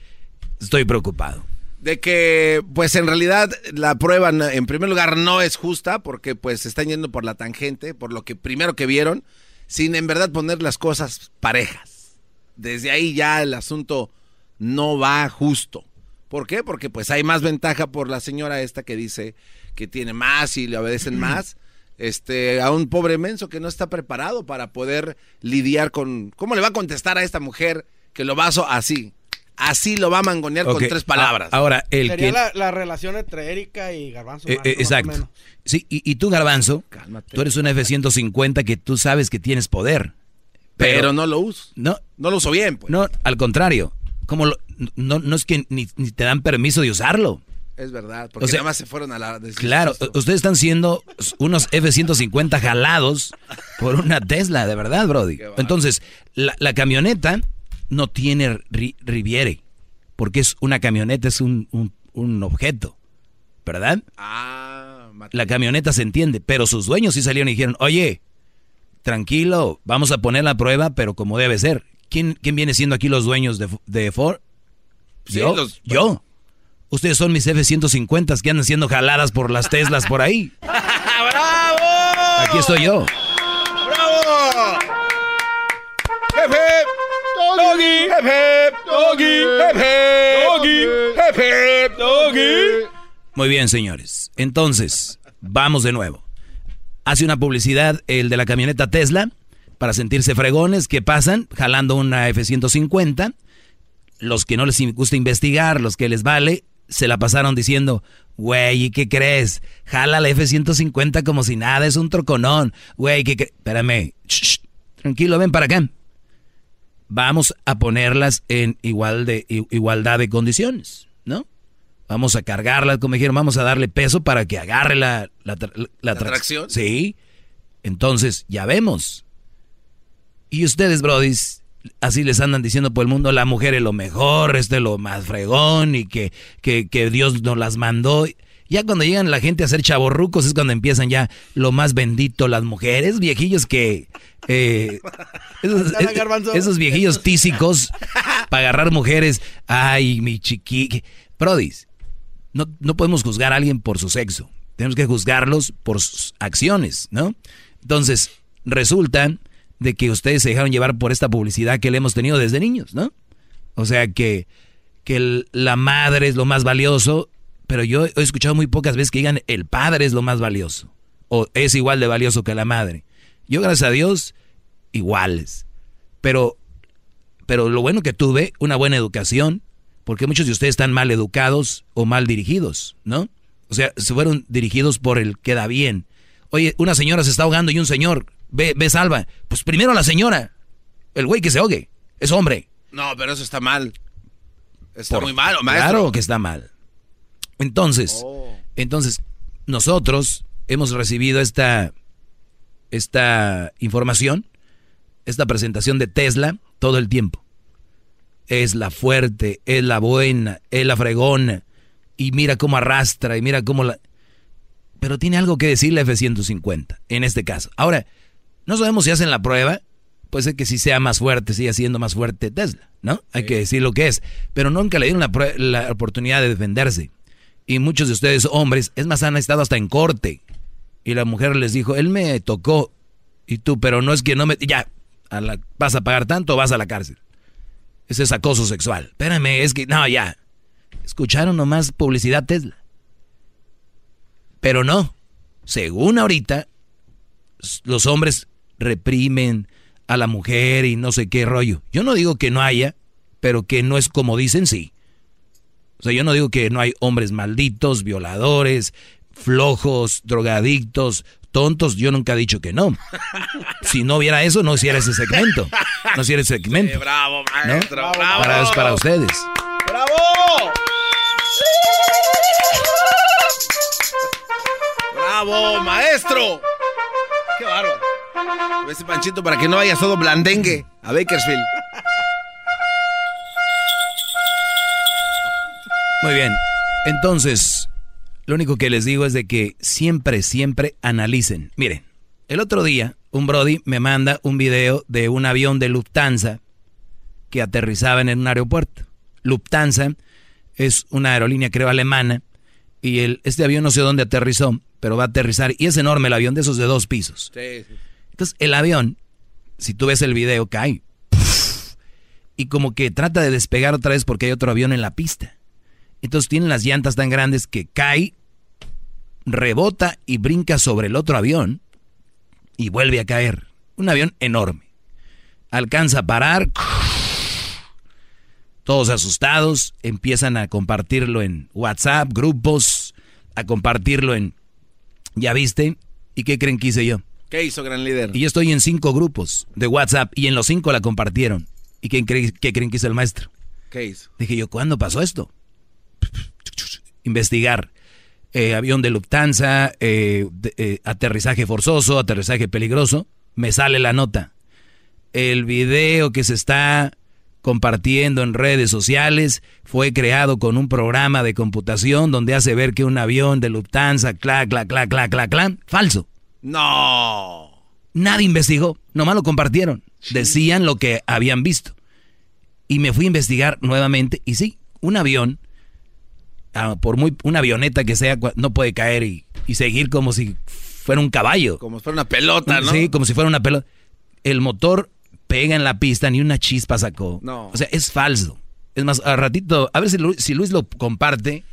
estoy preocupado. De que pues en realidad la prueba en primer lugar no es justa porque pues se están yendo por la tangente, por lo que primero que vieron, sin en verdad poner las cosas parejas. Desde ahí ya el asunto no va justo. ¿Por qué? Porque pues hay más ventaja por la señora esta que dice que tiene más y le obedecen más. Este, a un pobre menso que no está preparado para poder lidiar con... ¿Cómo le va a contestar a esta mujer que lo va a so- así? Así lo va a mangonear con tres palabras. ahora, el Sería que... la, la relación entre Erika y Garbanzo. Eh, eh, exacto. Sí, y, y tú, Garbanzo, tú eres una F-150 que tú sabes que tienes poder. Pero no lo uso. No, no lo uso bien, pues. No, al contrario. Como lo- no, no es que ni, ni te dan permiso de usarlo. Es verdad, porque O sea, nada más se fueron a la... Claro, ustedes están siendo unos F-150 jalados por una Tesla, de verdad, Brody. Entonces, la, la camioneta no tiene ri- riviere, porque es una camioneta, es un, un- un objeto, ¿verdad? Ah, La camioneta se entiende, pero sus dueños sí salieron y dijeron, oye, tranquilo, vamos a poner la prueba, pero como debe ser. ¿Quién, quién viene siendo aquí los dueños de, de Ford? Sí, yo, los- yo. Ustedes son mis F-150 que andan siendo jaladas por las Teslas por ahí. ¡Bravo! Aquí estoy yo. ¡Doggy! ¡Jefe! ¡Doggy! ¡Doggy! ¡Doggy! Muy bien, señores. Entonces, vamos de nuevo. Hace una publicidad el de la camioneta Tesla para sentirse fregones que pasan jalando una F-150. Los que no les gusta investigar, los que les vale, se la pasaron diciendo, güey, ¿y qué crees? Jala la F-150 como si nada, es un troconón. Güey, ¿qué crees? Espérame, shh. tranquilo, ven para acá. Vamos a ponerlas en igual de, igualdad de condiciones, ¿no? Vamos a cargarlas, como dijeron, vamos a darle peso para que agarre la, la, tra- la tra- tracción? Sí. Entonces, ya vemos. Y ustedes, brodis, así les andan diciendo por el mundo, la mujer es lo mejor, este es lo más fregón y que, que, que Dios nos las mandó. Ya cuando llegan la gente a ser chaborrucos es cuando empiezan ya lo más bendito, las mujeres, viejillos que... eh, esos, Garbanzo. esos viejillos tísicos para agarrar mujeres. Ay, mi chiqui... Brodis, no, no podemos juzgar a alguien por su sexo. Tenemos que juzgarlos por sus acciones, ¿no? Entonces, resulta de que ustedes se dejaron llevar por esta publicidad que le hemos tenido desde niños, ¿no? O sea que, que el- la madre es lo más valioso, pero yo he escuchado muy pocas veces que digan el padre es lo más valioso, o es igual de valioso que la madre. Yo, gracias a Dios, iguales. Pero, pero lo bueno que tuve, una buena educación, porque muchos de ustedes están mal educados o mal dirigidos, ¿no? O sea, se fueron dirigidos por el que da bien. Oye, una señora se está ahogando y un señor, ve, ve, salva. Pues primero la señora, el güey que se ahogue, es hombre. No, pero eso está mal. Está Por- muy malo, maestro. Claro que está mal. Entonces, entonces, nosotros hemos recibido esta, esta información esta presentación de Tesla todo el tiempo. Es la fuerte, es la buena, es la fregona. Y mira cómo arrastra y mira cómo la... Pero tiene algo que decir la F-150, en este caso. Ahora, no sabemos si hacen la prueba. Puede ser que si sea más fuerte, siga siendo más fuerte Tesla, ¿no? Hay que decir lo que es. Pero nunca le dieron la, la oportunidad de defenderse. Y muchos de ustedes, hombres, es más, han estado hasta en corte. Y la mujer les dijo, él me tocó. Y tú, pero no es que no me... Ya, vas a pagar tanto vas a la cárcel. Ese es acoso sexual. Espérame, es que... No, ya. Escucharon nomás publicidad Tesla. Pero no. Según ahorita, los hombres reprimen a la mujer y no sé qué rollo. Yo no digo que no haya, pero que no es como dicen, sí. O sea, yo no digo que no hay hombres malditos, violadores, flojos, drogadictos, tontos, yo nunca he dicho que no. Si no hubiera eso, no hiciera ese segmento. No hiciera ese segmento. bravo, maestro, bravo. Para, es para ustedes. ¡Bravo! ¡Bravo, maestro! ¡Qué bárbaro! Ese panchito para que no vaya todo blandengue a Bakersfield. Muy bien. Entonces, lo único que les digo es de que siempre, siempre analicen. Miren, el otro día un Brody me manda un video de un avión de Lufthansa que aterrizaba en un aeropuerto. Lufthansa es una aerolínea creo alemana y el, este avión no sé dónde aterrizó, pero va a aterrizar y es enorme el avión de esos de dos pisos. Entonces el avión, si tú ves el video, cae. Y como que trata de despegar otra vez porque hay otro avión en la pista. Entonces tienen las llantas tan grandes que cae rebota y brinca sobre el otro avión y vuelve a caer. Un avión enorme. Alcanza a parar. Todos asustados empiezan a compartirlo en WhatsApp, grupos, a compartirlo en... ¿Ya viste? ¿Y qué creen que hice yo? ¿Qué hizo, gran líder? Y yo estoy en cinco grupos de WhatsApp y en los cinco la compartieron. ¿Y qué, qué creen que hizo el maestro? ¿Qué hizo? Dije yo, ¿cuándo pasó esto? Investigar. Eh, avión de Lufthansa, eh, eh, aterrizaje forzoso, aterrizaje peligroso, me sale la nota. El video que se está compartiendo en redes sociales fue creado con un programa de computación donde hace ver que un avión de Lufthansa, clac, clac, clac, clac, clac, clac, falso. No. Nadie investigó, nomás lo compartieron. Decían lo que habían visto. Y me fui a investigar nuevamente y sí, un avión Ah, por muy una avioneta que sea, no puede caer y, seguir como si fuera un caballo. Como si fuera una pelota, ¿no? Sí, como si fuera una pelota. El motor pega en la pista, ni una chispa sacó. No. O sea, es falso. Es más, a ratito, a ver si, si Luis lo comparte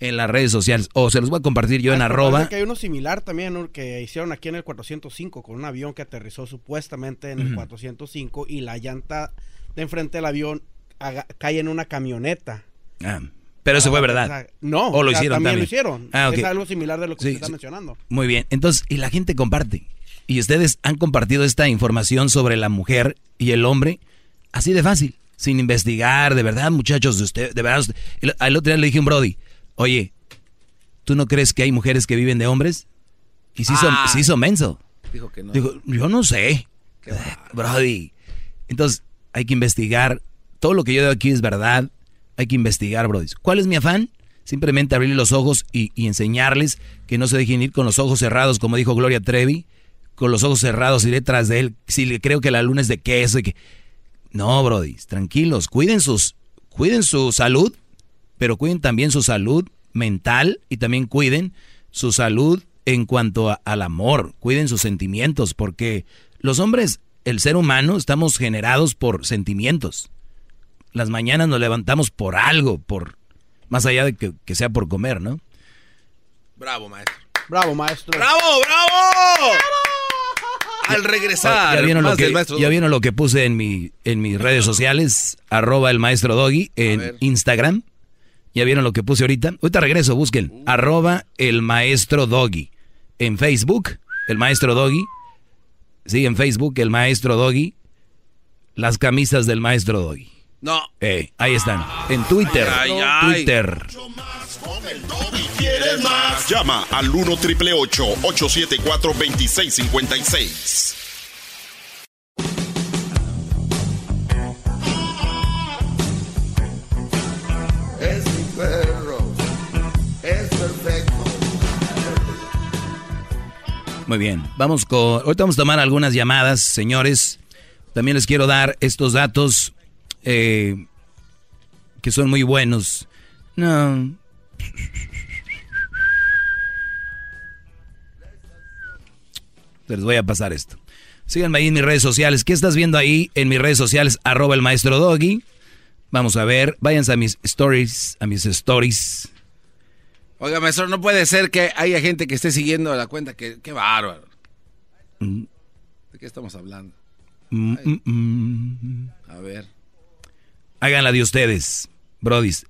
en las redes sociales. O se los voy a compartir yo en ah, arroba. Que hay uno similar también que hicieron aquí en el 405 con un avión que aterrizó supuestamente en el 405 y la llanta de enfrente del avión cae en una camioneta. Ah. Pero eso fue verdad. no, o lo hicieron también, lo hicieron. Ah, es algo similar de lo que usted está mencionando. Muy bien. Entonces, y la gente comparte. Y ustedes han compartido esta información sobre la mujer y el hombre así de fácil, sin investigar, de verdad, muchachos, de usted, de verdad. Al otro día le dije a un Brody, oye, ¿tú no crees que hay mujeres que viven de hombres? Y se hizo, ah. se hizo menso. Dijo que no. Dijo, yo no sé. Brody. Entonces, hay que investigar. Todo lo que yo digo aquí es verdad hay que investigar, Brody. ¿Cuál es mi afán? Simplemente abrirle los ojos y, enseñarles que no se dejen ir con los ojos cerrados, como dijo Gloria Trevi, con los ojos cerrados y detrás de él. Si le creo que la luna es de queso y que... No, Brody, tranquilos, cuiden sus, cuiden su salud, pero cuiden también su salud mental y también cuiden su salud en cuanto al amor, cuiden sus sentimientos, porque los hombres, el ser humano, estamos generados por sentimientos las mañanas nos levantamos por algo, por más allá de que, sea por comer, ¿no? Bravo, maestro. Bravo, maestro. ¡Bravo, bravo! Al regresar. Ya vieron, lo que, ya vieron lo que puse en, mi, en mis redes sociales, arroba el maestro Doggy en Instagram. ¿Ya vieron lo que puse ahorita? Ahorita regreso, busquen. Uh. Arroba el maestro Doggy. En Facebook, el maestro Doggy. Sí, en Facebook, el maestro Doggy. Las camisas del maestro Doggy. No. Eh, ahí están. En Twitter. Ay, ay, Twitter. Ay. Más? Llama al 1 triple 874 2656. Es mi perro. Es perfecto. Muy bien. Vamos con. Ahorita vamos a tomar algunas llamadas, señores. También les quiero dar estos datos eh, que son muy buenos. No. Les voy a pasar esto. Síganme ahí en mis redes sociales. ¿Qué estás viendo ahí en mis redes sociales? Arroba el maestro Doggy. Vamos a ver. Váyanse a mis stories. A mis stories. Oiga, maestro, no puede ser que haya gente que esté siguiendo la cuenta. Que, qué bárbaro. Mm. ¿De qué estamos hablando? Mm, mm. A ver. Háganla de ustedes, brodis.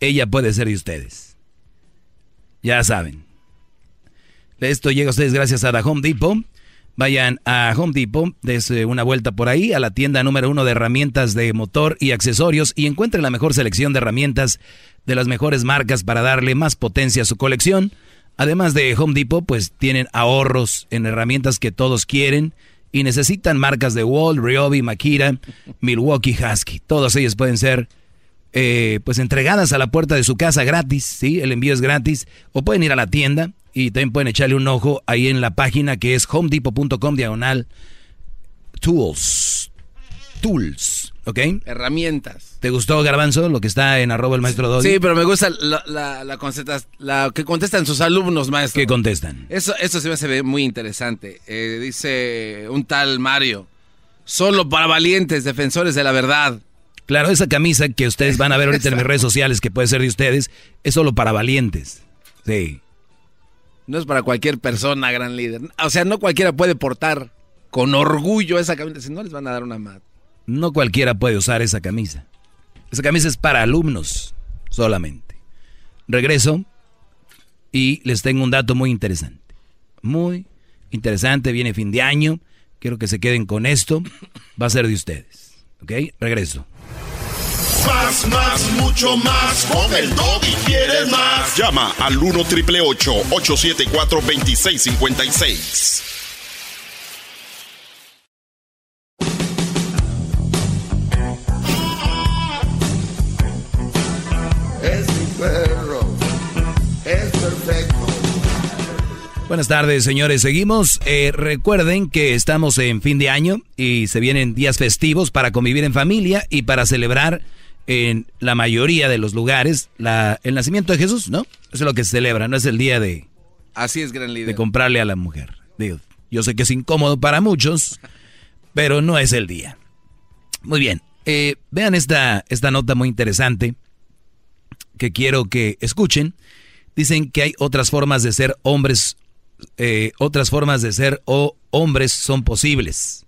Ella puede ser de ustedes. Ya saben. Esto llega a ustedes gracias a The Home Depot. Vayan a Home Depot, desde una vuelta por ahí, a la tienda número uno de herramientas de motor y accesorios y encuentren la mejor selección de herramientas de las mejores marcas para darle más potencia a su colección. Además de Home Depot, pues tienen ahorros en herramientas que todos quieren y necesitan marcas de Wall, Ryobi, Makita, Milwaukee Husky. Todas ellas pueden ser eh, pues entregadas a la puerta de su casa gratis, ¿sí? El envío es gratis. O pueden ir a la tienda y también pueden echarle un ojo ahí en la página que es homedepot.com diagonal tools. Tools, ¿ok? Herramientas. ¿Te gustó, Garbanzo, lo que está en arroba el maestro Doggy? Sí, pero me gusta la, la, la, contestas- la que contestan sus alumnos, maestro. ¿Qué contestan? Eso, eso se me hace muy interesante. Eh, dice un tal Mario. Solo para valientes, defensores de la verdad. Claro, esa camisa que ustedes van a ver ahorita en mis redes sociales, que puede ser de ustedes, es solo para valientes. Sí. No es para cualquier persona, gran líder. O sea, no cualquiera puede portar con orgullo esa camisa. Si no, les van a dar una mat. No cualquiera puede usar esa camisa. Esa camisa es para alumnos solamente. Regreso y les tengo un dato muy interesante. Muy interesante, viene fin de año. Quiero que se queden con esto. Va a ser de ustedes. ¿Ok? Regreso. Más, más, mucho más. Con el y quieres más. Llama al 1 triple 874 2656. Buenas tardes, señores. Seguimos. Eh, recuerden que estamos en fin de año y se vienen días festivos para convivir en familia y para celebrar en la mayoría de los lugares la, el nacimiento de Jesús, ¿no? Eso es lo que se celebra, no es el día de, Así es, gran líder. de comprarle a la mujer. Digo, yo sé que es incómodo para muchos, pero no es el día. Muy bien. eh, vean esta, esta nota muy interesante que quiero que escuchen. Dicen que hay otras formas de ser hombres, eh, otras formas de ser o hombres son posibles.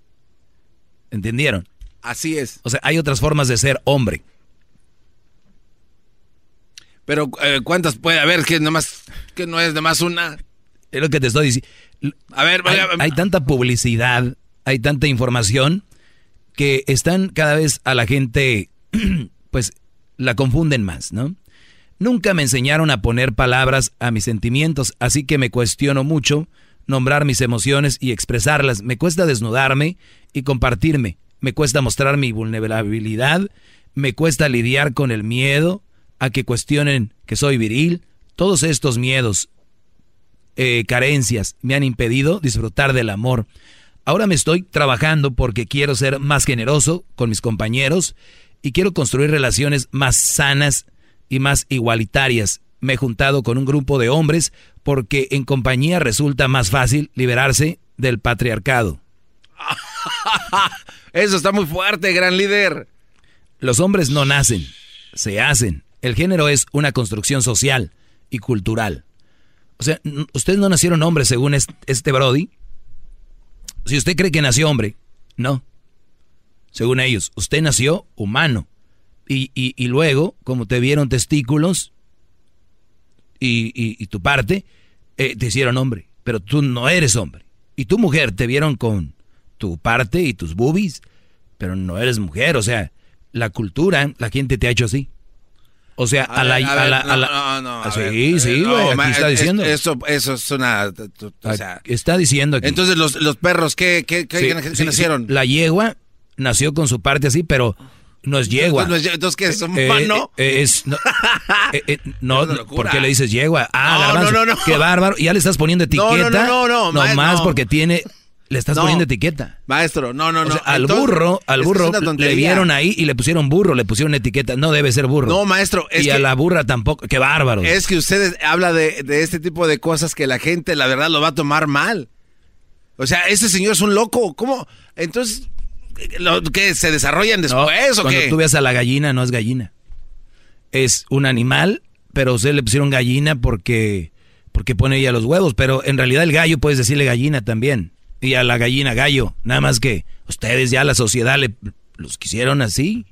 ¿Entendieron? Así es. O sea, hay otras formas de ser hombre. Pero eh, ¿cuántas puede haber? Que nomás, que no es nomás una. Es lo que te estoy diciendo. A ver, hay, vaya- hay tanta publicidad, hay tanta información que están cada vez a la gente, pues la confunden más, ¿no? Nunca me enseñaron a poner palabras a mis sentimientos, así que me cuestiono mucho nombrar mis emociones y expresarlas. Me cuesta desnudarme y compartirme. Me cuesta mostrar mi vulnerabilidad. Me cuesta lidiar con el miedo a que cuestionen que soy viril. Todos estos miedos, eh, carencias, me han impedido disfrutar del amor. Ahora me estoy trabajando porque quiero ser más generoso con mis compañeros y quiero construir relaciones más sanas y más igualitarias. Me he juntado con un grupo de hombres porque en compañía resulta más fácil liberarse del patriarcado. Eso está muy fuerte, gran líder. Los hombres no nacen, se hacen. El género es una construcción social y cultural. O sea, ustedes no nacieron hombres según est- este Brody. Si usted cree que nació hombre, no. Según ellos, usted nació humano. Y, y- y luego, como te vieron testículos y, y- tu parte, eh, te hicieron hombre. Pero tú no eres hombre. Y tu mujer te vieron con tu parte y tus boobies, pero no eres mujer. O sea, la cultura, la gente te ha hecho así. O sea, a, la... ver, a ver, la- a no, la- no, no, a sí, ver, sí, eh, no, aquí está es- diciendo. Eso, eso es una. o sea, Está diciendo aquí. entonces los, los perros, ¿qué, qué, qué- Sí, nacieron? sí. La yegua nació con su parte así, pero No es yegua. Entonces, entonces, ¿qué es? ¿Un Eh, humano? eh, es, no, eh, eh, no. ¿por qué le dices yegua? Ah, No, no, no, no. Qué bárbaro. Ya le estás poniendo etiqueta. no, no, no, no, no. porque tiene, le estás poniendo etiqueta. Maestro, no, no, O no. sea, al Entonces, burro, al burro le vieron ahí y le pusieron burro, le pusieron etiqueta. No debe ser burro. No, maestro, es y a la burra tampoco. Qué bárbaro. Es que usted habla de, de este tipo de cosas que la gente, la verdad, lo va a tomar mal. O sea, ese señor es un loco. ¿Cómo? Entonces, ¿lo, ¿qué? ¿Se desarrollan No, después o cuando qué? tú veas a la gallina, no es gallina. Es un animal, pero ustedes le pusieron gallina porque, porque pone ella los huevos. Pero en realidad el gallo puedes decirle gallina también. Y a la gallina gallo. Nada más que ustedes ya la sociedad le los quisieron así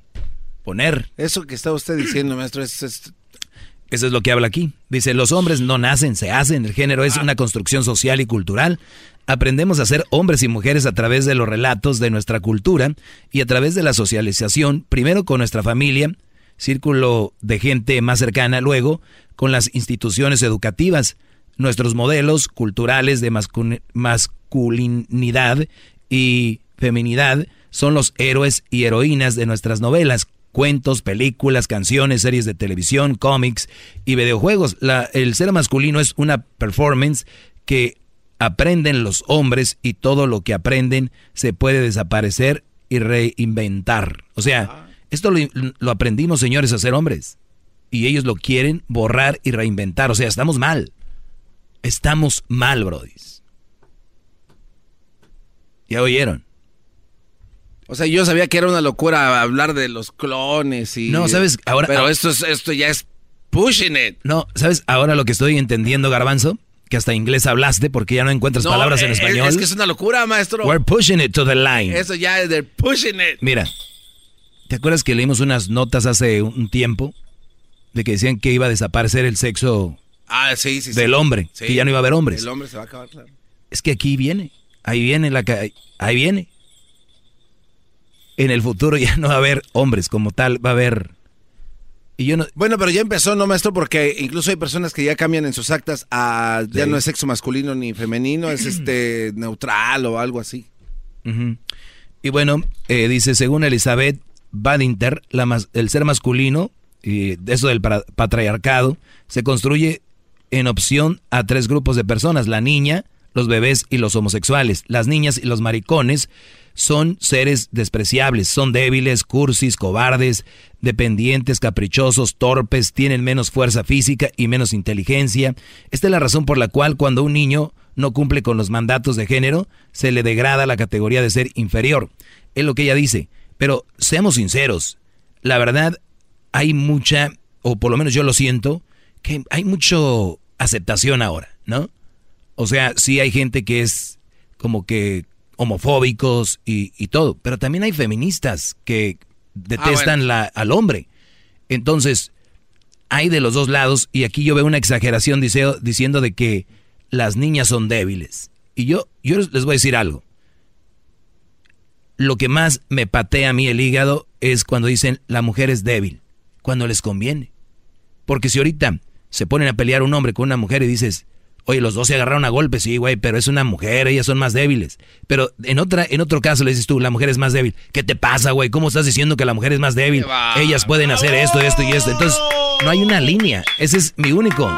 poner. Eso que está usted diciendo, maestro, es, es- Eso es lo que habla aquí. Dice, los hombres no nacen, se hacen. El género es una construcción social y cultural. Aprendemos a ser hombres y mujeres a través de los relatos de nuestra cultura y a través de la socialización, primero con nuestra familia, círculo de gente más cercana, luego con las instituciones educativas, nuestros modelos culturales de mascu- masculinidad y feminidad son los héroes y heroínas de nuestras novelas, cuentos, películas, canciones, series de televisión, cómics y videojuegos. La- el ser masculino es una performance que aprenden los hombres y todo lo que aprenden se puede desaparecer y reinventar. O sea, esto lo, lo aprendimos, señores, a ser hombres. Y ellos lo quieren borrar y reinventar. O sea, estamos mal. Estamos mal, brodis. ¿Ya oyeron? O sea, yo sabía que era una locura hablar de los clones y... No, ¿sabes? Ahora- Pero ahora- esto, es, esto ya es pushing it. No, ¿sabes? Ahora lo que estoy entendiendo, Garbanzo, que hasta inglés hablaste porque ya no encuentras No, palabras en es- español. Es, que es una locura, maestro. We're pushing it to the line. Eso ya es de pushing it. Mira, ¿te acuerdas que leímos unas notas hace un tiempo de que decían que iba a desaparecer el sexo Ah, sí, sí, sí. del hombre, Sí. que ya no iba a haber hombres? El hombre se va a acabar, claro. Es que aquí viene, ahí viene la ahí viene. En el futuro ya no va a haber hombres como tal, va a haber y yo no Bueno, pero ya empezó, ¿no, maestro? Porque incluso hay personas que ya cambian en sus actas a... Ya Sí. no es sexo masculino ni femenino, es este neutral o algo así. Y bueno, eh, dice, según Elizabeth Badinter, la mas- el ser masculino, y eso del patriarcado, se construye en opción a tres grupos de personas, la niña, los bebés y los homosexuales. Las niñas y los maricones son seres despreciables, son débiles, cursis, cobardes, dependientes, caprichosos, torpes, tienen menos fuerza física y menos inteligencia. Esta es la razón por la cual cuando un niño no cumple con los mandatos de género, se le degrada la categoría de ser inferior. Es lo que ella dice. Pero seamos sinceros, la verdad hay mucha, o por lo menos yo lo siento, que hay mucho aceptación ahora, ¿no? O sea, sí hay gente que es como que homofóbicos y, y todo, pero también hay feministas que detestan bueno. la, al hombre. Entonces, hay de los dos lados y aquí yo veo una exageración dice- diciendo de que las niñas son débiles. Y yo, yo les voy a decir algo. Lo que más me patea a mí el hígado es cuando dicen la mujer es débil, cuando les conviene. Porque si ahorita se ponen a pelear un hombre con una mujer y dices, oye, los dos se agarraron a golpes, sí, güey, pero es una mujer, ellas son más débiles. Pero en otra, en otro caso le dices tú, la mujer es más débil. ¿Qué te pasa, güey? ¿Cómo estás diciendo que la mujer es más débil? Ellas pueden hacer esto, esto y esto. Entonces, no hay una línea. Ese es mi único.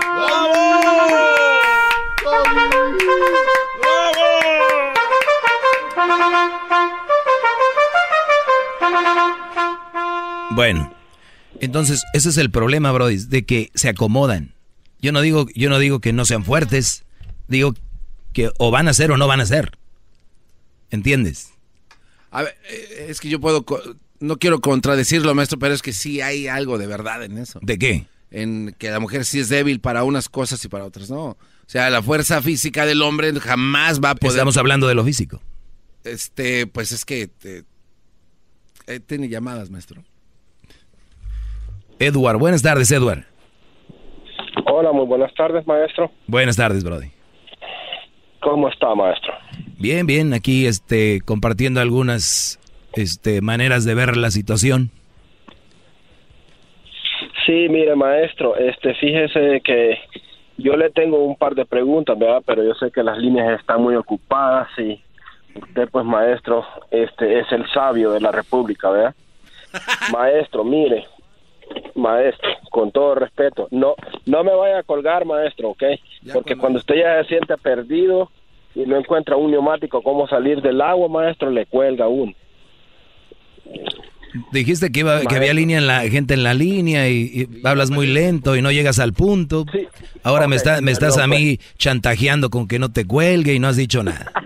Bueno, entonces ese es el problema, Brody, de que se acomodan. Yo no digo, yo no digo que no sean fuertes, digo que o van a ser o no van a ser. ¿Entiendes? A ver, eh, es que yo puedo... No quiero contradecirlo, maestro, pero es que sí hay algo de verdad en eso. ¿De qué? En que la mujer sí es débil para unas cosas y para otras no. O sea, la fuerza física del hombre jamás va a poder... Estamos hablando de lo físico. Este, pues es que... eh, eh, tiene llamadas, maestro. Edward, buenas tardes, Edward. Hola, muy buenas tardes, maestro. Buenas tardes, Brody. ¿Cómo está, maestro? Bien, bien, aquí este compartiendo algunas este maneras de ver la situación. Sí, mire, maestro, este, fíjese que yo le tengo un par de preguntas, ¿verdad? Pero yo sé que las líneas están muy ocupadas y usted, pues, maestro, este, es el sabio de la República, ¿verdad? Maestro, mire, maestro, con todo respeto, no, no me vaya a colgar, maestro, ¿ok? Porque cuando usted ya se siente perdido y no encuentra un neumático cómo salir del agua, maestro, le cuelga uno. Dijiste que, iba, que había línea en la gente en la línea y, y hablas muy lento y no llegas al punto. Ahora me, está, me estás a mí chantajeando con que no te cuelgue y no has dicho nada.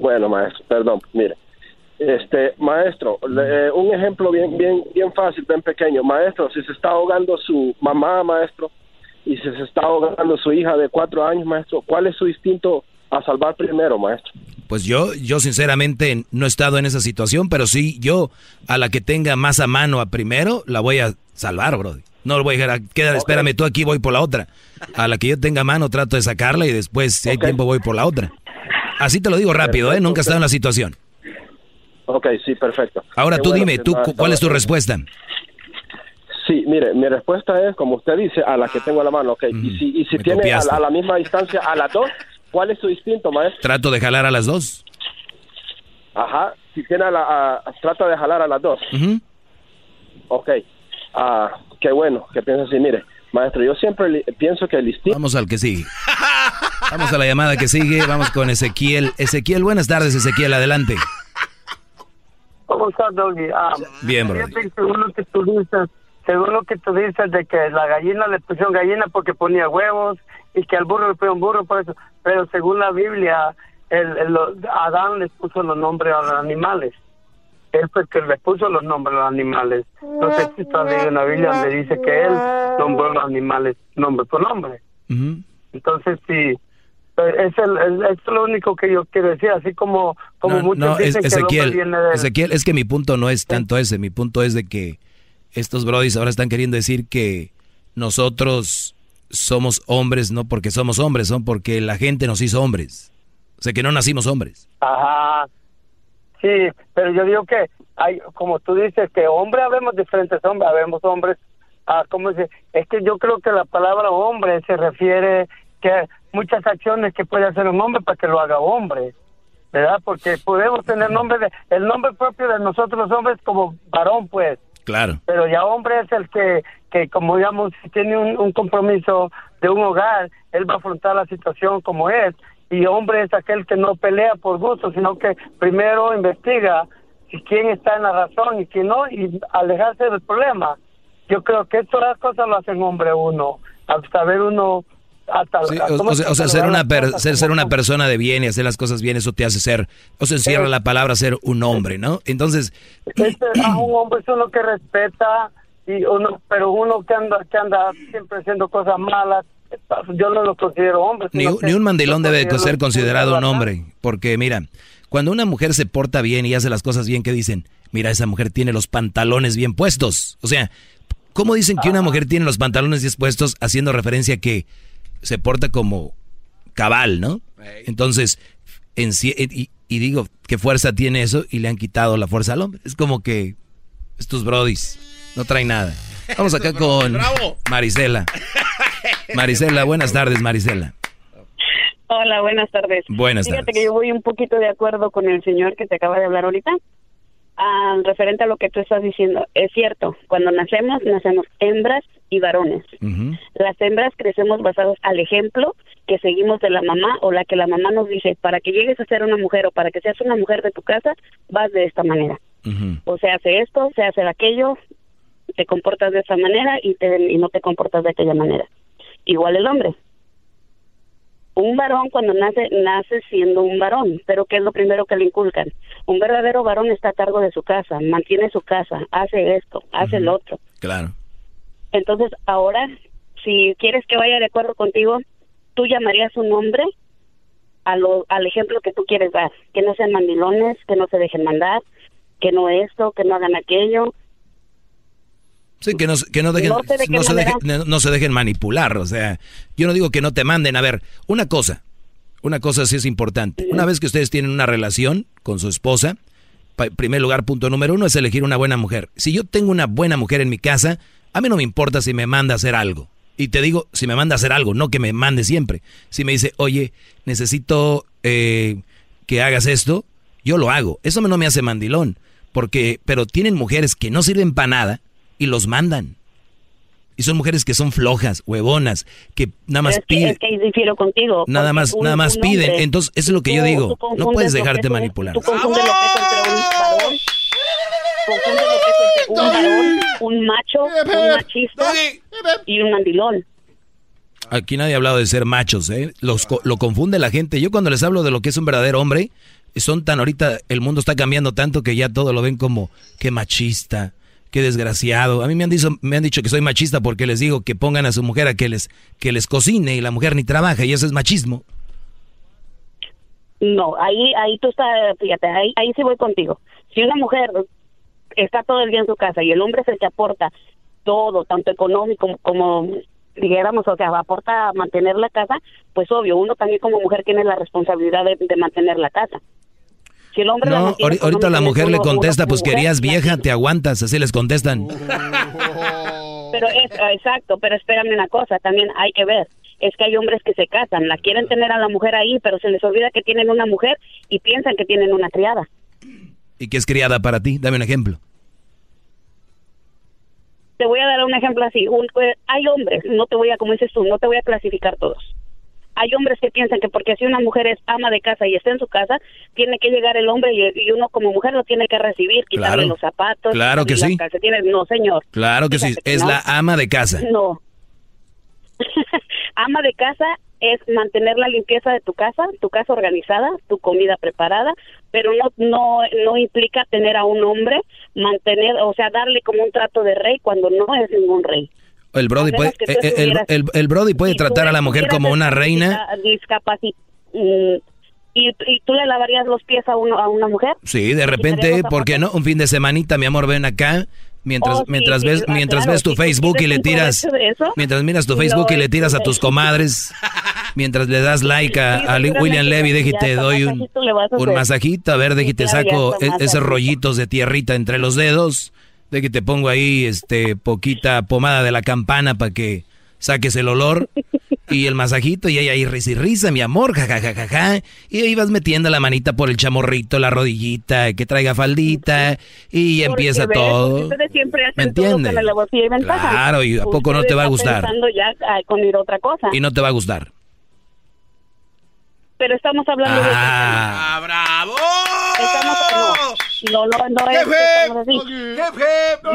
Bueno, maestro, perdón, mire. Este, maestro, le- un ejemplo bien, bien, bien fácil, bien pequeño. Maestro, si se está ahogando su mamá, maestro, y si se está ahogando su hija de cuatro años, maestro, ¿cuál es su instinto a salvar primero, maestro? Pues yo, yo sinceramente no he estado en esa situación, pero sí, yo a la que tenga más a mano a primero, la voy a salvar, bro. No lo voy a dejar, quedar, espérame tú aquí, voy por la otra. A la que yo tenga a mano trato de sacarla y después, si hay tiempo, voy por la otra. Así te lo digo rápido, ¿eh? Nunca he estado en la situación. Ok, sí, perfecto. Ahora Qué tú bueno dime, tú, ¿cuál es tu respuesta? Sí, mire, mi respuesta es, como usted dice, a la que tengo a la mano, ok. Y si, y si tiene a, la misma distancia a las dos, ¿cuál es su instinto, maestro? Trato de jalar a las dos. Ajá, si tiene a la, a- trata de jalar a las dos. Ujú. Ok, ah, qué bueno que piensa así. Mire, maestro, yo siempre pienso que el instinto... Vamos al que sigue. Vamos a la llamada que sigue, vamos con Ezequiel. Ezequiel, buenas tardes, Ezequiel, adelante. ¿Cómo estás, Doggy? Ah, Bien, bro. según lo que tú dices, según lo que tú dices de que la gallina le pusieron gallina porque ponía huevos y que al burro le pusieron burro por eso, pero según la Biblia, el, el- Adán les puso los nombres a los animales. Él fue el que le puso los nombres a los animales. No sé si leído en la Biblia donde dice que él nombró a los animales nombre por nombre. Entonces, sí, eh, es, el, es, es lo único que yo quiero decir, así como, como No, muchos no, es- dicen que el Ezequiel, hombre viene de... Ezequiel, es que mi punto no es tanto ese, mi punto es de que estos brodis ahora están queriendo decir que nosotros somos hombres no porque somos hombres, son porque la gente nos hizo hombres. O sea que no nacimos hombres. Ajá. Sí, pero yo digo que hay, como tú dices, que hombre habemos diferentes hombres, habemos hombres, ah, ¿cómo se? Es que yo creo que la palabra hombre se refiere que muchas acciones que puede hacer un hombre para que lo haga hombre, ¿verdad? Porque podemos tener nombre de, el nombre propio de nosotros los hombres como varón, pues, Claro. pero ya hombre es el que, que como digamos, si tiene un, un compromiso de un hogar, él va a afrontar la situación como es. Y hombre es aquel que no pelea por gusto, sino que primero investiga si quién está en la razón y quién no, y alejarse del problema. Yo creo que todas las cosas lo hacen hombre uno, al saber uno hasta Sí, o, o sea, o sea, ser una per- ser, ser una persona de bien y hacer las cosas bien, eso te hace ser, o se encierra la palabra ser un hombre, ¿no? Entonces, Este, a un hombre es uno que respeta y uno pero uno que anda que anda siempre haciendo cosas malas yo no lo considero hombre Ni, ni un mandilón debe ser considerado un hombre, porque mira, cuando una mujer se porta bien y hace las cosas bien, ¿qué dicen? Mira, esa mujer tiene los pantalones bien puestos. O sea, ¿cómo dicen que una mujer tiene los pantalones bien puestos haciendo referencia a que se porta como cabal, ¿no? Entonces, en sí- y, y digo, ¿qué fuerza tiene eso? Y le han quitado la fuerza al hombre. Es como que estos brodis no traen nada. Vamos acá con Marisela. Marisela, buenas tardes, Marisela. Hola, buenas tardes. Buenas Fíjate tardes. que yo voy un poquito de acuerdo con el señor que te acaba de hablar ahorita. Ah, referente a lo que tú estás diciendo, es cierto, cuando nacemos, nacemos hembras y varones. Las hembras crecemos basados al ejemplo que seguimos de la mamá o la que la mamá nos dice, para que llegues a ser una mujer o para que seas una mujer de tu casa, vas de esta manera. O se hace esto, se hace aquello, te comportas de esta manera y, te, y no te comportas de aquella manera. Igual el hombre. Un varón cuando nace, nace siendo un varón, pero ¿qué es lo primero que le inculcan? Un verdadero varón está a cargo de su casa, mantiene su casa, hace esto, hace lo otro. Claro. Entonces, ahora, si quieres que vaya de acuerdo contigo, tú llamarías un hombre a lo, al ejemplo que tú quieres dar, que no sean mandilones, que no se dejen mandar, que no esto, que no hagan aquello. Sí, que no, que no dejen, No se dejen, no- no se dejen manipular. O sea, yo no digo que no te manden. A ver, una cosa, una cosa sí es importante. Una vez que ustedes tienen una relación con su esposa, primer lugar, punto número uno es elegir una buena mujer. Si yo tengo una buena mujer en mi casa, a mí no me importa si me manda a hacer algo. Y te digo, si me manda a hacer algo, no que me mande siempre. Si me dice, oye, necesito eh, que hagas esto, yo lo hago. Eso no me hace mandilón. Porque, pero tienen mujeres que no sirven para nada y los mandan. Y son mujeres que son flojas, huevonas, que nada más Es que, piden. es que ahí difiero contigo. Nada más, un- nada más un piden. hombre- Entonces, eso es lo que yo digo. No puedes dejarte es manipular. Tú confundes lo que es entre un varón, confundes lo que es entre un varón, un macho, un machista y un mandilón. Aquí nadie ha hablado de ser machos, ¿eh? Los, co- lo confunde la gente. Yo cuando les hablo de lo que es un verdadero hombre, son tan ahorita, el mundo está cambiando tanto que ya todo lo ven como que machista, que desgraciado. A mí me han dicho, me han dicho que soy machista porque les digo que pongan a su mujer a que les, que les cocine y la mujer ni trabaja y eso es machismo. No, ahí, ahí tú estás, fíjate, ahí, ahí sí voy contigo. Si una mujer está todo el día en su casa y el hombre el que aporta todo, tanto económico como, dijéramos, o sea, aporta a mantener la casa, pues obvio, uno también como mujer tiene la responsabilidad de mantener la casa. El hombre No, ahorita la mujer le contesta, pues querías vieja, te aguantas, así les contestan. Pero es, ah, exacto, pero espérame una cosa, también hay que ver. Es que hay hombres que se casan, la quieren tener a la mujer ahí, pero se les olvida que tienen una mujer y piensan que tienen una criada. ¿Y qué es criada para ti? Dame un ejemplo. Te voy a dar un ejemplo así. Un- eh, hay hombres, no te voy a, como dices tú, no te voy a clasificar todos. Hay hombres que piensan que porque si una mujer es ama de casa y está en su casa, tiene que llegar el hombre y, y uno como mujer lo tiene que recibir, quitarle Claro. los zapatos, Claro que sí. No, señor. Claro que sí, es no. la ama de casa. No. ama de casa es mantener la limpieza de tu casa, tu casa organizada, tu comida preparada, pero no no no implica tener a un hombre, mantener, o sea, darle como un trato de rey cuando no es ningún rey. El Brody puede, eh, eh, el, el- el Brody puede Si tratar a la mujer como una reina. mm, y, y tú le lavarías los pies a, uno, a una mujer. Sí, de repente, ¿por qué no? Un fin de semanita, mi amor, ven acá. Mientras, Oh, mientras sí, ves, ah, mientras claro, ves tu Facebook y le tiras, mientras miras tu Facebook y le tiras a tus comadres, mientras le das like a, a William Levy, sí, deje ya te hasta doy un, un masajito, a ver, deje te claro, ya saco e- esos rollitos de tierrita entre los dedos, de que te pongo ahí este poquita pomada de la campana para que saques el olor y el masajito y ahí ahí risa y risa, mi amor, jajajaja, y ahí vas metiendo la manita por el chamorrito, la rodillita, que traiga faldita y empieza todo. Siempre hacen ¿Me entiendes? Claro, y ¿a poco no te va a gustar? ya ah, con ir a otra cosa. Y no te va a gustar. Pero estamos hablando de... Ah, bravo! Estamos, no, no, no, no es.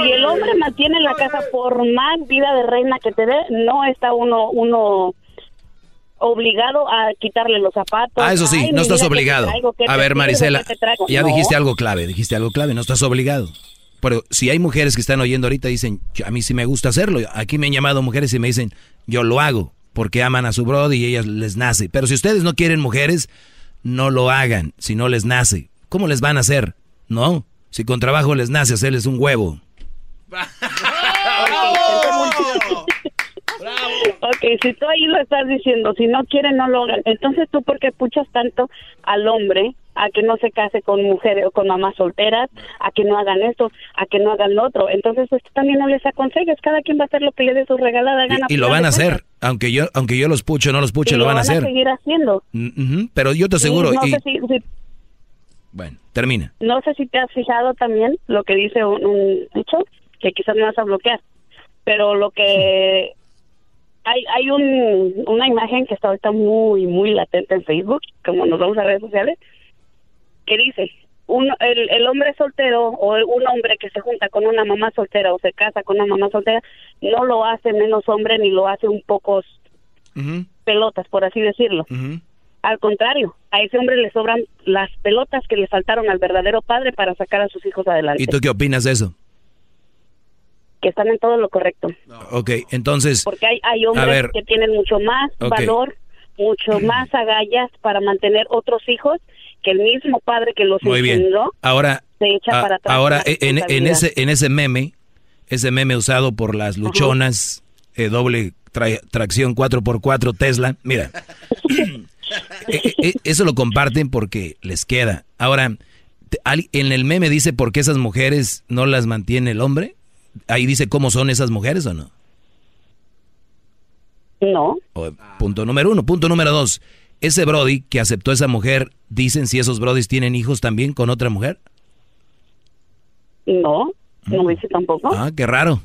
Si el hombre mantiene la casa por más vida de reina que te dé, no está uno uno obligado a quitarle los zapatos. Ah, eso sí, Ay, no estás vida, ¿qué te obligado. A ver? Marisela, ya No. dijiste algo clave, dijiste algo clave, no estás obligado. Pero si hay mujeres que están oyendo ahorita y dicen, "Yo- a mí sí me gusta hacerlo. Aquí me han llamado mujeres y me dicen, yo lo hago porque aman a su brody y ellas les nace. Pero si ustedes no quieren mujeres, no lo hagan si no les nace. ¿Cómo les van a hacer? No, si con trabajo les nace hacerles un huevo. Ok, si tú ahí lo estás diciendo, si no quieren, no lo hagan. Entonces, ¿tú por qué puchas tanto al hombre a que no se case con mujeres o con mamás solteras, a que no hagan esto, a que no hagan lo otro? Entonces, pues tú también no les aconsejes. Cada quien va a hacer lo que le dé su regalada gana. Y, y lo van a hacer, aunque yo, aunque yo los puche o no los puche, Y lo van a hacer. seguir haciendo. Mm, ujú, Pero yo te aseguro, Y no, y, sé si, si- bueno, termina. no sé si te has fijado también lo que dice un, un dicho, que quizás me vas a bloquear, pero lo que hay hay un, una imagen que está ahorita muy muy latente en Facebook, como nos vamos a redes sociales, que dice un, el, el hombre soltero o un hombre que se junta con una mamá soltera o se casa con una mamá soltera no lo hace menos hombre ni lo hace un pocos pelotas, por así decirlo. Al contrario, a ese hombre le sobran las pelotas que le faltaron al verdadero padre para sacar a sus hijos adelante. ¿Y tú qué opinas de eso? Que están en todo lo correcto. Ok, entonces, Porque hay, hay hombres ver. que tienen mucho más valor, mucho más agallas para mantener otros hijos que el mismo padre que los muy bien. Ahora, se echa a- para atrás. ahora la en, ese en ese meme, ese meme usado por las luchonas, eh, doble tra- tracción 4x4 Tesla, mira, eso lo comparten porque les queda. Ahora, en el meme dice por qué esas mujeres no las mantiene el hombre. Ahí dice cómo son esas mujeres o no. No. O- punto número uno. Punto número dos. Ese Brody que aceptó a esa mujer, dicen si esos Brodis tienen hijos también con otra mujer. No, no me dice tampoco. Ah, qué raro.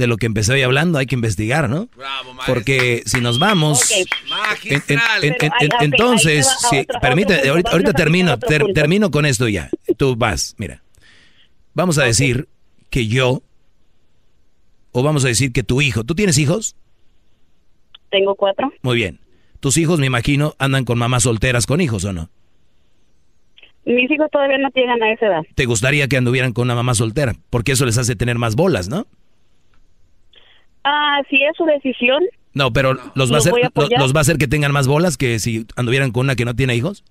De lo que empecé hoy hablando hay que investigar, ¿no? Porque si nos vamos... En- en- en- entonces, otro- permite, otro punto. ahorita, termino, ter- termino con esto ya. Tú vas, mira. Vamos a decir que yo, o vamos a decir que tu hijo, ¿tú tienes hijos? Tengo cuatro. Muy bien. Tus hijos, me imagino, andan con mamás solteras con hijos, ¿o no? Mis hijos todavía no llegan a esa edad. ¿Te gustaría que anduvieran con una mamá soltera? Porque eso les hace tener más bolas, ¿no? Ah, si es su decisión, No, pero los va, a hacer, los va a hacer que tengan más bolas que si anduvieran con una que no tiene hijos.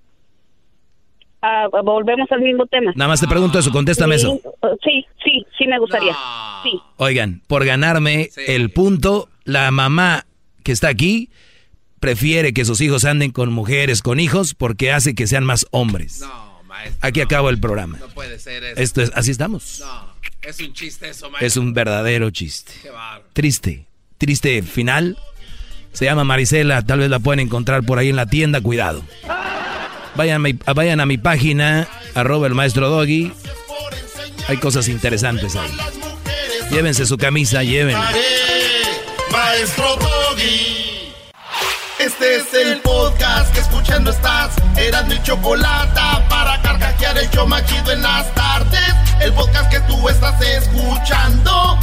ah, volvemos al mismo tema. Nada más te pregunto eso, contéstame Sí, eso. Sí, sí, sí me gustaría. Sí. Oigan, por ganarme el punto, la mamá que está aquí prefiere que sus hijos anden con mujeres, con hijos, porque hace que sean más hombres. Aquí acabo el programa. No puede ser eso. Esto es, así estamos. No, es un chiste eso, maestro. Es un verdadero chiste. Qué. Triste, triste final. Se llama Marisela, tal vez la pueden encontrar por ahí en la tienda, cuidado. Vayan a mi, vayan a mi página, arroba el maestro Doggy. Hay cosas interesantes ahí. Llévense su camisa, llévenla. Maestro Doggy. Este es el podcast que escuchando estás. Eran mi chocolate para carcajear el yo machido en las tardes el podcast que tú estás escuchando.